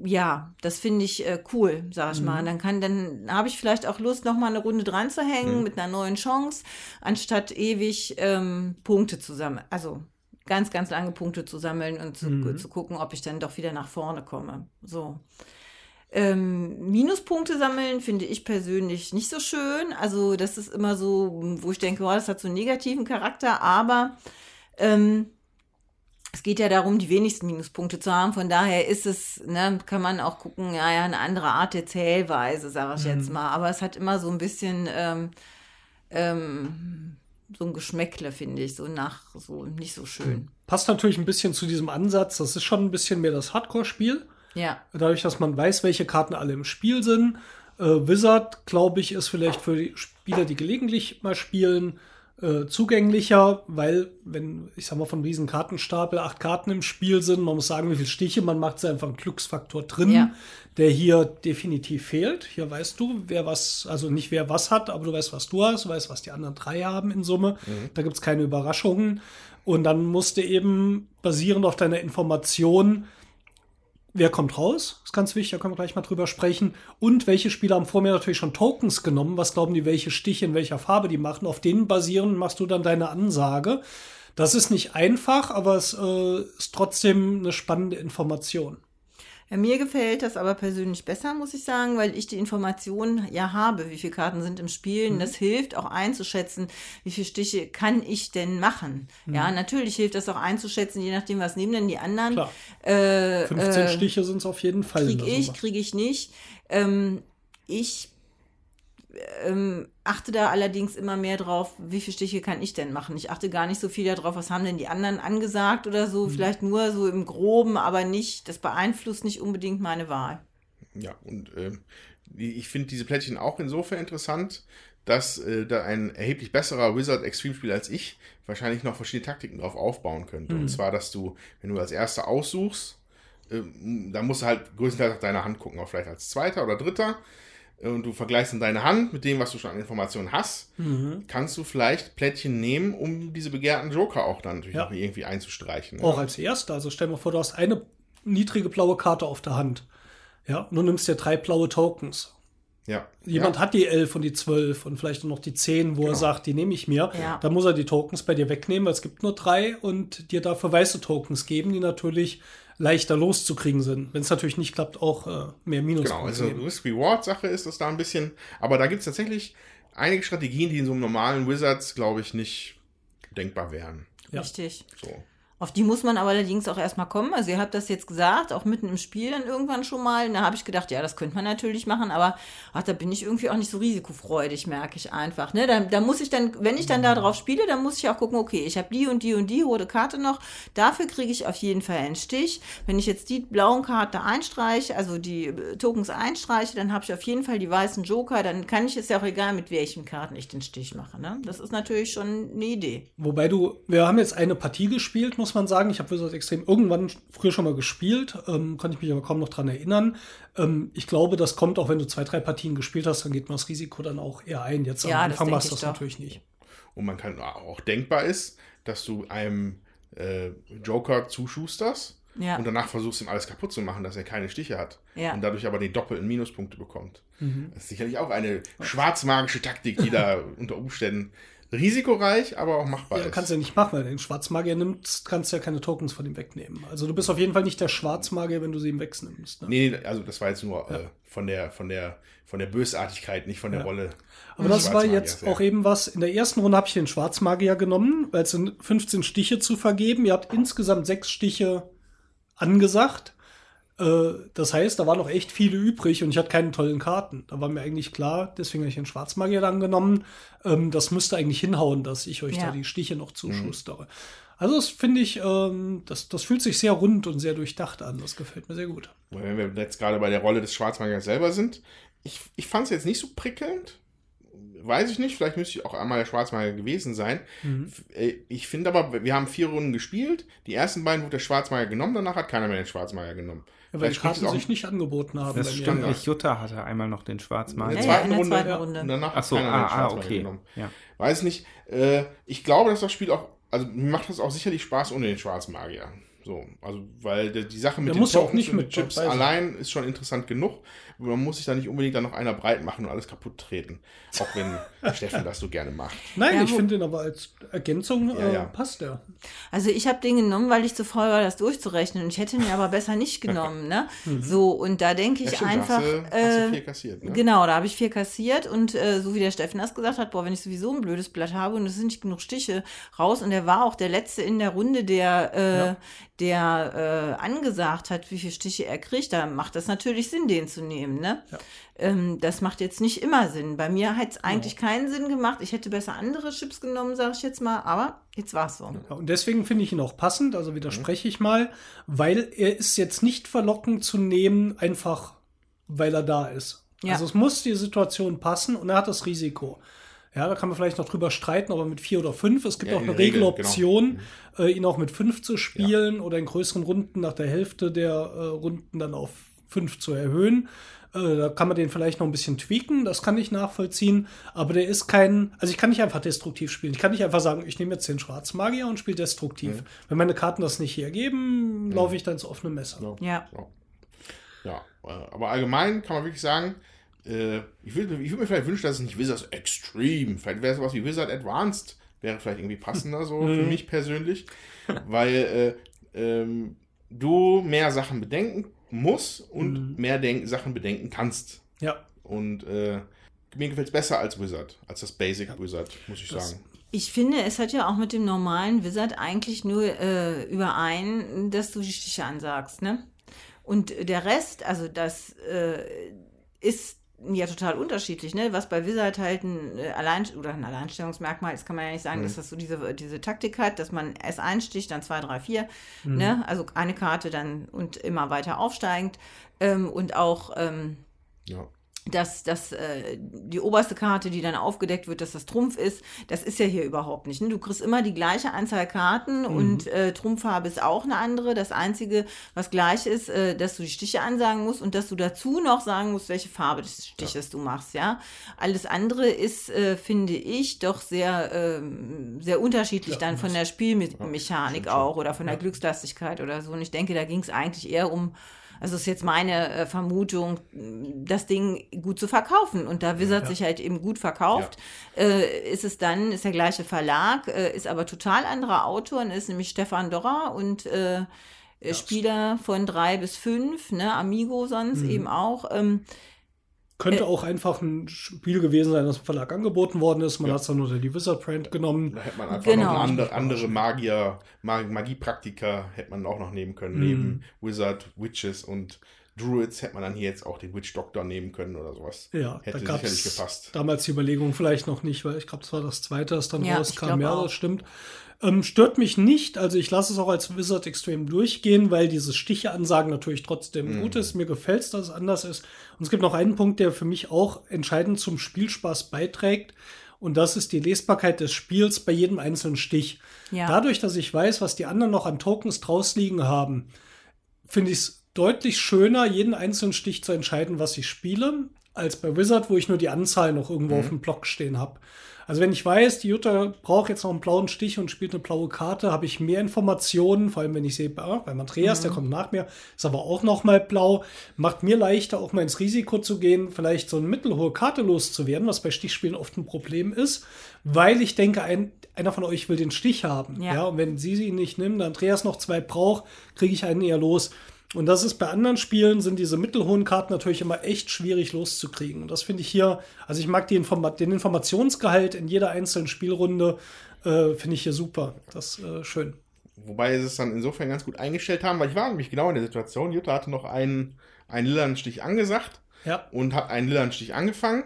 ja, das finde ich äh, cool, sag ich mal. Und dann kann, dann habe ich vielleicht auch Lust, noch mal eine Runde dran zu hängen mit einer neuen Chance, anstatt ewig ähm, Punkte zusammen. Also ganz, ganz lange Punkte zu sammeln und zu, zu gucken, ob ich dann doch wieder nach vorne komme. So. Ähm, Minuspunkte sammeln finde ich persönlich nicht so schön. Also, das ist immer so, wo ich denke, oh, das hat so einen negativen Charakter, aber ähm, es geht ja darum, die wenigsten Minuspunkte zu haben. Von daher ist es, ne, kann man auch gucken, ja, ja, eine andere Art der Zählweise, sage ich jetzt mal. Aber es hat immer so ein bisschen ähm, ähm, so ein Geschmäckle, finde ich, so nach, so nicht so schön. Passt natürlich ein bisschen zu diesem Ansatz. Das ist schon ein bisschen mehr das Hardcore-Spiel. Ja. Dadurch, dass man weiß, welche Karten alle im Spiel sind. Äh, Wizard, glaube ich, ist vielleicht für die Spieler, die gelegentlich mal spielen, äh, zugänglicher, weil, wenn, ich sag mal, von diesem Kartenstapel acht Karten im Spiel sind, man muss sagen, wie viele Stiche man macht, ist einfach ein Glücksfaktor drin, Ja. der hier definitiv fehlt. Hier weißt du, wer was, also nicht wer was hat, aber du weißt, was du hast, du weißt, was die anderen drei haben in Summe. Da gibt es keine Überraschungen. Und dann musst du eben basierend auf deiner Information Wer kommt raus? ist ganz wichtig, da können wir gleich mal drüber sprechen. Und welche Spieler haben vor mir natürlich schon Tokens genommen? Was glauben die, welche Stiche in welcher Farbe die machen? Auf denen basierend machst du dann deine Ansage. Das ist nicht einfach, aber es äh, ist trotzdem eine spannende Information. Ja, mir gefällt das aber persönlich besser, muss ich sagen, weil ich die Informationen ja habe, wie viele Karten sind im Spiel. Mhm. Und Das hilft auch einzuschätzen, wie viele Stiche kann ich denn machen. Ja, Mhm. natürlich hilft das auch einzuschätzen, je nachdem, was nehmen denn die anderen. Klar. Äh, 15 äh, Stiche sind es auf jeden Fall. in Krieg der ich, kriege ich nicht. Ähm, Ich ähm, achte da allerdings immer mehr drauf, wie viele Stiche kann ich denn machen. Ich achte gar nicht so viel darauf, was haben denn die anderen angesagt oder so. Mhm. Vielleicht nur so im Groben, aber nicht, das beeinflusst nicht unbedingt meine Wahl. Ja, und äh, ich finde diese Plättchen auch insofern interessant, dass äh, da ein erheblich besserer Wizard Extreme-Spieler als ich wahrscheinlich noch verschiedene Taktiken drauf aufbauen könnte. Mhm. Und zwar, dass du, wenn du als Erster aussuchst, äh, dann musst du halt größtenteils auf deine Hand gucken, auch vielleicht als Zweiter oder Dritter und du vergleichst dann deine Hand mit dem, was du schon an Informationen hast, mhm. kannst du vielleicht Plättchen nehmen, um diese begehrten Joker auch dann natürlich ja. noch irgendwie einzustreichen. Ne? Auch als erster. Also stell dir mal vor, du hast eine niedrige blaue Karte auf der Hand. Ja, und du nimmst dir drei blaue Tokens. Ja. Jemand ja. hat die 11 und die 12 und vielleicht noch die 10, wo genau. er sagt, die nehme ich mir. Ja. Da muss er die Tokens bei dir wegnehmen, weil es gibt nur drei und dir dafür weiße Tokens geben, die natürlich leichter loszukriegen sind. Wenn es natürlich nicht klappt, auch äh, mehr Minus. Genau, also Risk-Reward-Sache ist das da ein bisschen. Aber da gibt es tatsächlich einige Strategien, die in so einem normalen Wizards, glaube ich, nicht denkbar wären. Ja. Richtig. So. Auf die muss man aber allerdings auch erstmal kommen. Also ihr habt das jetzt gesagt, auch mitten im Spiel dann irgendwann schon mal. da habe ich gedacht, ja, das könnte man natürlich machen, aber ach, da bin ich irgendwie auch nicht so risikofreudig, merke ich einfach. Ne? Da, da muss ich dann, wenn ich dann da drauf spiele, dann muss ich auch gucken, okay, ich habe die und die und die rote Karte noch. Dafür kriege ich auf jeden Fall einen Stich. Wenn ich jetzt die blauen Karten einstreiche, also die äh, Tokens einstreiche, dann habe ich auf jeden Fall die weißen Joker. Dann kann ich es ja auch egal, mit welchen Karten ich den Stich mache. Ne? Das ist natürlich schon eine Idee. Wobei du, wir haben jetzt eine Partie gespielt, muss man sagen. Ich habe Wizards Extrem irgendwann früher schon mal gespielt, ähm, konnte ich mich aber kaum noch dran erinnern. Ähm, ich glaube, das kommt auch, wenn du zwei, drei Partien gespielt hast, dann geht man das Risiko dann auch eher ein. Jetzt ja, am Anfang machst du das doch. natürlich nicht. Und man kann auch denkbar ist, dass du einem äh, Joker zuschusterst ja. und danach versuchst, ihm alles kaputt zu machen, dass er keine Stiche hat. Ja. Und dadurch aber die doppelten Minuspunkte bekommt. Mhm. Das ist sicherlich auch eine schwarzmagische Taktik, die da [laughs] unter Umständen risikoreich, aber auch machbar ja, ist. Kannst du ja nicht machen, weil du den Schwarzmagier nimmst, kannst du ja keine Tokens von ihm wegnehmen. Also du bist auf jeden Fall nicht der Schwarzmagier, wenn du sie ihm wegnimmst. Ne? Nee, also das war jetzt nur ja. äh, von der von der von der Bösartigkeit, nicht von der ja. Rolle. Aber das war jetzt auch eben was. In der ersten Runde habe ich den Schwarzmagier genommen, weil es sind 15 Stiche zu vergeben. Ihr habt insgesamt sechs Stiche angesagt. Äh, das heißt, da waren noch echt viele übrig und ich hatte keine tollen Karten. Da war mir eigentlich klar, deswegen habe ich den Schwarzmagier dann genommen. Ähm, das müsste eigentlich hinhauen, dass ich euch ja. da die Stiche noch zuschustere. Mhm. Also das finde ich, ähm, das, das fühlt sich sehr rund und sehr durchdacht an. Das gefällt mir sehr gut. Wenn wir jetzt gerade bei der Rolle des Schwarzmagiers selber sind, ich, ich fand es jetzt nicht so prickelnd weiß ich nicht, vielleicht müsste ich auch einmal der Schwarzmagier gewesen sein. Mhm. Äh, ich finde aber, wir haben vier Runden gespielt. Die ersten beiden wurde der Schwarzmagier genommen, danach hat keiner mehr den Schwarzmagier genommen. Ja, weil die Karten sich nicht angeboten haben. Das stimmt nicht. Jutta hatte einmal noch den Schwarzmagier. In der zweiten, ja, in der zweiten Runde. Und danach Ach so, hat ah, den ah, okay. genommen. Ja. Weiß nicht. Äh, ich glaube, dass das Spiel auch, also mir macht das auch sicherlich Spaß ohne den Schwarzmagier. So, also, weil die, die Sache mit der den muss Tokens auch nicht und mit Chips allein ist schon interessant genug. Man muss sich da nicht unbedingt dann noch einer breit machen und alles kaputt treten. Auch wenn [laughs] Steffen das so gerne macht. Nein, Ja, ich finde den aber als Ergänzung Ja, äh, ja. passt der. Also ich habe den genommen, weil ich zu faul war, das durchzurechnen. Und ich hätte ihn aber besser nicht genommen. Ne? [laughs] So, und da denke Ja, ich stimmt, einfach. da hast du, hast du äh, viel kassiert, ne? Genau, da habe ich vier kassiert und äh, so wie der Steffen das gesagt hat, boah, wenn ich sowieso ein blödes Blatt habe und es sind nicht genug Stiche raus und er war auch der Letzte in der Runde, der, äh, der äh, angesagt hat, wie viele Stiche er kriegt, da macht das natürlich Sinn, den zu nehmen. Ne? Ähm, das macht jetzt nicht immer Sinn. Bei mir hat es eigentlich keinen Sinn gemacht. Ich hätte besser andere Chips genommen, sage ich jetzt mal, aber jetzt war es so. Ja, und deswegen finde ich ihn auch passend, also widerspreche ich mal, weil er ist jetzt nicht verlockend zu nehmen, einfach weil er da ist. Ja. Also es muss die Situation passen und er hat das Risiko. Ja, da kann man vielleicht noch drüber streiten, aber mit vier oder fünf. Es gibt Ja, auch in eine der Regel, Regeloption, äh, ihn auch mit fünf zu spielen oder in größeren Runden nach der Hälfte der äh, Runden dann auf fünf zu erhöhen. Äh, da kann man den vielleicht noch ein bisschen tweaken, das kann ich nachvollziehen, aber der ist kein, also ich kann nicht einfach destruktiv spielen. Ich kann nicht einfach sagen, ich nehme jetzt den Schwarzmagier und spiele destruktiv. Wenn meine Karten das nicht hergeben, laufe ich dann ins offene Messer. Ja. Ja. Ja, äh, aber allgemein kann man wirklich sagen, äh, ich würde ich würd mir vielleicht wünschen, dass es nicht Wizards Extreme, vielleicht wäre es sowas wie Wizard Advanced, wäre vielleicht irgendwie passender so [laughs] für mich persönlich, [laughs] weil äh, ähm, du mehr Sachen bedenken musst und mehr denk Sachen bedenken kannst. Ja. Und äh, mir gefällt es besser als Wizard, als das Basic Wizard, muss ich Das- sagen. Ich finde, es hat ja auch mit dem normalen Wizard eigentlich nur äh, überein, dass du die Stiche ansagst, ne? Und der Rest, also das äh, ist ja total unterschiedlich, ne? Was bei Wizard halt ein äh, Allein oder ein Alleinstellungsmerkmal ist, kann man ja nicht sagen, Mhm. dass das so diese, diese Taktik hat, dass man erst einsticht, dann zwei, drei, vier, Mhm. ne? Also eine Karte dann und immer weiter aufsteigend. Ähm, und auch ähm, Ja. Dass, dass äh, die oberste Karte, die dann aufgedeckt wird, dass das Trumpf ist, das ist ja hier überhaupt nicht. Ne? Du kriegst immer die gleiche Anzahl Karten und äh, Trumpffarbe ist auch eine andere. Das Einzige, was gleich ist, äh, dass du die Stiche ansagen musst und dass du dazu noch sagen musst, welche Farbe des Stiches du machst. Ja, Alles andere ist, äh, finde ich, doch sehr, ähm, sehr unterschiedlich dann von der Spielmechanik auch oder von der Glückslastigkeit oder so. Und ich denke, da ging es eigentlich eher um also ist jetzt meine äh, Vermutung, das Ding gut zu verkaufen. Und da Wizard sich halt eben gut verkauft, äh, ist es dann, ist der gleiche Verlag, äh, ist aber total anderer Autor, und ist nämlich Stefan Dorrer und äh, Spieler von drei bis fünf, ne, Amigo sonst eben auch. Ähm, Könnte auch einfach ein Spiel gewesen sein, das im Verlag angeboten worden ist. Man hat es dann unter die Wizard Brand genommen. Da hätte man einfach Genau. noch andere, andere Magier, Mag Magiepraktiker hätte man auch noch nehmen können. Mhm. Neben Wizard, Witches und Druids hätte man dann hier jetzt auch den Witch Doctor nehmen können oder sowas. Ja, hätte da gab sicherlich es gepasst. damals die Überlegung vielleicht noch nicht, weil ich glaube, das war das zweite, das dann Ja, rauskam. Ja, das stimmt. Ähm, stört mich nicht, also ich lasse es auch als Wizard Extreme durchgehen, weil diese Stiche-Ansagen natürlich trotzdem Mhm. gut ist. Mir gefällt es, dass es anders ist. Und es gibt noch einen Punkt, der für mich auch entscheidend zum Spielspaß beiträgt. Und das ist die Lesbarkeit des Spiels bei jedem einzelnen Stich. Ja. Dadurch, dass ich weiß, was die anderen noch an Tokens draus liegen haben, finde ich es deutlich schöner, jeden einzelnen Stich zu entscheiden, was ich spiele, als bei Wizard, wo ich nur die Anzahl noch irgendwo auf dem Block stehen habe. Also wenn ich weiß, die Jutta braucht jetzt noch einen blauen Stich und spielt eine blaue Karte, habe ich mehr Informationen, vor allem wenn ich sehe, ah, beim Andreas, der kommt nach mir, ist aber auch noch mal blau, macht mir leichter, auch mal ins Risiko zu gehen, vielleicht so eine mittelhohe Karte loszuwerden, was bei Stichspielen oft ein Problem ist, weil ich denke, ein, einer von euch will den Stich haben. Ja. Ja. und wenn sie sie nicht nimmt, Andreas noch zwei braucht, kriege ich einen eher los. Und das ist bei anderen Spielen, sind diese mittelhohen Karten natürlich immer echt schwierig loszukriegen. Und das finde ich hier, also ich mag Informa den Informationsgehalt in jeder einzelnen Spielrunde, äh, finde ich hier super. Das ist äh, schön. Wobei sie es dann insofern ganz gut eingestellt haben, weil ich war nämlich genau in der Situation. Jutta hatte noch einen, einen lilanen Stich angesagt Ja, und hat einen lilanen Stich angefangen.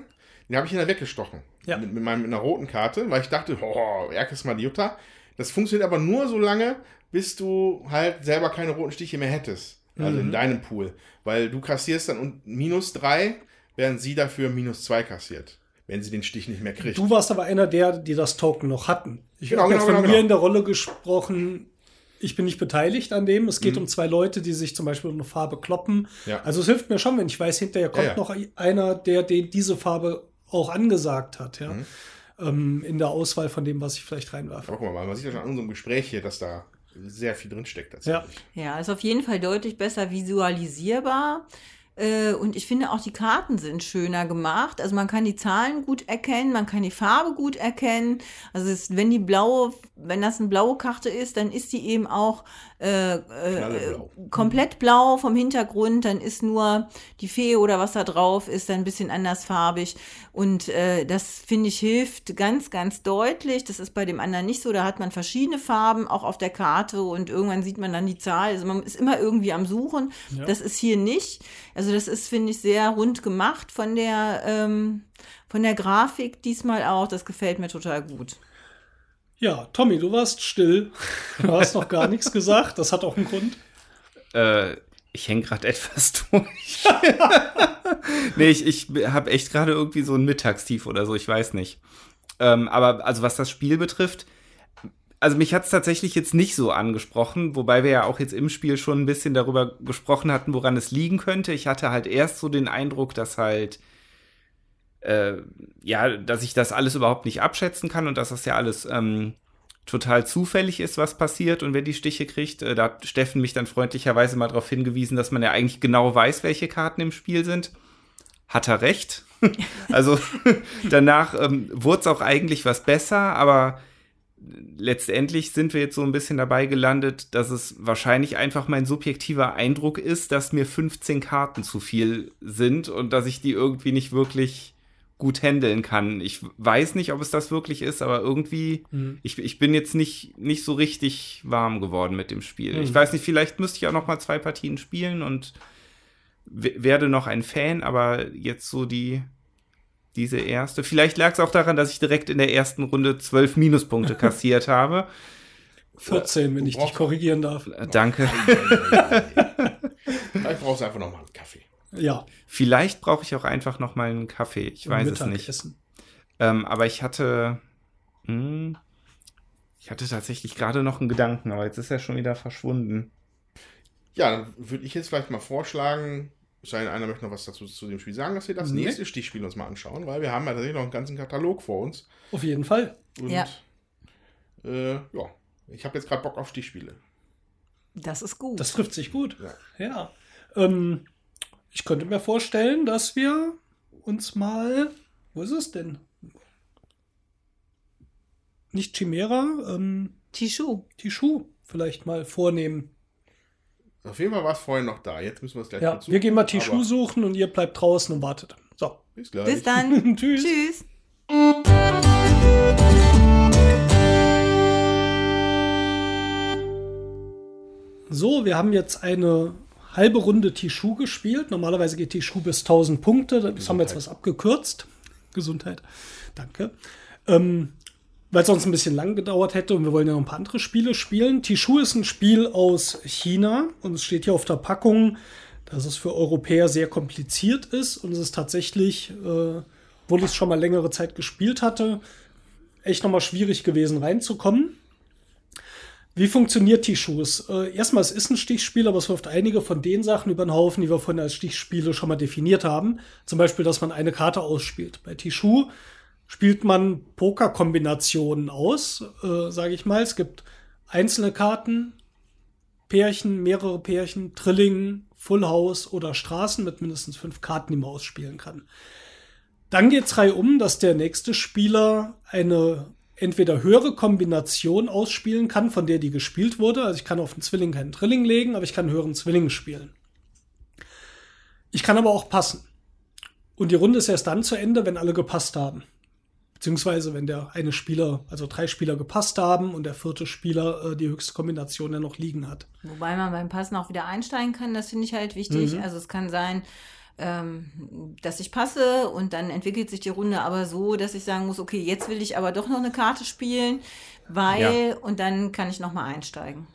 Den habe ich dann weggestochen. Ja. Mit, mit, meinem, mit einer roten Karte, weil ich dachte, oh, ärgerst mal die Jutta. Das funktioniert aber nur so lange, bis du halt selber keine roten Stiche mehr hättest. Also in deinem Pool. Weil du kassierst dann un- minus drei, während sie dafür minus zwei kassiert. Wenn sie den Stich nicht mehr kriegt. du warst aber einer der, die das Token noch hatten. Ich Genau, habe genau, von genau, mir genau. in der Rolle gesprochen. Ich bin nicht beteiligt an dem. Es geht Mhm. um zwei Leute, die sich zum Beispiel um eine Farbe kloppen. Ja. Also es hilft mir schon, wenn ich weiß, hinterher kommt Ja, ja. noch einer, der den diese Farbe auch angesagt hat, ja. Mhm. Ähm, in der Auswahl von dem, was ich vielleicht reinwerfe. Aber guck mal, man sieht ja schon an unserem Gespräch hier, dass da sehr viel drinsteckt. Ja. tatsächlich. Ja, ist auf jeden Fall deutlich besser visualisierbar. Äh, Und ich finde auch die Karten sind schöner gemacht. Also man kann die Zahlen gut erkennen, man kann die Farbe gut erkennen. Also es, wenn die blaue, wenn das eine blaue Karte ist, dann ist die eben auch äh, äh, Knalleblau. komplett blau vom Hintergrund. Dann ist nur die Fee oder was da drauf ist, dann ein bisschen andersfarbig. Und äh, das finde ich hilft ganz, ganz deutlich. Das ist bei dem anderen nicht so. Da hat man verschiedene Farben auch auf der Karte und irgendwann sieht man dann die Zahl. Also man ist immer irgendwie am Suchen. Das ist hier nicht. Also das ist, finde ich, sehr rund gemacht von der, ähm, von der Grafik diesmal auch. Das gefällt mir total gut. Ja, Tommy, du warst still. Du hast noch gar nichts gesagt. Das hat auch einen Grund. Äh, ich hänge gerade etwas [laughs] durch. [laughs] nee, ich, ich habe echt gerade irgendwie so ein Mittagstief oder so, ich weiß nicht. Ähm, aber also was das Spiel betrifft, also mich hat es tatsächlich jetzt nicht so angesprochen, wobei wir ja auch jetzt im Spiel schon ein bisschen darüber gesprochen hatten, woran es liegen könnte. Ich hatte halt erst so den Eindruck, dass halt äh, ja, dass ich das alles überhaupt nicht abschätzen kann und dass das ja alles ähm, total zufällig ist, was passiert und wer die Stiche kriegt. Äh, da hat Steffen mich dann freundlicherweise mal darauf hingewiesen, dass man ja eigentlich genau weiß, welche Karten im Spiel sind. Hat er recht. [laughs] also [laughs] danach ähm, wurde es auch eigentlich was besser, aber letztendlich sind wir jetzt so ein bisschen dabei gelandet, dass es wahrscheinlich einfach mein subjektiver Eindruck ist, dass mir 15 Karten zu viel sind und dass ich die irgendwie nicht wirklich gut handeln kann. Ich weiß nicht, ob es das wirklich ist, aber irgendwie, ich, ich bin jetzt nicht, nicht so richtig warm geworden mit dem Spiel. Ich weiß nicht, vielleicht müsste ich auch noch mal zwei Partien spielen und werde noch ein Fan, aber jetzt so die diese erste. Vielleicht lag es auch daran, dass ich direkt in der ersten Runde zwölf Minuspunkte [laughs] kassiert habe. 14, wenn ich dich korrigieren darf. Danke. Vielleicht brauchst du einfach noch mal einen Kaffee. Ja. Vielleicht brauche ich auch einfach noch mal einen Kaffee. Ich weiß es nicht. Ähm, aber ich hatte, hm, ich hatte tatsächlich gerade noch einen Gedanken, aber jetzt ist er schon wieder verschwunden. Ja, dann würde ich jetzt vielleicht mal vorschlagen, sei einer möchte noch was dazu zu dem Spiel sagen, dass wir das nee. nächste Stichspiel uns mal anschauen, weil wir haben ja tatsächlich noch einen ganzen Katalog vor uns. Auf jeden Fall. Und ja, äh, ja. ich habe jetzt gerade Bock auf Stichspiele. Das ist gut. Das trifft sich gut. Ja. ja. Ähm, ich könnte mir vorstellen, dass wir uns mal. Wo ist es denn? Nicht Chimera, ähm, Tishu. Tishu vielleicht mal vornehmen. Auf jeden Fall war es vorhin noch da. Jetzt müssen wir es gleich Ja, wir gehen mal Tishu suchen und ihr bleibt draußen und wartet. So. Bis gleich. Bis dann. [laughs] Tschüss. Tschüss. So, wir haben jetzt eine halbe Runde Tishu gespielt. Normalerweise geht Tishu bis 1000 Punkte. Das Gesundheit. haben wir jetzt was abgekürzt. Gesundheit. Danke. Ähm, weil es sonst ein bisschen lang gedauert hätte und wir wollen ja noch ein paar andere Spiele spielen. Tishu ist ein Spiel aus China und es steht hier auf der Packung, dass es für Europäer sehr kompliziert ist und es ist tatsächlich, äh, obwohl ich es schon mal längere Zeit gespielt hatte, echt nochmal schwierig gewesen reinzukommen. Wie funktioniert Tishu? Äh, erstmal, es ist ein Stichspiel, aber es wirft einige von den Sachen über den Haufen, die wir vorhin als Stichspiele schon mal definiert haben. Zum Beispiel, dass man eine Karte ausspielt. Bei Tishu spielt man Pokerkombinationen aus, äh, sage ich mal. Es gibt einzelne Karten, Pärchen, mehrere Pärchen, Trilling, Full House oder Straßen mit mindestens fünf Karten, die man ausspielen kann. Dann geht es um, dass der nächste Spieler eine entweder höhere Kombination ausspielen kann, von der die gespielt wurde. Also ich kann auf den Zwilling keinen Trilling legen, aber ich kann einen höheren Zwilling spielen. Ich kann aber auch passen. Und die Runde ist erst dann zu Ende, wenn alle gepasst haben. Beziehungsweise, wenn der eine Spieler, also drei Spieler gepasst haben und der vierte Spieler äh, die höchste Kombination ja noch liegen hat. Wobei man beim Passen auch wieder einsteigen kann, das finde ich halt wichtig. Mhm. Also es kann sein, ähm, dass ich passe und dann entwickelt sich die Runde aber so, dass ich sagen muss, okay, jetzt will ich aber doch noch eine Karte spielen, weil ja. und dann kann ich nochmal einsteigen.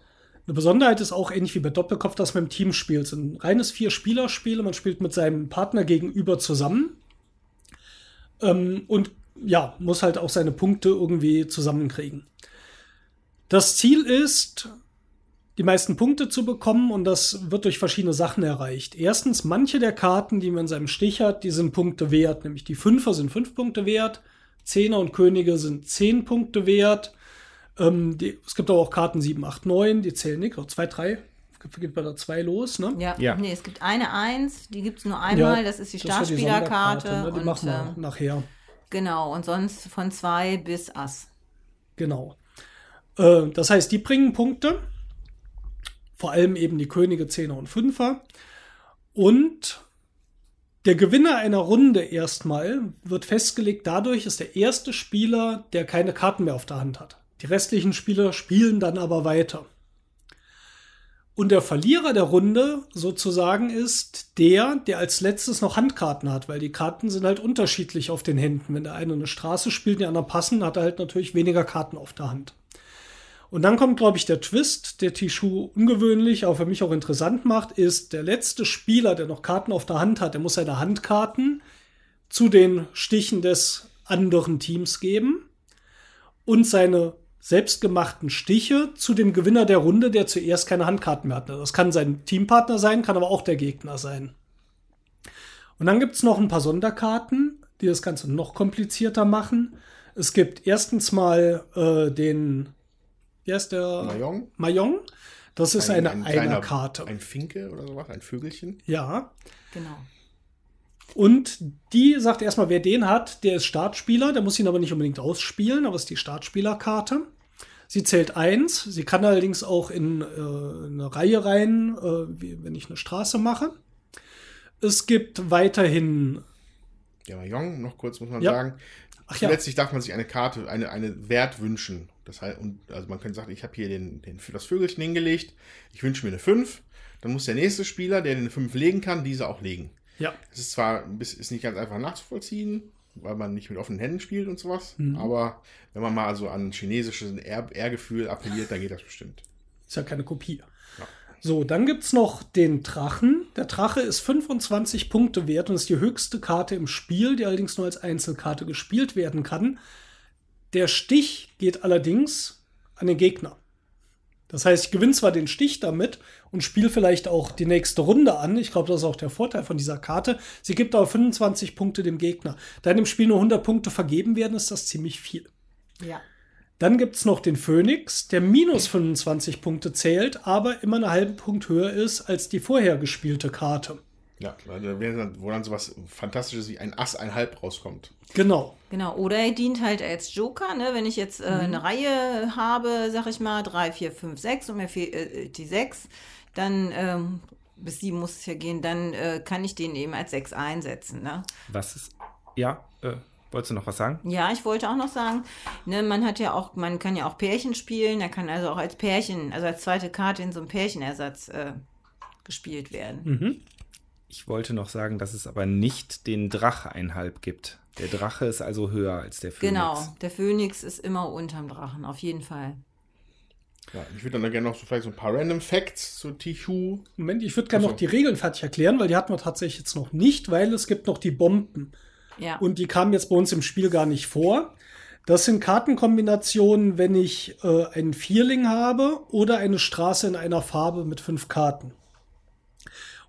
Eine Besonderheit ist auch ähnlich wie bei Doppelkopf, dass man im Team spielt. Es ist ein reines Vier-Spieler-Spiel. Man spielt mit seinem Partner gegenüber zusammen. Ähm, und ja, muss halt auch seine Punkte irgendwie zusammenkriegen. Das Ziel ist, die meisten Punkte zu bekommen und das wird durch verschiedene Sachen erreicht. Erstens, manche der Karten, die man in seinem Stich hat, die sind Punkte wert, nämlich die Fünfer sind fünf Punkte wert, Zehner und Könige sind zehn Punkte wert. Ähm, die, es gibt aber auch Karten 7, 8, 9, die zählen nicht, oder 2, 3, geht bei der 2 los, ne? Ja. ja. Nee, es gibt eine 1, die gibt es nur einmal, ja, das ist die Startspielerkarte. Ne? Die und, machen wir äh, nachher. Genau, und sonst von zwei bis Ass. Genau. Äh, das heißt, die bringen Punkte. Vor allem eben die Könige, Zehner und Fünfer. Und der Gewinner einer Runde erstmal wird festgelegt dadurch, ist der erste Spieler, der keine Karten mehr auf der Hand hat. Die restlichen Spieler spielen dann aber weiter. Und der Verlierer der Runde sozusagen ist der, der als letztes noch Handkarten hat, weil die Karten sind halt unterschiedlich auf den Händen. Wenn der eine eine Straße spielt, die anderen passen, hat er halt natürlich weniger Karten auf der Hand. Und dann kommt, glaube ich, der Twist, der Tishu ungewöhnlich, aber für mich auch interessant macht, ist der letzte Spieler, der noch Karten auf der Hand hat, der muss seine Handkarten zu den Stichen des anderen Teams geben und seine selbstgemachten Stiche zu dem Gewinner der Runde, der zuerst keine Handkarten mehr hatte. Das kann sein Teampartner sein, kann aber auch der Gegner sein. Und dann gibt es noch ein paar Sonderkarten, die das Ganze noch komplizierter machen. Es gibt erstens mal äh, den, wie heißt der? Mayong. Mayong. Das ist ein, eine ein Einerkarte. Ein Finke oder sowas, ein Vögelchen. Ja. Genau. Und die sagt erstmal, wer den hat, der ist Startspieler, der muss ihn aber nicht unbedingt ausspielen, aber ist die Startspielerkarte. Sie zählt eins, sie kann allerdings auch in äh, eine Reihe rein, äh, wie, wenn ich eine Straße mache. Es gibt weiterhin. Ja, Jong, noch kurz muss man ja. sagen. Ach ja. Letztlich darf man sich eine Karte, eine, eine Wert wünschen. Das heißt, und, also man könnte sagen, ich habe hier den, den, das Vögelchen hingelegt, ich wünsche mir eine 5, dann muss der nächste Spieler, der eine 5 legen kann, diese auch legen. Ja. Es ist zwar ist nicht ganz einfach nachzuvollziehen, weil man nicht mit offenen Händen spielt und sowas, mhm. aber wenn man mal so an chinesisches Ehrgefühl appelliert, dann geht das bestimmt. Ist ja keine Kopie. Ja. So, dann gibt es noch den Drachen. Der Drache ist 25 Punkte wert und ist die höchste Karte im Spiel, die allerdings nur als Einzelkarte gespielt werden kann. Der Stich geht allerdings an den Gegner. Das heißt, ich gewinne zwar den Stich damit und spiele vielleicht auch die nächste Runde an. Ich glaube, das ist auch der Vorteil von dieser Karte. Sie gibt aber 25 Punkte dem Gegner. Da in dem Spiel nur 100 Punkte vergeben werden, ist das ziemlich viel. Ja. Dann gibt es noch den Phönix, der minus 25 Punkte zählt, aber immer einen halben Punkt höher ist als die vorher gespielte Karte. Ja, wo dann sowas Fantastisches wie ein Ass, ein Halb rauskommt. Genau. Genau, oder er dient halt als Joker, ne? wenn ich jetzt äh, mhm. eine Reihe habe, sag ich mal, 3, 4, 5, 6 und mir fehlt äh, die 6, dann ähm, bis 7 muss es ja gehen, dann äh, kann ich den eben als 6 einsetzen. Ne? Was ist, ja, äh, Wolltest du noch was sagen? Ja, ich wollte auch noch sagen, ne, man hat ja auch, man kann ja auch Pärchen spielen, er kann also auch als Pärchen, also als zweite Karte in so einem Pärchenersatz äh, gespielt werden. Mhm. Ich wollte noch sagen, dass es aber nicht den Drache einhalb gibt. Der Drache ist also höher als der Phönix. Genau, der Phönix ist immer unterm Drachen, auf jeden Fall. Ja, ich würde dann gerne noch so vielleicht so ein paar Random Facts zu Tichu. Moment, ich würde gerne noch die Regeln fertig erklären, weil die hatten wir tatsächlich jetzt noch nicht, weil es gibt noch die Bomben. Ja. Und die kamen jetzt bei uns im Spiel gar nicht vor. Das sind Kartenkombinationen, wenn ich äh, einen Vierling habe oder eine Straße in einer Farbe mit fünf Karten.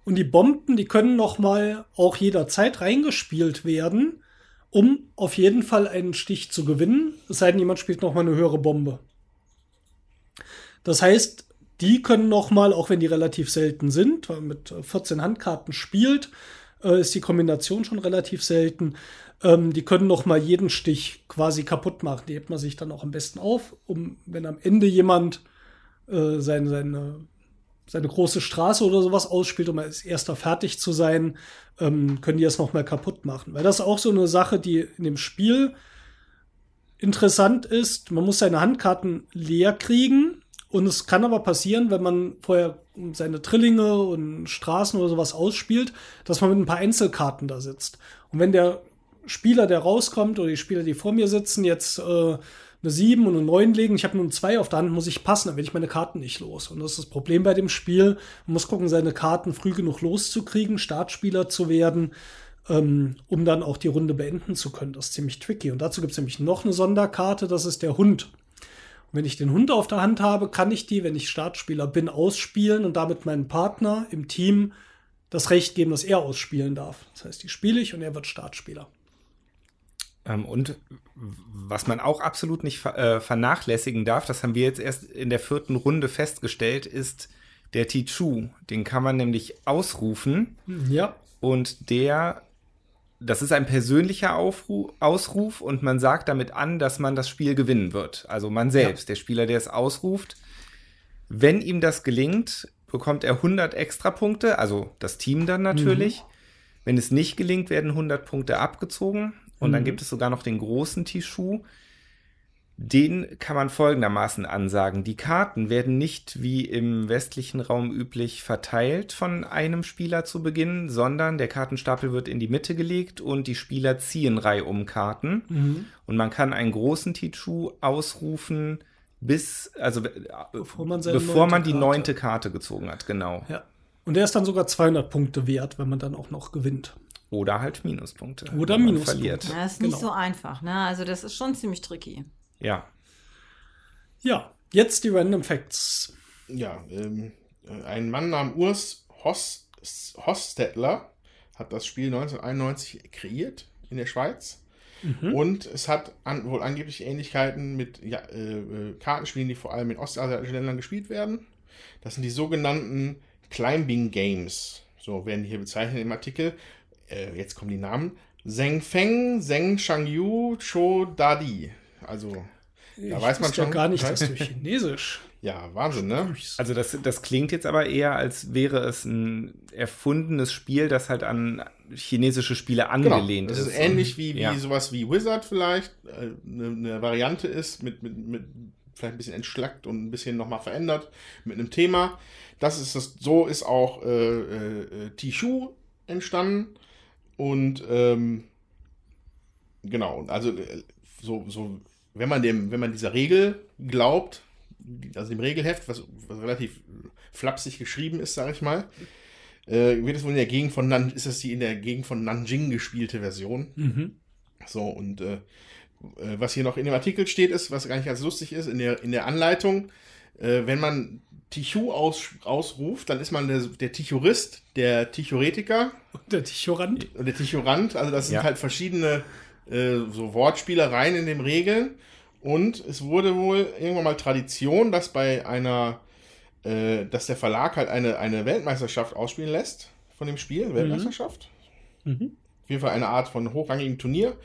Und die Bomben, die können noch mal auch jederzeit reingespielt werden, um auf jeden Fall einen Stich zu gewinnen. Es sei denn, jemand spielt noch mal eine höhere Bombe. Das heißt, die können noch mal, auch wenn die relativ selten sind, weil man mit 14 Handkarten spielt, äh, ist die Kombination schon relativ selten. Ähm, die können noch mal jeden Stich quasi kaputt machen. Die hebt man sich dann auch am besten auf, um, wenn am Ende jemand äh, seine, seine seine große Straße oder sowas ausspielt, um als erster fertig zu sein, ähm, können die das nochmal kaputt machen. Weil das ist auch so eine Sache, die in dem Spiel interessant ist. Man muss seine Handkarten leer kriegen. Und es kann aber passieren, wenn man vorher seine Trillinge und Straßen oder sowas ausspielt, dass man mit ein paar Einzelkarten da sitzt. Und wenn der Spieler, der rauskommt, oder die Spieler, die vor mir sitzen, jetzt äh, eine 7 und eine 9 legen. Ich habe nur eine 2 auf der Hand, muss ich passen, dann werde ich meine Karten nicht los. Und das ist das Problem bei dem Spiel. Man muss gucken, seine Karten früh genug loszukriegen, Startspieler zu werden, ähm, um dann auch die Runde beenden zu können. Das ist ziemlich tricky. Und dazu gibt es nämlich noch eine Sonderkarte, das ist der Hund. Und wenn ich den Hund auf der Hand habe, kann ich die, wenn ich Startspieler bin, ausspielen und damit meinem Partner im Team das Recht geben, dass er ausspielen darf. Das heißt, die spiele ich und er wird Startspieler. Ähm, und was man auch absolut nicht äh, vernachlässigen darf, das haben wir jetzt erst in der vierten Runde festgestellt, ist der Tichu. Den kann man nämlich ausrufen. Ja. Und der, das ist ein persönlicher Aufruf, Ausruf und man sagt damit an, dass man das Spiel gewinnen wird. Also man selbst, ja. der Spieler, der es ausruft. Wenn ihm das gelingt, bekommt er 100 Extrapunkte, also das Team dann natürlich. Mhm. Wenn es nicht gelingt, werden 100 Punkte abgezogen. Und mhm. dann gibt es sogar noch den großen Tischu. Den kann man folgendermaßen ansagen. Die Karten werden nicht wie im westlichen Raum üblich verteilt von einem Spieler zu Beginn, sondern der Kartenstapel wird in die Mitte gelegt und die Spieler ziehen reihum Karten. Mhm. Und man kann einen großen Tichu ausrufen, bis, also bevor man, bevor man die Karte. neunte Karte gezogen hat, genau. Ja. Und der ist dann sogar 200 Punkte wert, wenn man dann auch noch gewinnt. Oder halt Minuspunkte. Oder Minuspunkte. Verliert. Ja, das ist genau. nicht so einfach. Ne? Also das ist schon ziemlich tricky. Ja. Ja, jetzt die Random Facts. Ja, ähm, ein Mann namens Urs Host, Hostetler hat das Spiel 1991 kreiert in der Schweiz. Mhm. Und es hat an, wohl angeblich Ähnlichkeiten mit ja, äh, äh Kartenspielen, die vor allem in ostasiatischen Ländern gespielt werden. Das sind die sogenannten Climbing Games. So werden die hier bezeichnet im Artikel äh, jetzt kommen die Namen, Zheng Feng, Zheng Shangyu, Cho Dadi. Also, da ich weiß man schon. Ja gar nicht, dass du Chinesisch. [laughs] ja, Wahnsinn, ne? Also, das, das klingt jetzt aber eher, als wäre es ein erfundenes Spiel, das halt an chinesische Spiele genau, angelehnt genau, das ist. ähnlich wie, wie ja. sowas wie Wizard vielleicht, eine, äh, eine Variante ist mit, mit, mit vielleicht ein bisschen entschlackt und ein bisschen nochmal verändert mit einem Thema. Das ist das, so ist auch äh, äh, Tishu entstanden. Und ähm, genau, also äh, so, so, wenn man dem, wenn man dieser Regel glaubt, also dem Regelheft, was, was relativ flapsig geschrieben ist, sage ich mal, äh, wird es wohl in der Gegend von Nan ist das die in der Gegend von Nanjing gespielte Version. Mhm. So, und äh, äh, was hier noch in dem Artikel steht, ist, was gar nicht ganz lustig ist, in der, in der Anleitung, äh, wenn man Tichu aus, ausruft, dann ist man der, der Tichurist, der Tichuretiker Und der Tichorant. und der Tichurant. Also das sind Ja. halt verschiedene äh, so Wortspielereien in den Regeln. Und es wurde wohl irgendwann mal Tradition, dass bei einer, äh, dass der Verlag halt eine, eine Weltmeisterschaft ausspielen lässt von dem Spiel, Weltmeisterschaft. Mhm. Auf jeden Fall eine Art von hochrangigem Turnier.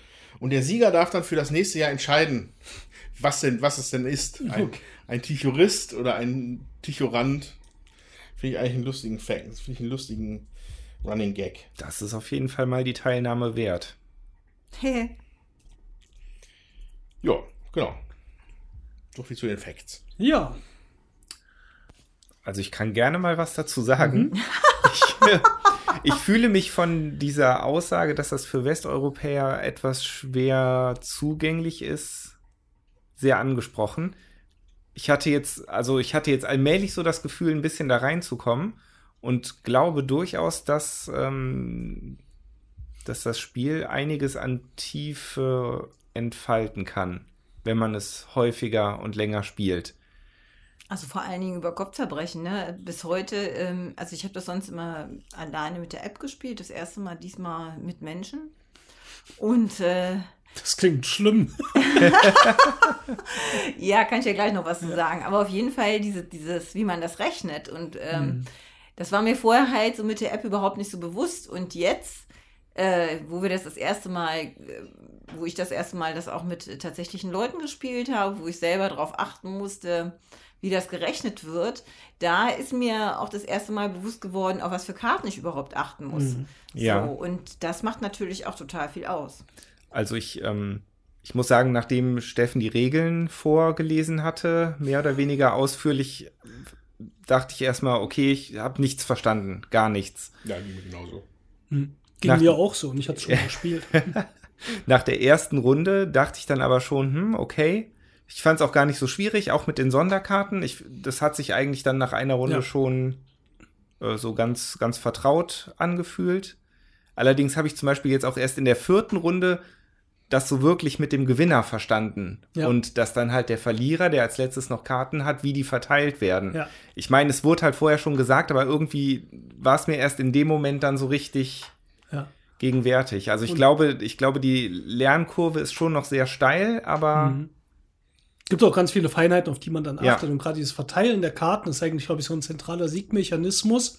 Und der Sieger darf dann für das nächste Jahr entscheiden, was denn, was es denn ist. Ein, ein Tichurist oder ein Tichorant. Finde ich eigentlich einen lustigen Fact. Das finde ich einen lustigen Running Gag. Das ist auf jeden Fall mal die Teilnahme wert. Ja, genau. So viel zu den Facts. Ja, Also ich kann gerne mal was dazu sagen. Ich, äh, ich fühle mich von dieser Aussage, dass das für Westeuropäer etwas schwer zugänglich ist, sehr angesprochen. Ich hatte jetzt, also ich hatte jetzt allmählich so das Gefühl, ein bisschen da reinzukommen und glaube durchaus, dass, ähm, dass das Spiel einiges an Tiefe entfalten kann, wenn man es häufiger und länger spielt. Also vor allen Dingen über Kopfzerbrechen, ne? Bis heute, ähm, also ich habe das sonst immer alleine mit der App gespielt, das erste Mal diesmal mit Menschen. Und äh, das klingt schlimm. [laughs] ja, kann ich ja gleich noch was zu sagen. Aber auf jeden Fall diese, dieses, wie man das rechnet. Und ähm, das war mir vorher halt so mit der App überhaupt nicht so bewusst. Und jetzt, äh, wo wir das das erste Mal, äh, wo ich das erste Mal das auch mit tatsächlichen Leuten gespielt habe, wo ich selber darauf achten musste, wie das gerechnet wird, da ist mir auch das erste Mal bewusst geworden, auf was für Karten ich überhaupt achten muss. Ja. So, und das macht natürlich auch total viel aus. Also ich, ähm, ich muss sagen, nachdem Steffen die Regeln vorgelesen hatte, mehr oder weniger ausführlich, dachte ich erstmal, okay, ich habe nichts verstanden, gar nichts. Ja, ging mir genauso. Ging Nach- mir auch so und ich hatte es schon mal [laughs] gespielt. Nach der ersten Runde dachte ich dann aber schon, hm, okay. Ich fand es auch gar nicht so schwierig, auch mit den Sonderkarten. Ich, das hat sich eigentlich dann nach einer Runde Ja. schon äh, so ganz, ganz vertraut angefühlt. Allerdings habe ich zum Beispiel jetzt auch erst in der vierten Runde das so wirklich mit dem Gewinner verstanden. Ja. Und dass dann halt der Verlierer, der als letztes noch Karten hat, wie die verteilt werden. Ja. Ich meine, es wurde halt vorher schon gesagt, aber irgendwie war es mir erst in dem Moment dann so richtig Ja. gegenwärtig. Also ich Und- glaube, ich glaube, die Lernkurve ist schon noch sehr steil, aber Mhm. gibt auch ganz viele Feinheiten, auf die man dann achtet. Und gerade dieses Verteilen der Karten ist eigentlich, glaube ich, so ein zentraler Siegmechanismus,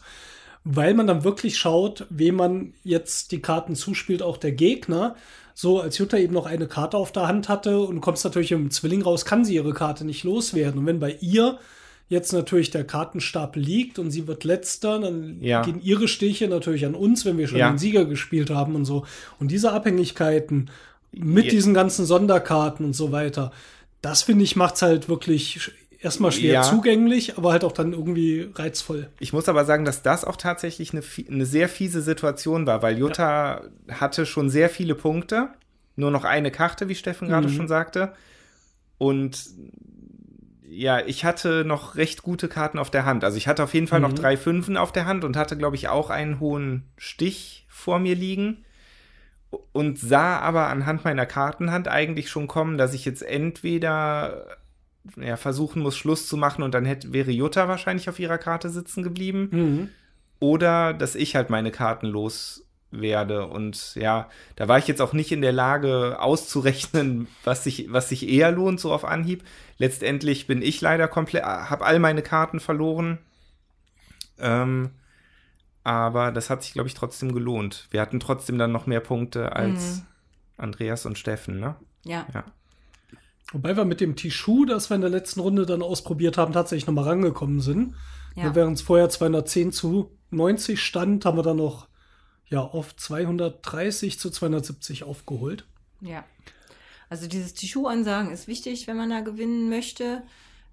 weil man dann wirklich schaut, wem man jetzt die Karten zuspielt, auch der Gegner. So, als Jutta eben noch eine Karte auf der Hand hatte und du kommst natürlich im Zwilling raus, kann sie ihre Karte nicht loswerden. Und wenn bei ihr jetzt natürlich der Kartenstapel liegt und sie wird letzter, dann Ja. gehen ihre Stiche natürlich an uns, wenn wir schon Ja. den Sieger gespielt haben und so. Und diese Abhängigkeiten mit Ja. diesen ganzen Sonderkarten und so weiter, das finde ich macht es halt wirklich erstmal schwer Ja. zugänglich, aber halt auch dann irgendwie reizvoll. ich muss aber sagen, dass das auch tatsächlich eine, eine sehr fiese Situation war, weil Jutta hatte schon sehr viele Punkte, nur noch eine Karte, wie Steffen gerade Mhm. schon sagte. Und ja, ich hatte noch recht gute Karten auf der Hand. Also ich hatte auf jeden Fall noch Mhm. drei Fünfen auf der Hand und hatte, glaube ich, auch einen hohen Stich vor mir liegen. Und sah aber anhand meiner Kartenhand eigentlich schon kommen, dass ich jetzt entweder ja, versuchen muss, Schluss zu machen und dann hätte, wäre Jutta wahrscheinlich auf ihrer Karte sitzen geblieben. Mhm. Oder dass ich halt meine Karten loswerde. Und ja, da war ich jetzt auch nicht in der Lage auszurechnen, was sich, was sich eher lohnt, so auf Anhieb. Letztendlich bin ich leider komplett, habe all meine Karten verloren. Ähm, aber das hat sich, glaube ich, trotzdem gelohnt. Wir hatten trotzdem dann noch mehr Punkte als Andreas und Steffen, ne? Ja. Ja. Wobei wir mit dem Tishu, das wir in der letzten Runde dann ausprobiert haben, tatsächlich nochmal rangekommen sind. Ja. Während es vorher 210 zu 90 stand, haben wir dann noch ja, auf 230 zu 270 aufgeholt. Ja. Also dieses Tischu-Ansagen ist wichtig, wenn man da gewinnen möchte.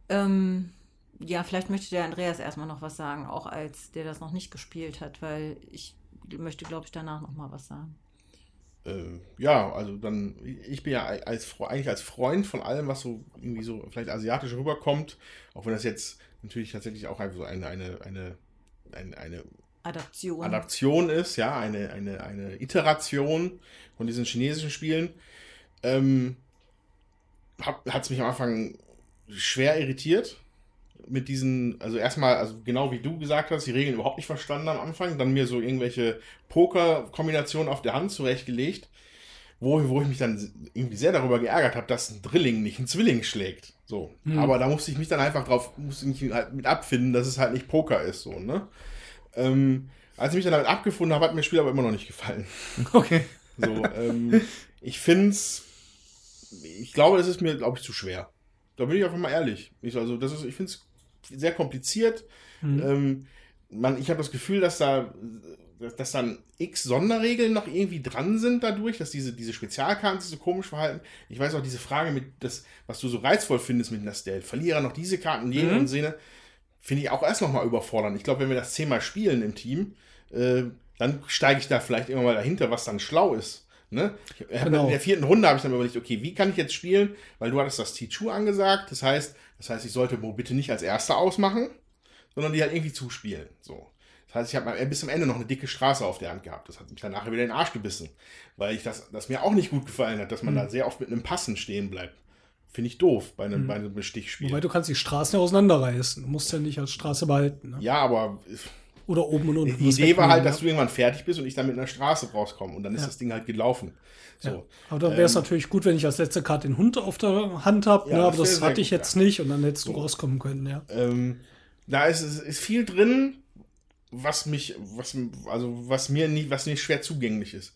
Ähm, ja, vielleicht möchte der Andreas erstmal noch was sagen, auch als der das noch nicht gespielt hat, weil ich möchte, glaube ich, danach noch mal was sagen. Äh, ja, also dann, ich bin ja als, eigentlich als Freund von allem, was so irgendwie so vielleicht asiatisch rüberkommt, auch wenn das jetzt natürlich tatsächlich auch einfach so eine, eine, eine, eine, eine Adaption. Adaption ist, ja, eine, eine, eine Iteration von diesen chinesischen Spielen. Ähm, hat es mich am Anfang schwer irritiert, mit diesen, also erstmal, also genau wie du gesagt hast, die Regeln überhaupt nicht verstanden am Anfang, dann mir so irgendwelche Poker-Kombinationen auf der Hand zurechtgelegt, wo, wo ich mich dann irgendwie sehr darüber geärgert habe, dass ein Drilling nicht ein Zwilling schlägt. So. Hm. Aber da musste ich mich dann einfach drauf, musste mich halt mit abfinden, dass es halt nicht Poker ist, so, ne? Ähm, als ich mich dann damit abgefunden habe, hat mir das Spiel aber immer noch nicht gefallen. [laughs] Okay. So, ähm, ich finde es, ich glaube, es ist mir, glaube ich, zu schwer. Da bin ich einfach mal ehrlich. Ich, also, das ist, ich finde es sehr kompliziert. Mhm. Ähm, man, ich habe das Gefühl, dass da, dass dann x Sonderregeln noch irgendwie dran sind dadurch, dass diese, diese Spezialkarten sich so komisch verhalten. Ich weiß auch, diese Frage mit, das, was du so reizvoll findest mit Nastel, Verlierer noch diese Karten, jene mhm. und finde ich auch erst noch mal überfordernd. Ich glaube, wenn wir das zehnmal spielen im Team, äh, dann steige ich da vielleicht immer mal dahinter, was dann schlau ist. Ne? Genau. In der vierten Runde habe ich dann überlegt, okay, wie kann ich jetzt spielen? Weil du hattest das Tichu angesagt. Das heißt, das heißt, ich sollte Mo bitte nicht als Erster ausmachen, sondern die halt irgendwie zuspielen. So. Das heißt, ich habe bis zum Ende noch eine dicke Straße auf der Hand gehabt. Das hat mich dann nachher wieder in den Arsch gebissen. Weil ich das, das mir auch nicht gut gefallen hat, dass man mhm. da sehr oft mit einem Passen stehen bleibt. Finde ich doof bei einem, mhm. bei einem Stichspiel. Wobei du kannst die Straßen ja auseinanderreißen. Du musst ja nicht als Straße behalten. Ne? Ja, aber. Oder oben und unten. Die Idee war halt, dass du irgendwann fertig bist und ich dann mit einer Straße rauskomme. Und dann ist ja. das Ding halt gelaufen. So. Ja. Aber dann wäre es ähm, natürlich gut, wenn ich als letzte Karte den Hund auf der Hand habe. Ja, ne? Aber das hatte ich jetzt ja. nicht und dann hättest du so. rauskommen können, ja. Ähm, da ist, ist viel drin, was mich, was, also was mir nicht, was nicht schwer zugänglich ist.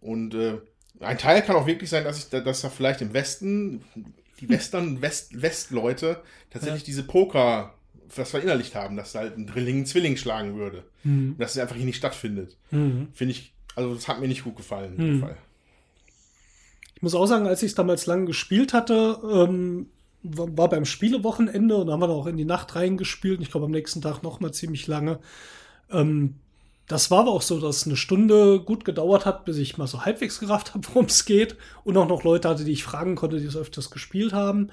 Und äh, ein Teil kann auch wirklich sein, dass ich, dass da vielleicht im Westen die Western, West, Westleute tatsächlich ja. diese Poker was verinnerlicht haben, dass da halt ein Drilling einen Zwilling schlagen würde. Mhm. dass es einfach hier nicht stattfindet. Mhm. Finde ich, also das hat mir nicht gut gefallen mhm. Fall. Ich muss auch sagen, als ich es damals lang gespielt hatte, ähm, war beim Spielewochenende und da haben wir auch in die Nacht reingespielt. Ich glaube, am nächsten Tag noch mal ziemlich lange. Ähm, das war aber auch so, dass eine Stunde gut gedauert hat, bis ich mal so halbwegs gerafft habe, [laughs] worum es geht. Und auch noch Leute hatte, die ich fragen konnte, die es öfters gespielt haben.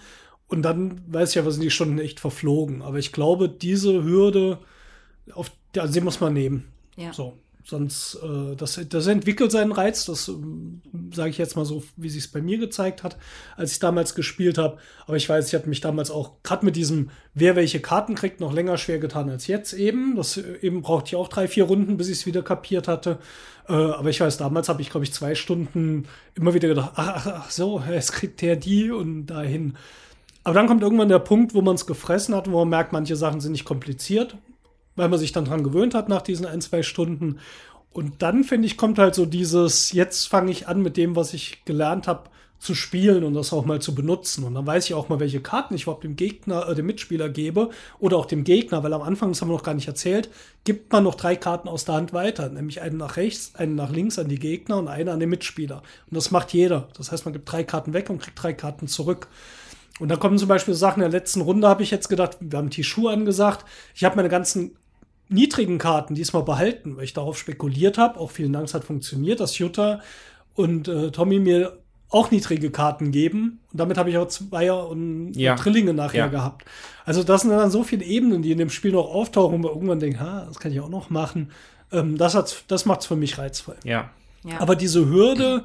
Und dann weiß ich ja, was sind die Stunden echt verflogen. Aber ich glaube, diese Hürde, auf ja, sie muss man nehmen. Ja. So. Sonst, äh, das, das entwickelt seinen Reiz, das äh, sage ich jetzt mal so, wie sich es bei mir gezeigt hat, als ich damals gespielt habe. Aber ich weiß, ich habe mich damals auch gerade mit diesem, wer welche Karten kriegt, noch länger schwer getan als jetzt eben. Das äh, eben brauchte ich auch drei, vier Runden, bis ich es wieder kapiert hatte. Äh, aber ich weiß, damals habe ich, glaube ich, zwei Stunden immer wieder gedacht, ach, ach, ach so, jetzt kriegt der die und dahin. Aber dann kommt irgendwann der Punkt, wo man es gefressen hat, wo man merkt, manche Sachen sind nicht kompliziert weil man sich dann dran gewöhnt hat nach diesen ein, zwei Stunden. Und dann, finde ich, kommt halt so dieses, jetzt fange ich an mit dem, was ich gelernt habe, zu spielen und das auch mal zu benutzen. Und dann weiß ich auch mal, welche Karten ich überhaupt dem Gegner, äh, dem Mitspieler gebe oder auch dem Gegner, weil am Anfang, das haben wir noch gar nicht erzählt, gibt man noch drei Karten aus der Hand weiter, nämlich einen nach rechts, einen nach links an die Gegner und eine an den Mitspieler. Und das macht jeder. Das heißt, man gibt drei Karten weg und kriegt drei Karten zurück. Und da kommen zum Beispiel Sachen, in der letzten Runde habe ich jetzt gedacht, wir haben Tishu angesagt, ich habe meine ganzen niedrigen Karten diesmal behalten, weil ich darauf spekuliert habe. Auch vielen Dank, es hat funktioniert, dass Jutta und äh, Tommy mir auch niedrige Karten geben. Und damit habe ich auch Zweier und ja. Trillinge nachher ja. gehabt. Also das sind dann so viele Ebenen, die in dem Spiel noch auftauchen, wo man irgendwann denkt, ha, das kann ich auch noch machen. Ähm, das das macht es für mich reizvoll. Ja. ja. Aber diese Hürde,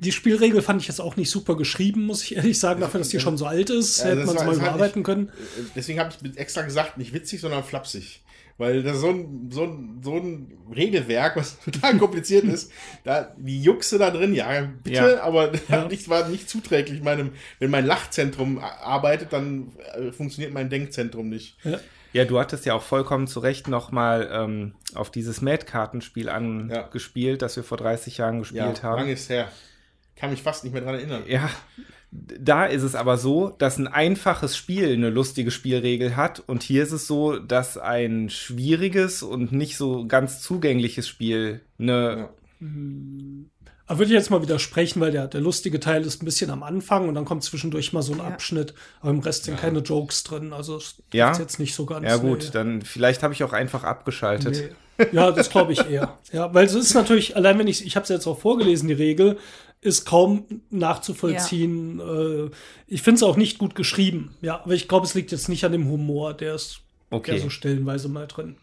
die Spielregel fand ich jetzt auch nicht super geschrieben, muss ich ehrlich sagen, dafür, dass die schon so alt ist, ja, hätte man es mal überarbeiten können. Deswegen habe ich extra gesagt, nicht witzig, sondern flapsig. Weil das ist so ein, so ein, so ein Regelwerk, was [laughs] total kompliziert ist. Da, die Juxe da drin, ja, bitte, ja. aber [laughs] ja. Nicht, war nicht zuträglich. Meinem, wenn mein Lachzentrum arbeitet, dann äh, funktioniert mein Denkzentrum nicht. Ja. Ja, du hattest ja auch vollkommen zu Recht nochmal ähm, auf dieses Mad-Kartenspiel angespielt, ja. das wir vor 30 Jahren gespielt ja, haben. Lang ist her. Kann mich fast nicht mehr dran erinnern. Ja, da ist es aber so, dass ein einfaches Spiel eine lustige Spielregel hat und hier ist es so, dass ein schwieriges und nicht so ganz zugängliches Spiel eine. Ja. Aber würde ich jetzt mal widersprechen, weil der, der lustige Teil ist ein bisschen am Anfang und dann kommt zwischendurch mal so ein Ja. Abschnitt, aber im Rest sind keine Jokes drin. Also es Ja? ist jetzt nicht so ganz. Ja gut, nee. dann vielleicht habe ich auch einfach abgeschaltet. Nee. Ja, das glaube ich eher. Ja, weil es ist natürlich, allein wenn ich, ich habe es jetzt auch vorgelesen, die Regel, ist kaum nachzuvollziehen. Äh, ich finde es auch nicht gut geschrieben. Ja, aber ich glaube, es liegt jetzt nicht an dem Humor, der ist Okay. der so stellenweise mal drin.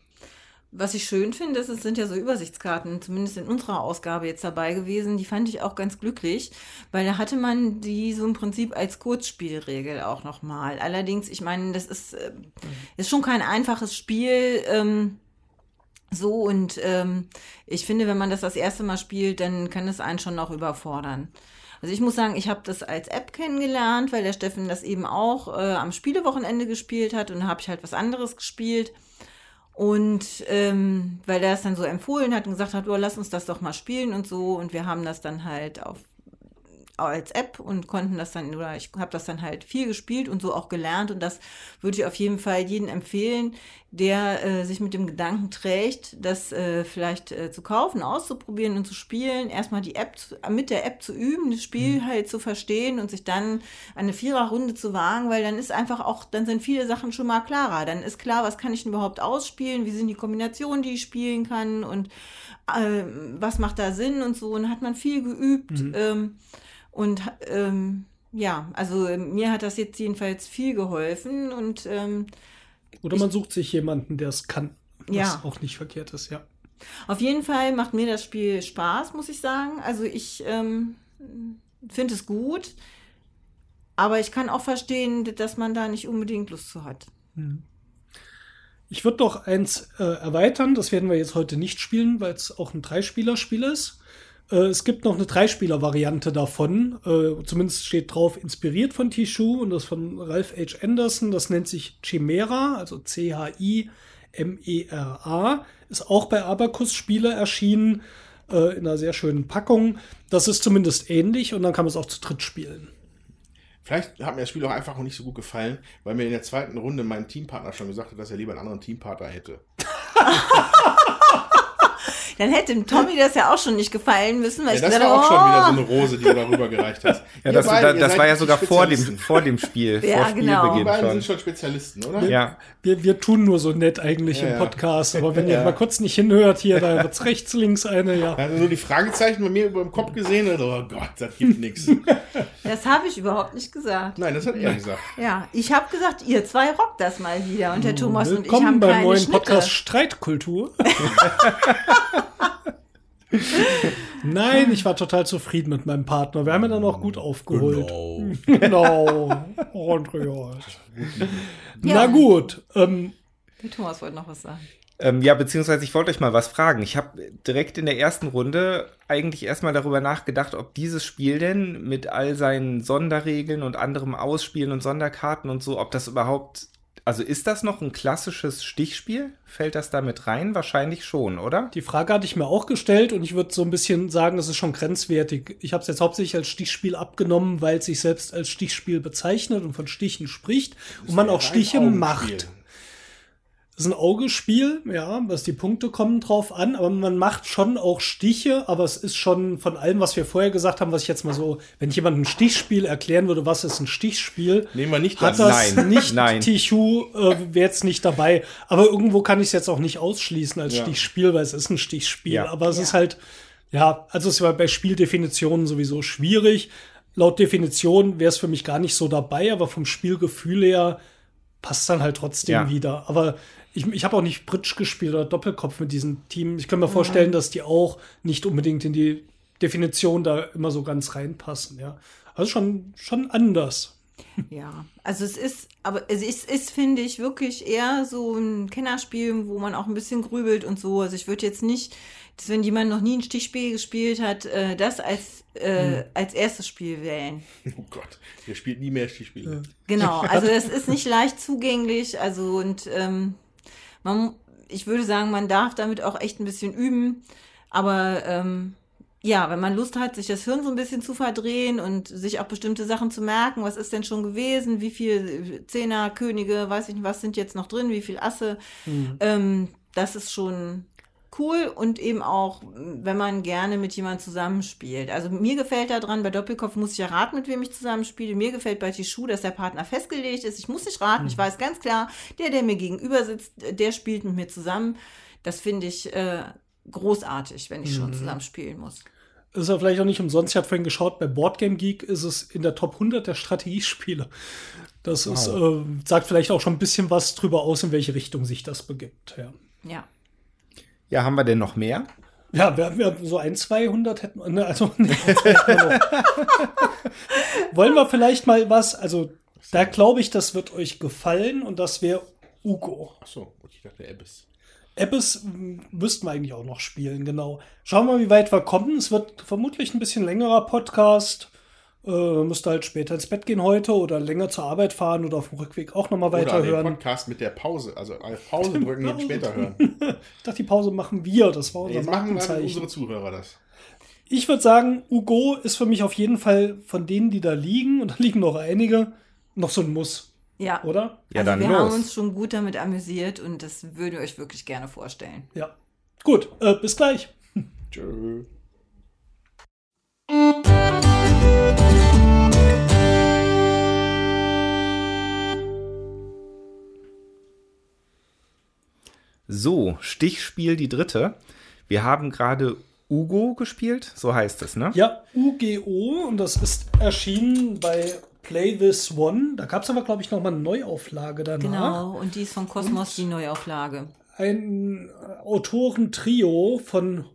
Was ich schön finde, ist, es sind ja so Übersichtskarten, zumindest in unserer Ausgabe jetzt dabei gewesen. Die fand ich auch ganz glücklich, weil da hatte man die so im Prinzip als Kurzspielregel auch nochmal. Allerdings, ich meine, das ist, äh, ist schon kein einfaches Spiel. Ähm, so und ähm, ich finde, wenn man das das erste Mal spielt, dann kann es einen schon noch überfordern. Also ich muss sagen, ich habe das als App kennengelernt, weil der Steffen das eben auch äh, am Spielewochenende gespielt hat und habe ich halt was anderes gespielt. Und ähm, weil er es dann so empfohlen hat und gesagt hat, oh, lass uns das doch mal spielen und so. Und wir haben das dann halt auf als App und konnten das dann, oder ich habe das dann halt viel gespielt und so auch gelernt. Und das würde ich auf jeden Fall jedem empfehlen, der äh, sich mit dem Gedanken trägt, das äh, vielleicht äh, zu kaufen, auszuprobieren und zu spielen. Erstmal die App zu, mit der App zu üben, das Spiel halt zu verstehen und sich dann eine Viererrunde zu wagen, weil dann ist einfach auch, dann sind viele Sachen schon mal klarer. Dann ist klar, was kann ich denn überhaupt ausspielen, wie sind die Kombinationen, die ich spielen kann und äh, was macht da Sinn und so. Und hat man viel geübt. Ähm, und ähm, ja, also mir hat das jetzt jedenfalls viel geholfen und ähm, Oder man sucht sich jemanden, der es kann. Was Ja. auch nicht verkehrt ist, ja. auf jeden Fall macht mir das Spiel Spaß, muss ich sagen. Also ich ähm, finde es gut, aber ich kann auch verstehen, dass man da nicht unbedingt Lust zu hat. Ich würde noch eins äh, erweitern. Das werden wir jetzt heute nicht spielen, weil es auch ein Dreispieler-Spiel ist. Äh, es gibt noch eine Dreispieler-Variante davon. Äh, zumindest steht drauf, inspiriert von Tishu und das von Ralph H. Anderson. Das nennt sich Chimera, also C-H-I-M-E-R-A. Ist auch bei Abacus Spiele erschienen, äh, in einer sehr schönen Packung. Das ist zumindest ähnlich und dann kann man es auch zu dritt spielen. Vielleicht hat mir das Spiel auch einfach noch nicht so gut gefallen, weil mir in der zweiten Runde mein Teampartner schon gesagt hat, dass er lieber einen anderen Teampartner hätte. [laughs] Dann hätte dem Tommy das ja auch schon nicht gefallen müssen, weil Ja, ich das gesagt war auch schon wieder so eine Rose, die du darüber gereicht hast. [laughs] Ja, das, ihr das seid war ja die sogar vor dem, vor dem Spiel, [laughs] Ja, vor genau. Die Spielbeginn beiden schon. sind schon Spezialisten, oder? Ja, Wir, wir tun nur so nett eigentlich Ja, im. Podcast, aber wenn ihr mal kurz nicht hinhört, hier, da wird's rechts, links eine, ja. Er hatte nur die Fragezeichen bei mir über dem Kopf gesehen und oh Gott, das gibt nichts. [laughs] das habe ich überhaupt nicht gesagt. Nein, das hat er gesagt. Ja, ich habe gesagt, ihr zwei rockt das mal wieder und der Thomas und ich Willkommen haben beim keine neuen Schnitte. Podcast Streitkultur. Nein, ich war total zufrieden mit meinem Partner. Wir haben ihn dann auch gut aufgeholt. Genau. Andreas. Na gut. Ähm, Der Thomas wollte noch was sagen. ähm, ja, beziehungsweise ich wollte euch mal was fragen. Ich habe direkt in der ersten Runde eigentlich erstmal darüber nachgedacht, ob dieses Spiel denn mit all seinen Sonderregeln und anderem Ausspielen und Sonderkarten und so, ob das überhaupt, also ist das noch ein klassisches Stichspiel? Fällt das da mit rein? Wahrscheinlich schon, oder? die Frage hatte ich mir auch gestellt und ich würde so ein bisschen sagen, es ist schon grenzwertig. Ich habe es jetzt hauptsächlich als Stichspiel abgenommen, weil es sich selbst als Stichspiel bezeichnet und von Stichen spricht und man auch Stiche macht. Das ist ein Augespiel, ja, was die Punkte kommen drauf an, aber man macht schon auch Stiche, aber es ist schon von allem, was wir vorher gesagt haben, was ich jetzt mal so, wenn ich jemandem ein Stichspiel erklären würde, was ist ein Stichspiel, Nehmen wir nicht hat das. das Nein, nicht nein. Tichu, äh, wäre jetzt nicht dabei. Aber irgendwo kann ich es jetzt auch nicht ausschließen als Ja. Stichspiel, weil es ist ein Stichspiel. Ja. Aber es Ja. ist halt, ja, also es war bei Spieldefinitionen sowieso schwierig. Laut Definition wäre es für mich gar nicht so dabei, aber vom Spielgefühl her passt dann halt trotzdem Ja. wieder. Aber ich, ich habe auch nicht Bridge gespielt oder Doppelkopf mit diesem Team. Ich kann mir vorstellen, dass die auch nicht unbedingt in die Definition da immer so ganz reinpassen, ja. Also schon, schon anders. Ja, also es ist, aber es ist, ist finde ich, wirklich eher so ein Kennerspiel, wo man auch ein bisschen grübelt und so. Also ich würde jetzt nicht, dass wenn jemand noch nie ein Stichspiel gespielt hat, äh, das als, äh, als erstes Spiel wählen. Oh Gott, der spielt nie mehr Stichspiele. Genau, [laughs] also es ist nicht leicht zugänglich, also und ähm, man, ich würde sagen, man darf damit auch echt ein bisschen üben, aber ähm, ja, wenn man Lust hat, sich das Hirn so ein bisschen zu verdrehen und sich auch bestimmte Sachen zu merken, was ist denn schon gewesen, wie viel Zehner, Könige, weiß ich nicht, was sind jetzt noch drin, wie viel Asse, ähm, das ist schon cool und eben auch, wenn man gerne mit jemandem zusammenspielt. Also mir gefällt daran, bei Doppelkopf muss ich ja raten, mit wem ich zusammenspiele. Mir gefällt bei Tishu, dass der Partner festgelegt ist. Ich muss nicht raten, mhm. ich weiß ganz klar, der, der mir gegenüber sitzt, der spielt mit mir zusammen. Das finde ich äh, großartig, wenn ich mhm. schon zusammenspielen muss. Ist ja vielleicht auch nicht umsonst. Ich habe vorhin geschaut, bei Boardgame Geek ist es in der Top 100 der Strategiespiele. Das wow. ist, äh, sagt vielleicht auch schon ein bisschen was drüber aus, in welche Richtung sich das begibt. Ja. Ja, ja haben wir denn noch mehr? Ja, wir haben ja so ein, 200 hätten wir, ne, also [laughs] nee, Wollen wir vielleicht mal was, also da glaube ich, das wird euch gefallen und das wäre Ugo. Achso, ich dachte Ebbes. Ebbes müssten wir eigentlich auch noch spielen, genau. Schauen wir mal, wie weit wir kommen. Es wird vermutlich ein bisschen längerer Podcast. Äh, müsste halt später ins Bett gehen heute oder länger zur Arbeit fahren oder auf dem Rückweg auch nochmal weiterhören. Oder den Podcast mit der Pause, also [laughs] Pause drücken und später hören. ich dachte, die Pause machen wir, das war unser Jetzt machen unsere Zuhörer das. Ich würde sagen, Ugo ist für mich auf jeden Fall von denen, die da liegen, und da liegen noch einige, noch so ein Muss. Ja. Oder? Ja, also dann wir los. haben uns schon gut damit amüsiert und das würde ich euch wirklich gerne vorstellen. Ja. Gut, äh, bis gleich. Tschö. So, Stichspiel die dritte. Wir haben gerade Ugo gespielt, so heißt es, ne? Ja, UGO und das ist erschienen bei Play This One. Da gab es aber, glaube ich, nochmal eine Neuauflage danach. Genau, und die ist von Cosmos, die Neuauflage. Ein Autorentrio von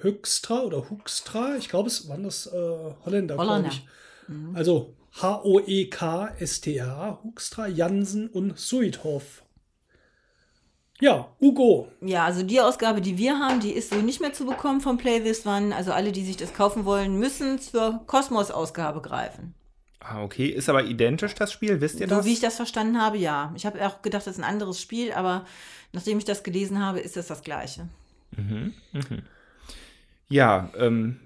Höxtra oder Huxtra, ich glaube, es waren das äh, Holländer, glaube ich. Mhm. Also H-O-E-K-S-T-R, Huxtra, Jansen und Suidhoff. Ja, Ugo. Ja, also die Ausgabe, die wir haben, die ist so nicht mehr zu bekommen vom Play This One. Also alle, die sich das kaufen wollen, müssen zur Kosmos-Ausgabe greifen. Ah, okay. Ist aber identisch das Spiel, wisst ihr so, das? So wie ich das verstanden habe, ja. Ich habe auch gedacht, das ist ein anderes Spiel, aber nachdem ich das gelesen habe, ist es das gleiche. Mhm, mhm. Ja, ähm,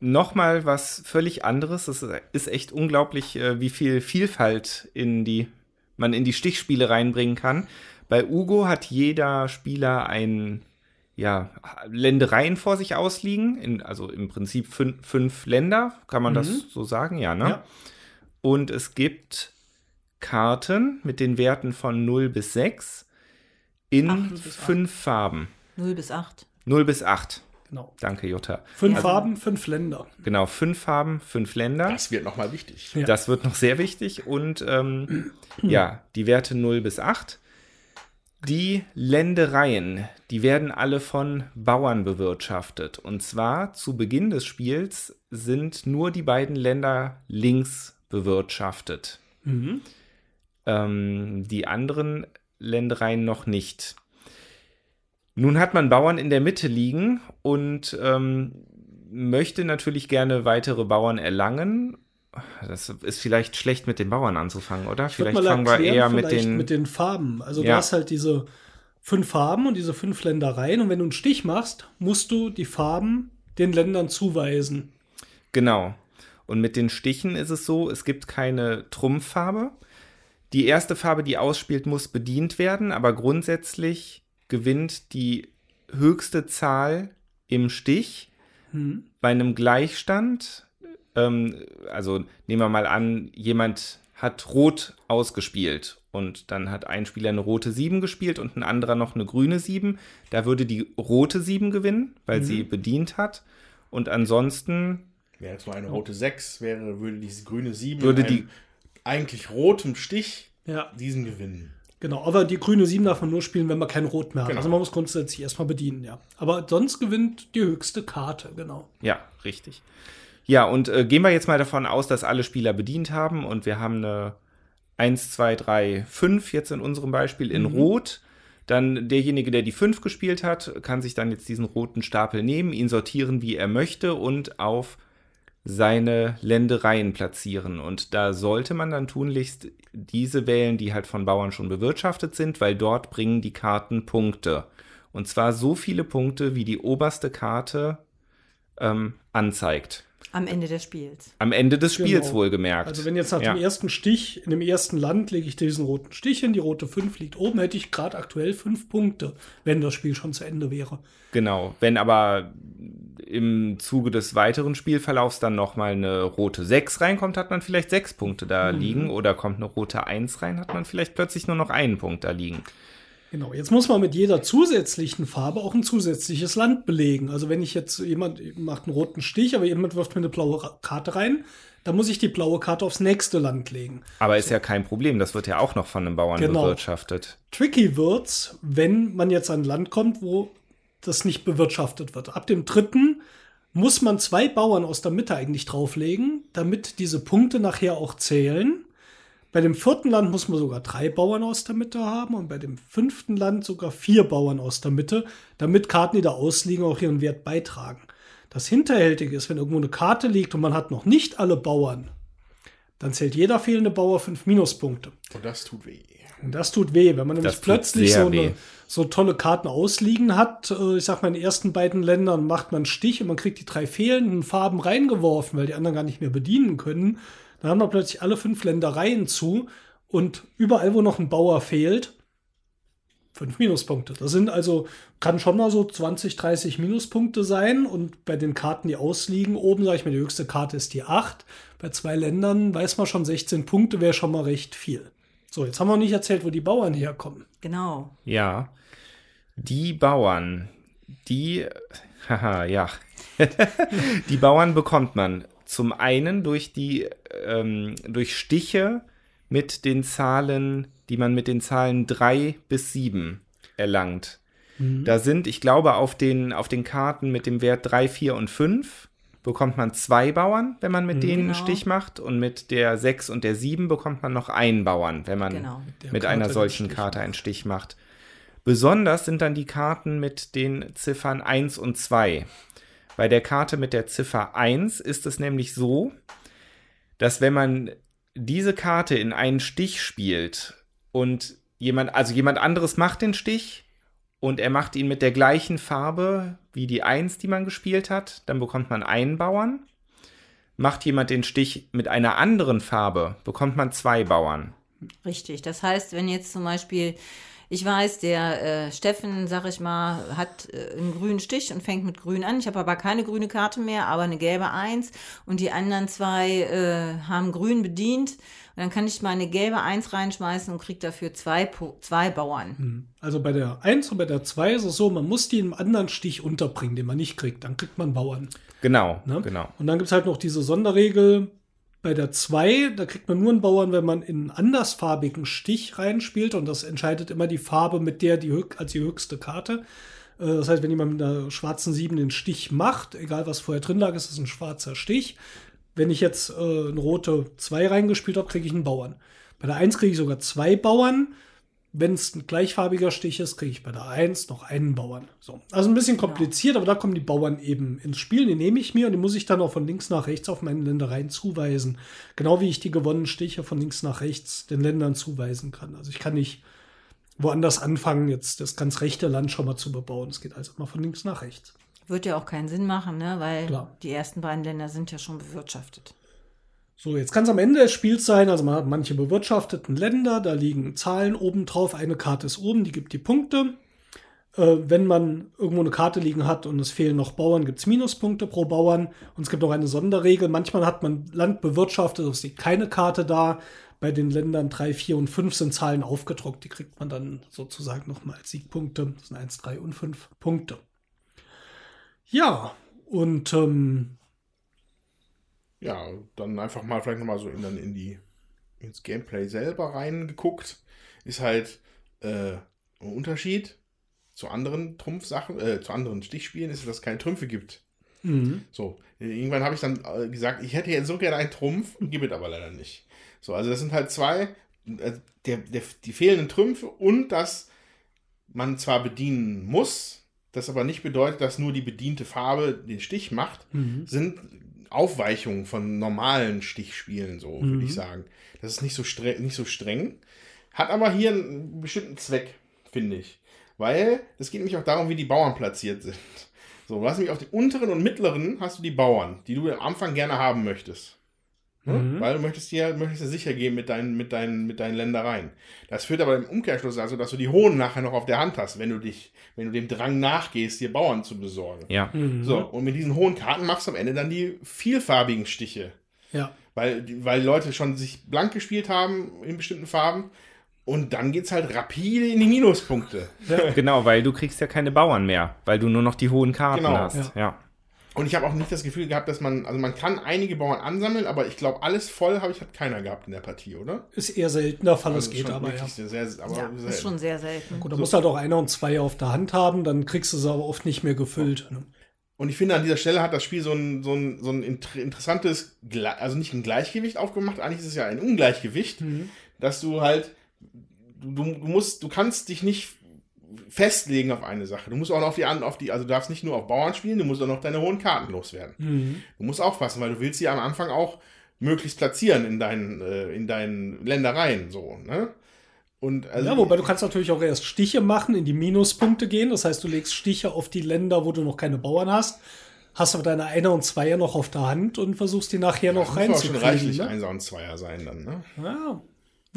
nochmal was völlig anderes. Es ist echt unglaublich, äh, wie viel Vielfalt in die, man in die Stichspiele reinbringen kann. Bei Ugo hat jeder Spieler ein ja, Ländereien vor sich ausliegen, in, also im Prinzip fün fünf Länder, kann man mhm. das so sagen, ja, ne? Ja. Und es gibt Karten mit den Werten von 0 bis 6 in bis fünf 8. Farben. 0 bis 8. 0 bis 8. Genau. Danke, Jutta. Fünf also, Farben, fünf Länder. Genau, fünf Farben, fünf Länder. Das wird nochmal wichtig. Ja. Das wird noch sehr wichtig. Und ähm, [clears throat] ja, die Werte 0 bis 8 die Ländereien, die werden alle von Bauern bewirtschaftet. Und zwar zu Beginn des Spiels sind nur die beiden Länder links bewirtschaftet. Mhm. Ähm, die anderen Ländereien noch nicht. Nun hat man Bauern in der Mitte liegen und ähm, möchte natürlich gerne weitere Bauern erlangen das ist vielleicht schlecht mit den Bauern anzufangen, oder? Ich vielleicht fangen wir eher mit den mit den Farben. Also ja. du hast halt diese fünf Farben und diese fünf Ländereien und wenn du einen Stich machst, musst du die Farben den Ländern zuweisen. Genau. Und mit den Stichen ist es so, es gibt keine Trumpffarbe. Die erste Farbe, die ausspielt, muss bedient werden, aber grundsätzlich gewinnt die höchste Zahl im Stich. Hm. Bei einem Gleichstand ähm, also nehmen wir mal an, jemand hat rot ausgespielt und dann hat ein Spieler eine rote 7 gespielt und ein anderer noch eine grüne 7. Da würde die rote 7 gewinnen, weil mhm. sie bedient hat. Und ansonsten. Wäre jetzt nur eine rote 6, wäre, würde diese grüne 7 würde die eigentlich rotem Stich ja. diesen gewinnen. Genau, aber die grüne 7 darf man nur spielen, wenn man kein Rot mehr hat. Genau. Also man muss grundsätzlich erstmal bedienen, ja. Aber sonst gewinnt die höchste Karte, genau. Ja, richtig. Ja, und äh, gehen wir jetzt mal davon aus, dass alle Spieler bedient haben und wir haben eine 1, 2, 3, 5 jetzt in unserem Beispiel in mhm. Rot. Dann derjenige, der die 5 gespielt hat, kann sich dann jetzt diesen roten Stapel nehmen, ihn sortieren, wie er möchte und auf seine Ländereien platzieren. Und da sollte man dann tunlichst diese wählen, die halt von Bauern schon bewirtschaftet sind, weil dort bringen die Karten Punkte. Und zwar so viele Punkte, wie die oberste Karte ähm, anzeigt. Am Ende des Spiels. Am Ende des Spiels Genau. wohlgemerkt. Also wenn jetzt nach ja. dem ersten Stich, in dem ersten Land lege ich diesen roten Stich hin, die rote 5 liegt oben, hätte ich gerade aktuell 5 Punkte, wenn das Spiel schon zu Ende wäre. Genau. Wenn aber im Zuge des weiteren Spielverlaufs dann nochmal eine rote 6 reinkommt, hat man vielleicht 6 Punkte da Mhm. liegen. Oder kommt eine rote 1 rein, hat man vielleicht plötzlich nur noch einen Punkt da liegen. Genau, jetzt muss man mit jeder zusätzlichen Farbe auch ein zusätzliches Land belegen. Also wenn ich jetzt jemand macht einen roten Stich, aber jemand wirft mir eine blaue Karte rein, dann muss ich die blaue Karte aufs nächste Land legen. Aber ist ja kein Problem, das wird ja auch noch von einem Bauern Genau. bewirtschaftet. Tricky wird's, wenn man jetzt an ein Land kommt, wo das nicht bewirtschaftet wird. Ab dem dritten muss man zwei Bauern aus der Mitte eigentlich drauflegen, damit diese Punkte nachher auch zählen. Bei dem vierten Land muss man sogar drei Bauern aus der Mitte haben und bei dem fünften Land sogar vier Bauern aus der Mitte, damit Karten, die da ausliegen, auch ihren Wert beitragen. Das Hinterhältige ist, wenn irgendwo eine Karte liegt und man hat noch nicht alle Bauern, dann zählt jeder fehlende Bauer fünf Minuspunkte. Und das tut weh. Und das tut weh, wenn man nämlich plötzlich so, eine, so tolle Karten ausliegen hat. Äh, Ich sag mal, in den ersten beiden Ländern macht man einen Stich und man kriegt die drei fehlenden Farben reingeworfen, weil die anderen gar nicht mehr bedienen können. Dann haben wir plötzlich alle fünf Ländereien zu und überall, wo noch ein Bauer fehlt, fünf Minuspunkte. Das sind also, kann schon mal so 20, 30 Minuspunkte sein. Und bei den Karten, die ausliegen, oben sage ich mir, die höchste Karte ist die 8. Bei zwei Ländern weiß man schon, 16 Punkte wäre schon mal recht viel. So, jetzt haben wir nicht erzählt, wo die Bauern herkommen. Genau. Ja. Die Bauern, die, [laughs] haha, ja. [laughs] die Bauern bekommt man zum einen durch die, ähm, durch Stiche mit den Zahlen, die man mit den Zahlen 3 bis 7 erlangt. Da sind, ich glaube, auf den, auf den Karten mit dem Wert 3, 4 und 5 bekommt man zwei Bauern, wenn man mit denen einen Genau. Stich macht. Und mit der 6 und der 7 bekommt man noch einen Bauern, wenn man Genau. mit Karte einer solchen Karte einen Stich macht. Besonders sind dann die Karten mit den Ziffern 1 und 2. Bei der Karte mit der Ziffer 1 ist es nämlich so, dass wenn man diese Karte in einen Stich spielt und jemand, also jemand anderes macht den Stich und er macht ihn mit der gleichen Farbe wie die 1, die man gespielt hat, dann bekommt man einen Bauern. Macht jemand den Stich mit einer anderen Farbe, bekommt man zwei Bauern. Richtig. Das heißt, wenn jetzt zum Beispiel, ich weiß, der äh, Steffen, sag ich mal, hat äh, einen grünen Stich und fängt mit grün an. Ich habe aber keine grüne Karte mehr, aber eine gelbe Eins. Und die anderen zwei äh, haben grün bedient. Und dann kann ich meine gelbe Eins reinschmeißen und kriege dafür zwei, zwei Bauern. Also bei der 1 und bei der 2 ist es so, man muss die in einem anderen Stich unterbringen, den man nicht kriegt. Dann kriegt man Bauern. Genau, Ne? genau. Und dann gibt es halt noch diese Sonderregel. Bei der 2, da kriegt man nur einen Bauern, wenn man in einen andersfarbigen Stich reinspielt. Und das entscheidet immer die Farbe, mit der die als die höchste Karte. Äh, Das heißt, wenn jemand mit einer schwarzen 7 den Stich macht, egal was vorher drin lag, ist es ein schwarzer Stich. Wenn ich jetzt äh, eine rote 2 reingespielt habe, kriege ich einen Bauern. Bei der 1 kriege ich sogar zwei Bauern. Wenn es ein gleichfarbiger Stich ist, kriege ich bei der 1 noch einen Bauern. So. Also ein bisschen kompliziert, aber da kommen die Bauern eben ins Spiel. Die nehme ich mir und die muss ich dann auch von links nach rechts auf meine Ländereien zuweisen. Genau wie ich die gewonnenen Stiche von links nach rechts den Ländern zuweisen kann. Also ich kann nicht woanders anfangen, jetzt das ganz rechte Land schon mal zu bebauen. Es geht also immer von links nach rechts. Wird ja auch keinen Sinn machen, ne? weil Klar. die ersten beiden Länder sind ja schon bewirtschaftet. So, jetzt kann es am Ende des Spiels sein, also man hat manche bewirtschafteten Länder, da liegen Zahlen oben drauf, eine Karte ist oben, die gibt die Punkte. Äh, wenn man irgendwo eine Karte liegen hat und es fehlen noch Bauern, gibt es Minuspunkte pro Bauern. Und es gibt noch eine Sonderregel. Manchmal hat man Land bewirtschaftet, es liegt keine Karte da. Bei den Ländern 3, 4 und 5 sind Zahlen aufgedruckt. Die kriegt man dann sozusagen nochmal als Siegpunkte. Das sind 1, 3 und 5 Punkte. Ja, und ähm, Ja, dann einfach mal vielleicht nochmal so in, dann in die, ins Gameplay selber reingeguckt. Ist halt äh, ein Unterschied zu anderen Trumpfsachen, äh, zu anderen Stichspielen, ist, dass es keine Trümpfe gibt. So, irgendwann habe ich dann äh, gesagt, ich hätte jetzt so gerne einen Trumpf, gibt es aber leider nicht. So, also das sind halt zwei, äh, der, der, die fehlenden Trümpfe und dass man zwar bedienen muss, das aber nicht bedeutet, dass nur die bediente Farbe den Stich macht, sind Aufweichungen von normalen Stichspielen, so würde ich sagen. Das ist nicht so, streng, nicht so streng, hat aber hier einen bestimmten Zweck, finde ich. Weil es geht nämlich auch darum, wie die Bauern platziert sind. So, du hast nämlich auf den unteren und mittleren hast du die Bauern, die du am Anfang gerne haben möchtest. Ne? Mhm. Weil du möchtest dir, möchtest dir sicher gehen mit deinen, mit, deinen, mit deinen Ländereien. Das führt aber im Umkehrschluss also, dass du die Hohen nachher noch auf der Hand hast, wenn du dich, wenn du dem Drang nachgehst, dir Bauern zu besorgen. Ja. So, und mit diesen hohen Karten machst du am Ende dann die vielfarbigen Stiche. Ja. Weil, weil Leute schon sich blank gespielt haben in bestimmten Farben. Und dann geht's halt rapide in die Minuspunkte. Genau, weil du kriegst ja keine Bauern mehr, weil du nur noch die hohen Karten Genau. hast. Ja. Ja. Und ich habe auch nicht das Gefühl gehabt, dass man, also man kann einige Bauern ansammeln, aber ich glaube, alles voll habe ich hat keiner gehabt in der Partie, oder? Ist eher seltener Fall, es Also geht schon aber ja. Sehr, sehr, aber Ja, selten. ist schon sehr selten. Gut, da muss halt auch einer und zwei auf der Hand haben, dann kriegst du sie aber oft nicht mehr gefüllt. Ne? Und ich finde, an dieser Stelle hat das Spiel so ein, so ein, so ein inter- interessantes, also nicht ein Gleichgewicht aufgemacht, eigentlich ist es ja ein Ungleichgewicht, dass du halt, du, du musst, du kannst dich nicht festlegen auf eine Sache. Du musst auch noch auf die anderen, auf die, also du darfst nicht nur auf Bauern spielen, du musst auch noch deine hohen Karten loswerden. Du musst aufpassen, weil du willst sie am Anfang auch möglichst platzieren in deinen, äh, in deinen Ländereien, so, ne? Und also, Ja, wobei du kannst natürlich auch erst Stiche machen, in die Minuspunkte gehen. Das heißt, du legst Stiche auf die Länder, wo du noch keine Bauern hast. Hast aber deine Einer und Zweier noch auf der Hand und versuchst die nachher noch muss aber schon reinzukriegen. reichlich Ne? Einser und Zweier sein dann, ne? Ja,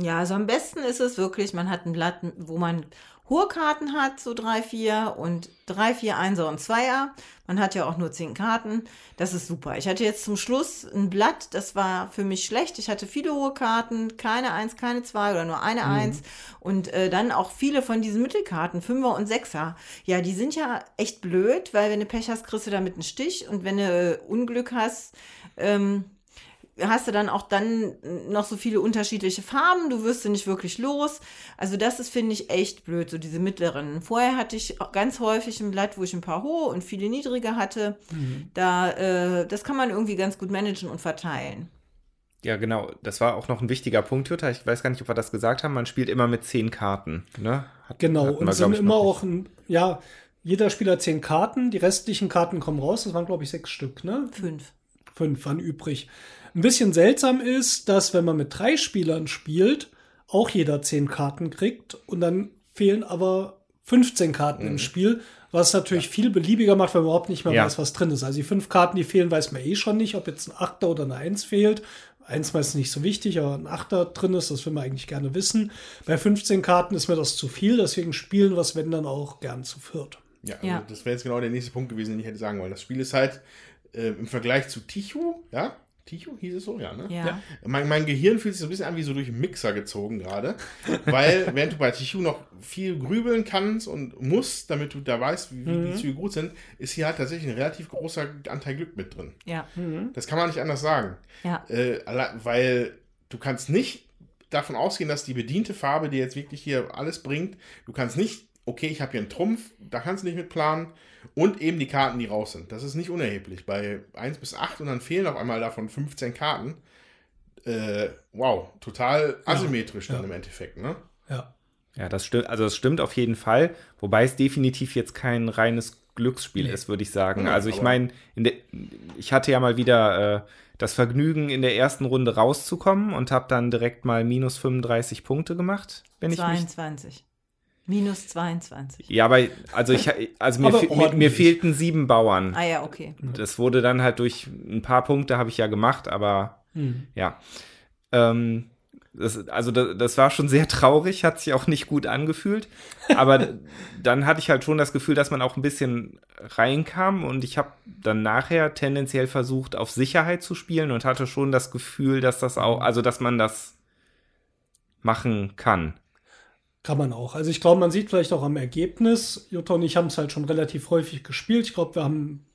Ja, also am besten ist es wirklich, man hat ein Blatt, wo man hohe Karten hat, so drei, vier und drei, vier, Einser und Zweier. Man hat ja auch nur zehn Karten. Das ist super. Ich hatte jetzt zum Schluss ein Blatt, das war für mich schlecht. Ich hatte viele hohe Karten, keine Eins, keine Zwei oder nur eine Eins. Und äh, dann auch viele von diesen Mittelkarten, Fünfer und Sechser. Ja, die sind ja echt blöd, weil wenn du Pech hast, kriegst du damit einen Stich. Und wenn du Unglück hast, ähm, hast du dann auch dann noch so viele unterschiedliche Farben, du wirst sie nicht wirklich los. Also das ist, finde ich, echt blöd, so diese mittleren. Vorher hatte ich auch ganz häufig ein Blatt, wo ich ein paar hohe und viele niedrige hatte. Da, äh, das kann man irgendwie ganz gut managen und verteilen. Ja, genau. Das war auch noch ein wichtiger Punkt, Jutta. Ich weiß gar nicht, ob wir das gesagt haben. Man spielt immer mit zehn Karten. Ne? Hat, genau. wir, Und sind immer auch, ein, ja, jeder Spieler hat zehn Karten, die restlichen Karten kommen raus. Das waren, glaube ich, sechs Stück, ne? Fünf. Fünf waren übrig. Ein bisschen seltsam ist, dass wenn man mit drei Spielern spielt, auch jeder zehn Karten kriegt und dann fehlen aber 15 Karten im Spiel, was natürlich viel beliebiger macht, wenn man überhaupt nicht mehr Ja. weiß, was drin ist. Also die fünf Karten, die fehlen, weiß man eh schon nicht, ob jetzt ein Achter oder eine Eins fehlt. Eins meist nicht so wichtig, aber ein Achter drin ist, das will man eigentlich gerne wissen. Bei 15 Karten ist mir das zu viel, deswegen spielen wir es, wenn dann auch gern zu viert. Ja, also Ja. das wäre jetzt genau der nächste Punkt gewesen, den ich hätte sagen wollen. Das Spiel ist halt äh, im Vergleich zu Tichu, ja? Tichu hieß es so, ja, ne? Ja. Ja. Mein, mein Gehirn fühlt sich so ein bisschen an wie so durch einen Mixer gezogen gerade. [laughs] Weil, während du bei Tichu noch viel grübeln kannst und musst, damit du da weißt, wie, wie die Züge gut sind, ist hier halt tatsächlich ein relativ großer Anteil Glück mit drin. Ja. Das kann man nicht anders sagen. Ja. Äh, weil du kannst nicht davon ausgehen, dass die bediente Farbe dir jetzt wirklich hier alles bringt. Du kannst nicht, okay, ich habe hier einen Trumpf, da kannst du nicht mit planen. Und eben die Karten, die raus sind. Das ist nicht unerheblich. Bei 1 bis 8 und dann fehlen auf einmal davon 15 Karten. Äh, wow, total asymmetrisch dann ja. im Endeffekt, ne? Ja. Ja, das stimmt, also das stimmt auf jeden Fall, wobei es definitiv jetzt kein reines Glücksspiel Nee. ist, würde ich sagen. Ja, also ich meine, ich hatte ja mal wieder äh, das Vergnügen, in der ersten Runde rauszukommen und habe dann direkt mal minus 35 Punkte gemacht, wenn ich mich 22. Minus 22. Ja, aber also ich also mir, mir, mir fehlten sieben Bauern. Ah ja, okay. Das wurde dann halt durch ein paar Punkte habe ich ja gemacht, aber Hm. ja. Ähm, das, also das, das war schon sehr traurig, hat sich auch nicht gut angefühlt. Aber [laughs] dann hatte ich halt schon das Gefühl, dass man auch ein bisschen reinkam und ich habe dann nachher tendenziell versucht, auf Sicherheit zu spielen und hatte schon das Gefühl, dass das auch, also dass man das machen kann. Kann man auch. Also ich glaube, man sieht vielleicht auch am Ergebnis, Jutta und ich haben es halt schon relativ häufig gespielt. Ich glaube, wir haben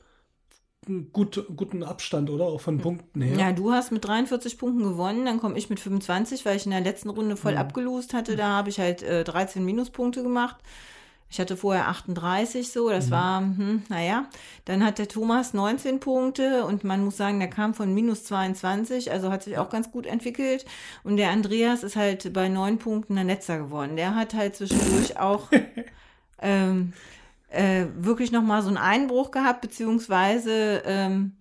einen gut, guten Abstand, oder? Auch von Punkten her. Ja, du hast mit 43 Punkten gewonnen, dann komme ich mit 25, weil ich in der letzten Runde voll abgelost hatte. Da habe ich halt äh, 13 Minuspunkte gemacht. Ich hatte vorher 38 so, das war, hm, naja. Dann hat der Thomas 19 Punkte und man muss sagen, der kam von minus 22, also hat sich auch ganz gut entwickelt. Und der Andreas ist halt bei 9 Punkten dann letzter geworden. Der hat halt zwischendurch [laughs] auch ähm, äh, wirklich nochmal so einen Einbruch gehabt, beziehungsweise ähm,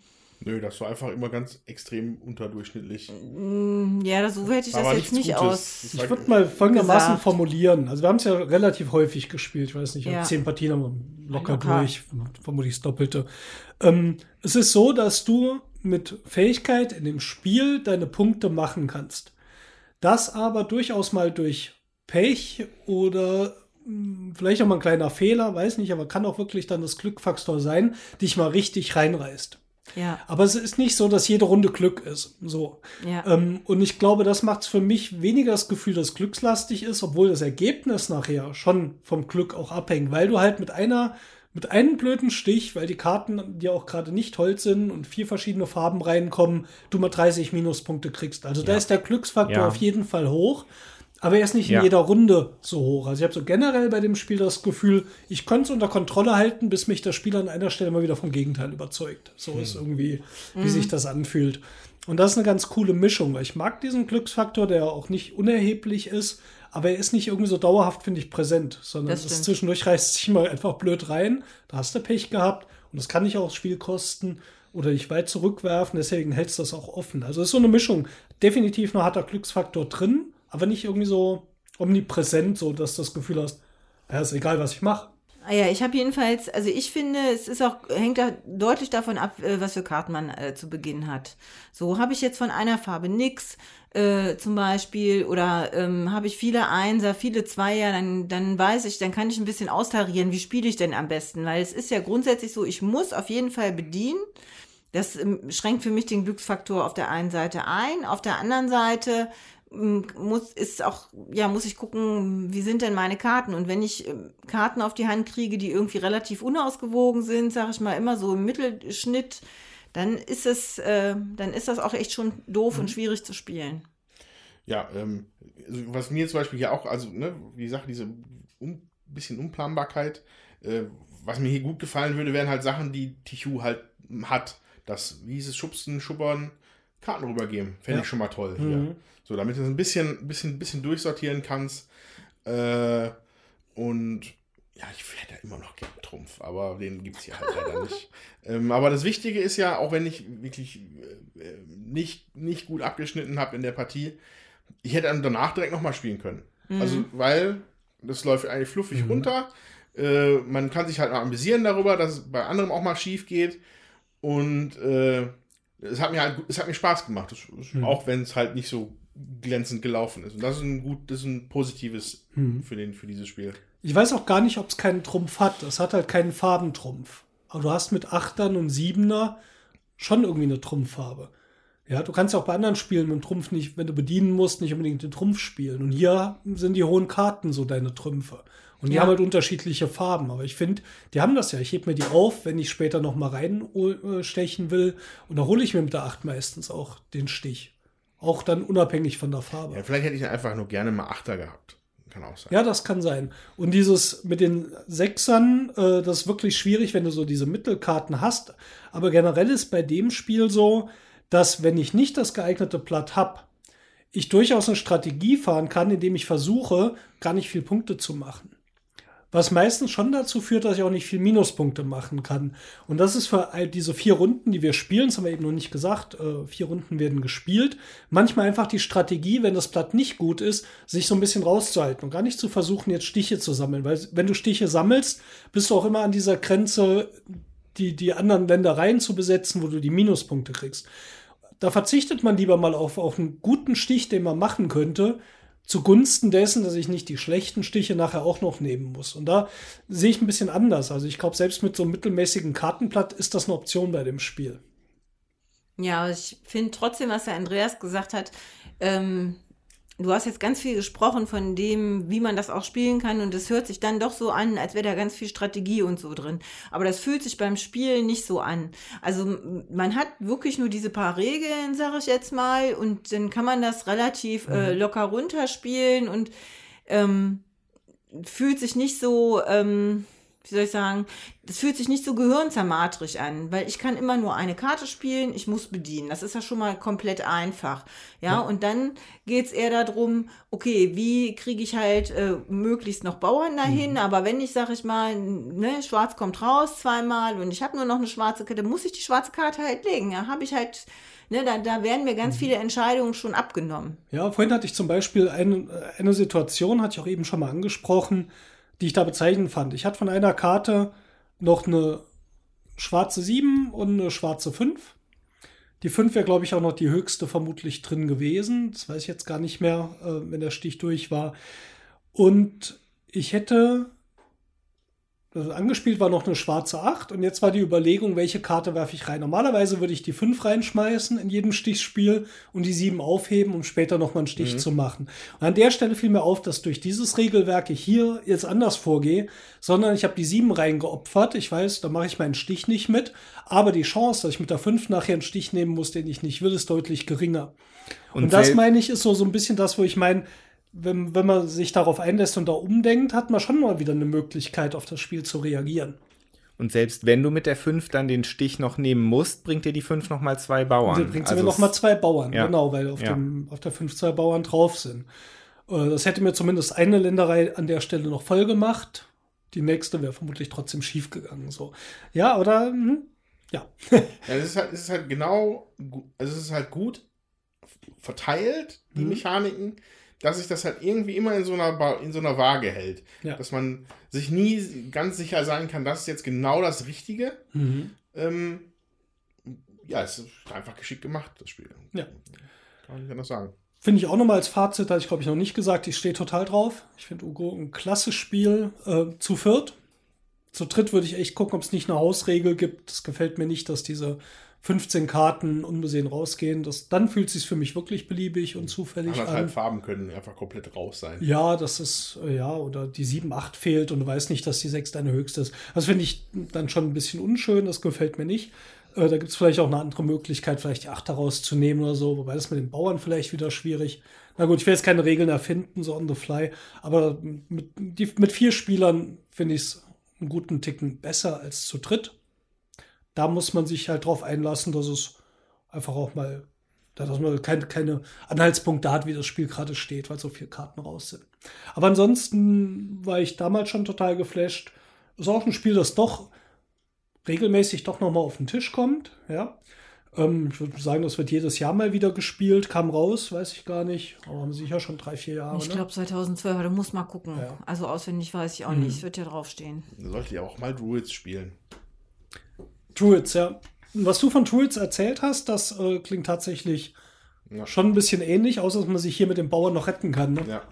Nö, das war einfach immer ganz extrem unterdurchschnittlich. Mm, Ja, so hätte ich das Aber jetzt nicht Gutes. aus. Ich würde mal folgendermaßen gesagt. formulieren. Also wir haben es ja relativ häufig gespielt. Ich weiß nicht, Ja. zehn Partien haben wir locker, Locker. durch, vermutlich das Doppelte. Ähm, es ist so, dass du mit Fähigkeit in dem Spiel deine Punkte machen kannst. Das aber durchaus mal durch Pech oder mh, vielleicht auch mal ein kleiner Fehler, weiß nicht, aber kann auch wirklich dann das Glückfaktor sein, dich mal richtig reinreißt. Ja, Aber es ist nicht so, dass jede Runde Glück ist. So. ja. Ähm, und ich glaube, das macht es für mich weniger das Gefühl, dass glückslastig ist, obwohl das Ergebnis nachher schon vom Glück auch abhängt, weil du halt mit einer, mit einem blöden Stich, weil die Karten dir auch gerade nicht Holz sind und vier verschiedene Farben reinkommen, du mal 30 Minuspunkte kriegst. Also da ist der Glücksfaktor Ja. auf jeden Fall hoch. Aber er ist nicht Ja. in jeder Runde so hoch. Also ich habe so generell bei dem Spiel das Gefühl, ich könnte es unter Kontrolle halten, bis mich das Spiel an einer Stelle mal wieder vom Gegenteil überzeugt. So ist irgendwie, wie sich das anfühlt. Und das ist eine ganz coole Mischung, weil ich mag diesen Glücksfaktor, der auch nicht unerheblich ist, aber er ist nicht irgendwie so dauerhaft, finde ich, präsent, sondern Das es ist zwischendurch reißt sich mal einfach blöd rein, da hast du Pech gehabt und das kann dich auch das Spiel kosten oder dich weit zurückwerfen, deswegen hältst du das auch offen. Also es ist so eine Mischung. Definitiv ein harter Glücksfaktor drin, aber nicht irgendwie so omnipräsent, so dass du das Gefühl hast, ja, ist egal, was ich mache. Ah ja, ich habe jedenfalls, also ich finde, es ist auch, hängt da deutlich davon ab, äh, was für Karten man äh, zu Beginn hat. So habe ich jetzt von einer Farbe nix, äh, zum Beispiel, oder ähm, habe ich viele Einser, viele Zweier, dann, dann weiß ich, dann kann ich ein bisschen austarieren, wie spiele ich denn am besten, weil es ist ja grundsätzlich so, ich muss auf jeden Fall bedienen. Das ähm, schränkt für mich den Glücksfaktor auf der einen Seite ein, auf der anderen Seite muss ist auch ja muss ich gucken, wie sind denn meine Karten und wenn ich ähm, Karten auf die Hand kriege, die irgendwie relativ unausgewogen sind, sage ich mal immer so im Mittelschnitt, dann ist es äh, dann ist das auch echt schon doof und schwierig zu spielen. Ja, ähm, also was mir zum Beispiel hier auch, also, ne, wie gesagt, diese un bisschen Unplanbarkeit, äh, was mir hier gut gefallen würde, wären halt Sachen, die Tichu halt hat. Das, wie hieß es, Schubsen, Schubbern, Karten rübergeben. Fände Ja. ich schon mal toll hier. Mhm. So, damit du es ein bisschen, bisschen, bisschen durchsortieren kannst. Äh, und ja, ich hätte ja immer noch gerne Trumpf, aber den gibt es hier halt leider [laughs] nicht. Ähm, aber das Wichtige ist ja, auch wenn ich wirklich äh, nicht, nicht gut abgeschnitten habe in der Partie, ich hätte dann danach direkt nochmal spielen können. Also, weil das läuft eigentlich fluffig runter. Äh, man kann sich halt mal amüsieren darüber, dass es bei anderem auch mal schief geht. Und äh, es hat mir halt es hat mir Spaß gemacht, das, das, auch wenn es halt nicht so glänzend gelaufen ist. Und das ist ein gut, das ist ein positives für, den, für dieses Spiel. Ich weiß auch gar nicht, ob es keinen Trumpf hat. Es hat halt keinen Farbentrumpf. Aber du hast mit Achtern und Siebener schon irgendwie eine Trumpffarbe. Ja, du kannst ja auch bei anderen Spielen mit dem Trumpf nicht, wenn du bedienen musst, nicht unbedingt den Trumpf spielen. Und hier sind die hohen Karten so deine Trümpfe. Und die Ja. haben halt unterschiedliche Farben. Aber ich finde, die haben das ja. Ich heb mir die auf, wenn ich später noch mal reinstechen will. Und da hole ich mir mit der Acht meistens auch den Stich. Auch dann unabhängig von der Farbe. Ja, vielleicht hätte ich einfach nur gerne mal Achter gehabt. Kann auch sein. Ja, das kann sein. Und dieses mit den Sechsern, äh, das ist wirklich schwierig, wenn du so diese Mittelkarten hast. Aber generell ist bei dem Spiel so, dass wenn ich nicht das geeignete Blatt hab, ich durchaus eine Strategie fahren kann, indem ich versuche, gar nicht viel Punkte zu machen. Was meistens schon dazu führt, dass ich auch nicht viel Minuspunkte machen kann. Und das ist für all diese vier Runden, die wir spielen, das haben wir eben noch nicht gesagt, äh, vier Runden werden gespielt. Manchmal einfach die Strategie, wenn das Blatt nicht gut ist, sich so ein bisschen rauszuhalten und gar nicht zu versuchen, jetzt Stiche zu sammeln. Weil wenn du Stiche sammelst, bist du auch immer an dieser Grenze, die, die anderen Ländereien zu besetzen, wo du die Minuspunkte kriegst. Da verzichtet man lieber mal auf, auf einen guten Stich, den man machen könnte, zugunsten dessen, dass ich nicht die schlechten Stiche nachher auch noch nehmen muss. Und da sehe ich ein bisschen anders. Also ich glaube, selbst mit so einem mittelmäßigen Kartenblatt ist das eine Option bei dem Spiel. Ja, ich finde trotzdem, was der Andreas gesagt hat, ähm, du hast jetzt ganz viel gesprochen von dem, wie man das auch spielen kann und es hört sich dann doch so an, als wäre da ganz viel Strategie und so drin. Aber das fühlt sich beim Spielen nicht so an. Also man hat wirklich nur diese paar Regeln, sage ich jetzt mal, und dann kann man das relativ äh, locker runterspielen und ähm, fühlt sich nicht so, ähm, wie soll ich sagen, das fühlt sich nicht so gehirnzermartrig an, weil ich kann immer nur eine Karte spielen, ich muss bedienen. Das ist ja schon mal komplett einfach. Ja, ja. und dann geht es eher darum, okay, wie kriege ich halt äh, möglichst noch Bauern dahin, mhm. aber wenn ich, sag ich mal, ne, schwarz kommt raus zweimal und ich habe nur noch eine schwarze Karte, muss ich die schwarze Karte halt legen. Ja, habe ich halt Ne, da, da werden mir ganz mhm. viele Entscheidungen schon abgenommen. Ja, vorhin hatte ich zum Beispiel eine, eine Situation, hatte ich auch eben schon mal angesprochen, die ich da bezeichnend fand. Ich hatte von einer Karte noch eine schwarze 7 und eine schwarze 5. Die 5 wäre, glaube ich, auch noch die höchste vermutlich drin gewesen. Das weiß ich jetzt gar nicht mehr, äh, wenn der Stich durch war. Und ich hätte also angespielt war noch eine schwarze 8 und jetzt war die Überlegung, welche Karte werfe ich rein. Normalerweise würde ich die 5 reinschmeißen in jedem Stichspiel und die 7 aufheben, um später nochmal einen Stich mhm. zu machen. Und an der Stelle fiel mir auf, dass durch dieses Regelwerk ich hier jetzt anders vorgehe, sondern ich habe die 7 reingeopfert. Ich weiß, da mache ich meinen Stich nicht mit, aber die Chance, dass ich mit der 5 nachher einen Stich nehmen muss, den ich nicht will, ist deutlich geringer. Und, und das meine ich, ist so, so ein bisschen das, wo ich meine, wenn, wenn man sich darauf einlässt und da umdenkt, hat man schon mal wieder eine Möglichkeit, auf das Spiel zu reagieren. Und selbst wenn du mit der 5 dann den Stich noch nehmen musst, bringt dir die 5 noch mal zwei Bauern. Dann bringt sie also mir noch mal zwei Bauern, ja. genau, weil auf, ja. dem, auf der 5 zwei Bauern drauf sind. Äh, das hätte mir zumindest eine Länderei an der Stelle noch voll gemacht. Die nächste wäre vermutlich trotzdem schief gegangen. So. Ja, oder hm, ja. [laughs] ja es, ist halt, es ist halt genau, also es ist halt gut verteilt, die mhm. Mechaniken dass sich das halt irgendwie immer in so einer, in so einer Waage hält. Ja. Dass man sich nie ganz sicher sein kann, das ist jetzt genau das Richtige. Mhm. Ähm, ja, es ist einfach geschickt gemacht, das Spiel. Ja. Kann ich anders sagen. Finde ich auch nochmal als Fazit, hatte ich glaube ich noch nicht gesagt, ich stehe total drauf. Ich finde Ugo ein klasse Spiel äh, zu viert. Zu dritt würde ich echt gucken, ob es nicht eine Hausregel gibt. Das gefällt mir nicht, dass diese 15 Karten unbesehen rausgehen. Das, dann fühlt es sich für mich wirklich beliebig und zufällig Anderthalb an. Farben können einfach komplett raus sein. Ja, das ist, äh, ja, oder die 7, 8 fehlt und du weißt nicht, dass die 6 deine höchste ist. Das finde ich dann schon ein bisschen unschön, das gefällt mir nicht. Äh, da gibt es vielleicht auch eine andere Möglichkeit, vielleicht die 8 rauszunehmen oder so, wobei das mit den Bauern vielleicht wieder schwierig. Na gut, ich will jetzt keine Regeln erfinden, so on the fly, aber mit, die, mit vier Spielern finde ich es einen guten Ticken besser als zu dritt da muss man sich halt drauf einlassen, dass es einfach auch mal, dass man keine, keine Anhaltspunkte hat, wie das Spiel gerade steht, weil so viele Karten raus sind. Aber ansonsten war ich damals schon total geflasht. Ist auch ein Spiel, das doch regelmäßig doch nochmal auf den Tisch kommt, ja. Ähm, ich würde sagen, das wird jedes Jahr mal wieder gespielt, kam raus, weiß ich gar nicht. Aber haben sicher schon drei, vier Jahre. Ich glaube ne? 2012, aber du musst mal gucken. Ja. Also auswendig weiß ich auch mhm. nicht. Es wird ja draufstehen. Sollte ja auch mal Druids spielen. Druids, ja. Was du von Druids erzählt hast, das äh, klingt tatsächlich ja. schon ein bisschen ähnlich, außer dass man sich hier mit dem Bauern noch retten kann. Ne? Ja.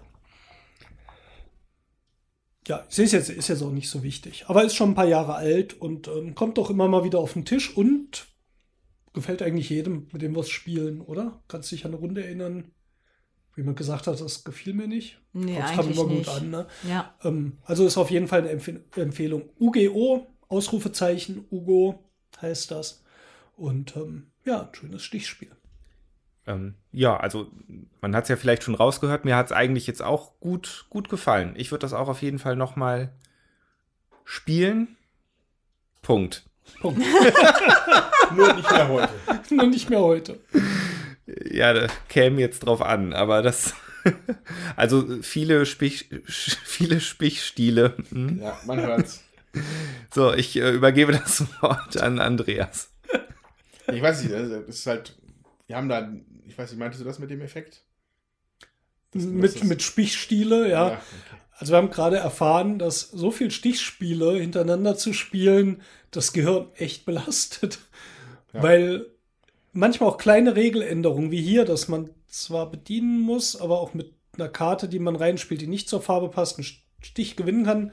Ja, ich sehe es jetzt, ist jetzt auch nicht so wichtig. Aber ist schon ein paar Jahre alt und ähm, kommt doch immer mal wieder auf den Tisch und gefällt eigentlich jedem, mit dem wir es spielen, oder? Kannst du dich an eine Runde erinnern? Wie man gesagt hat, das gefiel mir nicht. Nee, das kam immer nicht. gut an. Ne? Ja. Ähm, also ist auf jeden Fall eine Empf Empfehlung. UGO, Ausrufezeichen, Ugo, heißt das. Und ähm, ja, ein schönes Stichspiel. Ähm, ja, also man hat es ja vielleicht schon rausgehört, mir hat es eigentlich jetzt auch gut, gut gefallen. Ich würde das auch auf jeden Fall noch mal spielen. Punkt. Punkt. [laughs] Nur nicht mehr heute. [laughs] Nur nicht mehr heute. Ja, da käme jetzt drauf an, aber das. [laughs] also viele, Spich, viele Spichstile. Hm? Ja, man hört's. So, ich äh, übergebe das [laughs] Wort an Andreas. Ich weiß nicht, also, das ist halt, wir haben da, ich weiß nicht, meintest du das mit dem Effekt? Das, mit, das mit Stichstiele, ja. ja okay. Also wir haben gerade erfahren, dass so viel Stichspiele hintereinander zu spielen, das Gehirn echt belastet. Ja. Weil manchmal auch kleine Regeländerungen, wie hier, dass man zwar bedienen muss, aber auch mit einer Karte, die man reinspielt, die nicht zur Farbe passt, einen Stich gewinnen kann,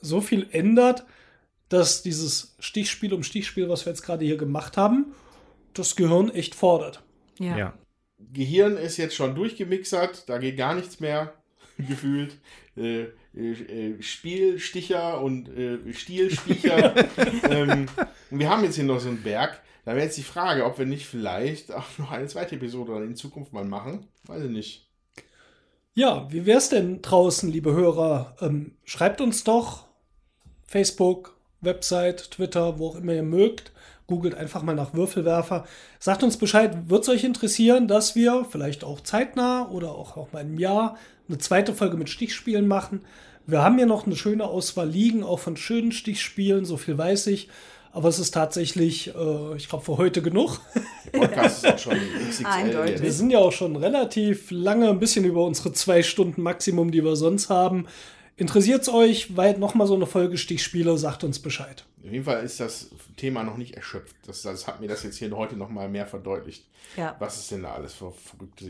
so viel ändert, dass dieses Stichspiel um Stichspiel, was wir jetzt gerade hier gemacht haben, das Gehirn echt fordert. Ja. ja. Gehirn ist jetzt schon durchgemixert, da geht gar nichts mehr [laughs] gefühlt. Äh, äh, Spielsticher und äh, Stielsticher. [laughs] ähm, wir haben jetzt hier noch so einen Berg. Da wäre jetzt die Frage, ob wir nicht vielleicht auch noch eine zweite Episode in Zukunft mal machen. Weiß ich nicht. Ja, wie wäre es denn draußen, liebe Hörer? Ähm, schreibt uns doch Facebook, Website, Twitter, wo auch immer ihr mögt. Googelt einfach mal nach Würfelwerfer. Sagt uns Bescheid, wird es euch interessieren, dass wir vielleicht auch zeitnah oder auch, auch mal im Jahr eine zweite Folge mit Stichspielen machen. Wir haben hier noch eine schöne Auswahl liegen, auch von schönen Stichspielen, so viel weiß ich. Aber es ist tatsächlich, äh, ich glaube, für heute genug. Der [laughs] Podcast ist auch schon XXL. Eindeutig. Wir sind ja auch schon relativ lange, ein bisschen über unsere zwei Stunden Maximum, die wir sonst haben. Interessiert es euch, weil nochmal so eine Folge Stichspiele, sagt uns Bescheid. Auf jeden Fall ist das Thema noch nicht erschöpft. Das, das hat mir das jetzt hier heute noch mal mehr verdeutlicht, Ja. was es denn da alles für verrückte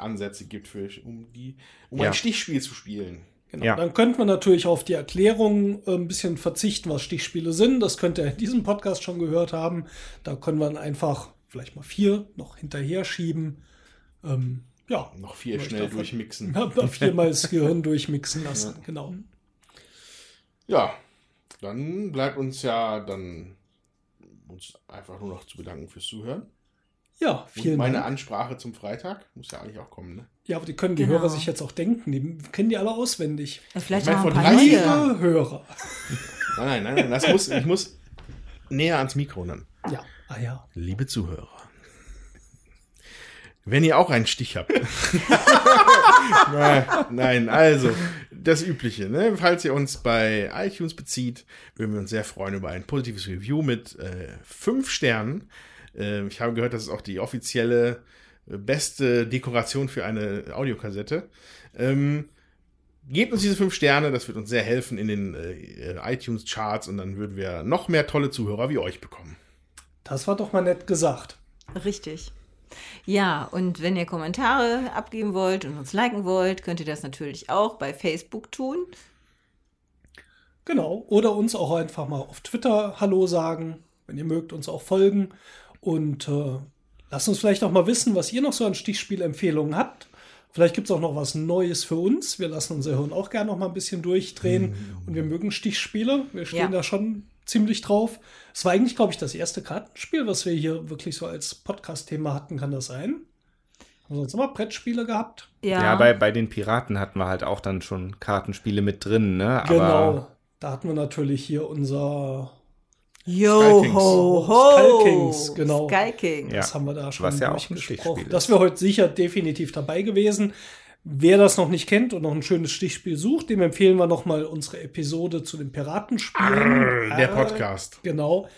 Ansätze gibt, für, um, die, um Ja. ein Stichspiel zu spielen. Genau. Ja. Dann könnte man natürlich auf die Erklärung äh, ein bisschen verzichten, was Stichspiele sind. Das könnt ihr in diesem Podcast schon gehört haben. Da können wir dann einfach vielleicht mal vier noch hinterher schieben. Ähm, ja, Noch viel schnell davon- durchmixen. mal viermal das Gehirn durchmixen lassen. Genau. Ja, dann bleibt uns ja dann uns einfach nur noch zu bedanken fürs Zuhören. Ja, Und vielen meine Dank. Ansprache zum Freitag muss ja eigentlich auch kommen, ne? Ja, aber die können die Genau. Hörer sich jetzt auch denken. Die kennen die alle auswendig. Ja, Vielleicht Ich mein, auch ein vor paar 30 neue. Jahren- Liebe Hörer. Nein, nein, nein, nein das muss, ich muss näher ans Mikro dann. Ja, ah ja. Liebe Zuhörer, wenn ihr auch einen Stich habt. [laughs] nein, also das Übliche. Ne? Falls ihr uns bei iTunes bezieht, würden wir uns sehr freuen über ein positives Review mit äh, fünf Sternen. Äh, ich habe gehört, das ist auch die offizielle äh, beste Dekoration für eine Audiokassette. Ähm, Gebt uns diese fünf Sterne, das wird uns sehr helfen in den äh, iTunes-Charts und dann würden wir noch mehr tolle Zuhörer wie euch bekommen. Das war doch mal nett gesagt. Richtig. Ja, und wenn ihr Kommentare abgeben wollt und uns liken wollt, könnt ihr das natürlich auch bei Facebook tun. Genau. Oder uns auch einfach mal auf Twitter Hallo sagen. Wenn ihr mögt, uns auch folgen. Und äh, lasst uns vielleicht auch mal wissen, was ihr noch so an Stichspielempfehlungen habt. Vielleicht gibt es auch noch was Neues für uns. Wir lassen unser Hirn auch gerne noch mal ein bisschen durchdrehen. Und wir mögen Stichspiele. Wir stehen Ja. da schon ziemlich drauf. Es war eigentlich, glaube ich, das erste Kartenspiel, was wir hier wirklich so als Podcast-Thema hatten. Kann das sein? Haben wir sonst immer Brettspiele gehabt? Ja, Ja, bei, bei den Piraten hatten wir halt auch dann schon Kartenspiele mit drin, ne? Aber Genau. Da hatten wir natürlich hier unser Yo, Sky Kings. ho, ho. Sky Kings, genau. Sky King. Ja. Das haben wir da schon was ja auch ein durchgesprochen. Stichspiel Das ist. wäre heute sicher definitiv dabei gewesen. Wer das noch nicht kennt und noch ein schönes Stichspiel sucht, dem empfehlen wir nochmal unsere Episode zu den Piratenspielen. Der Äh, Podcast. Genau.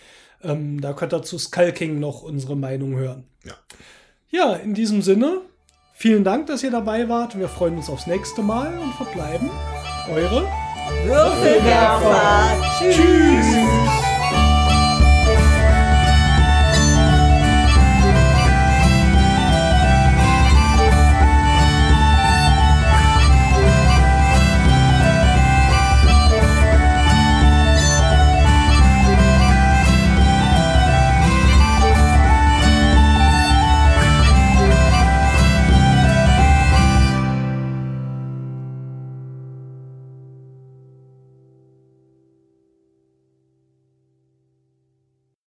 Ähm, da könnt ihr zu Skull King noch unsere Meinung hören. Ja. Ja, in diesem Sinne, vielen Dank, dass ihr dabei wart. Wir freuen uns aufs nächste Mal und verbleiben. Eure Würfelwerfer. Tschüss. Tschüss.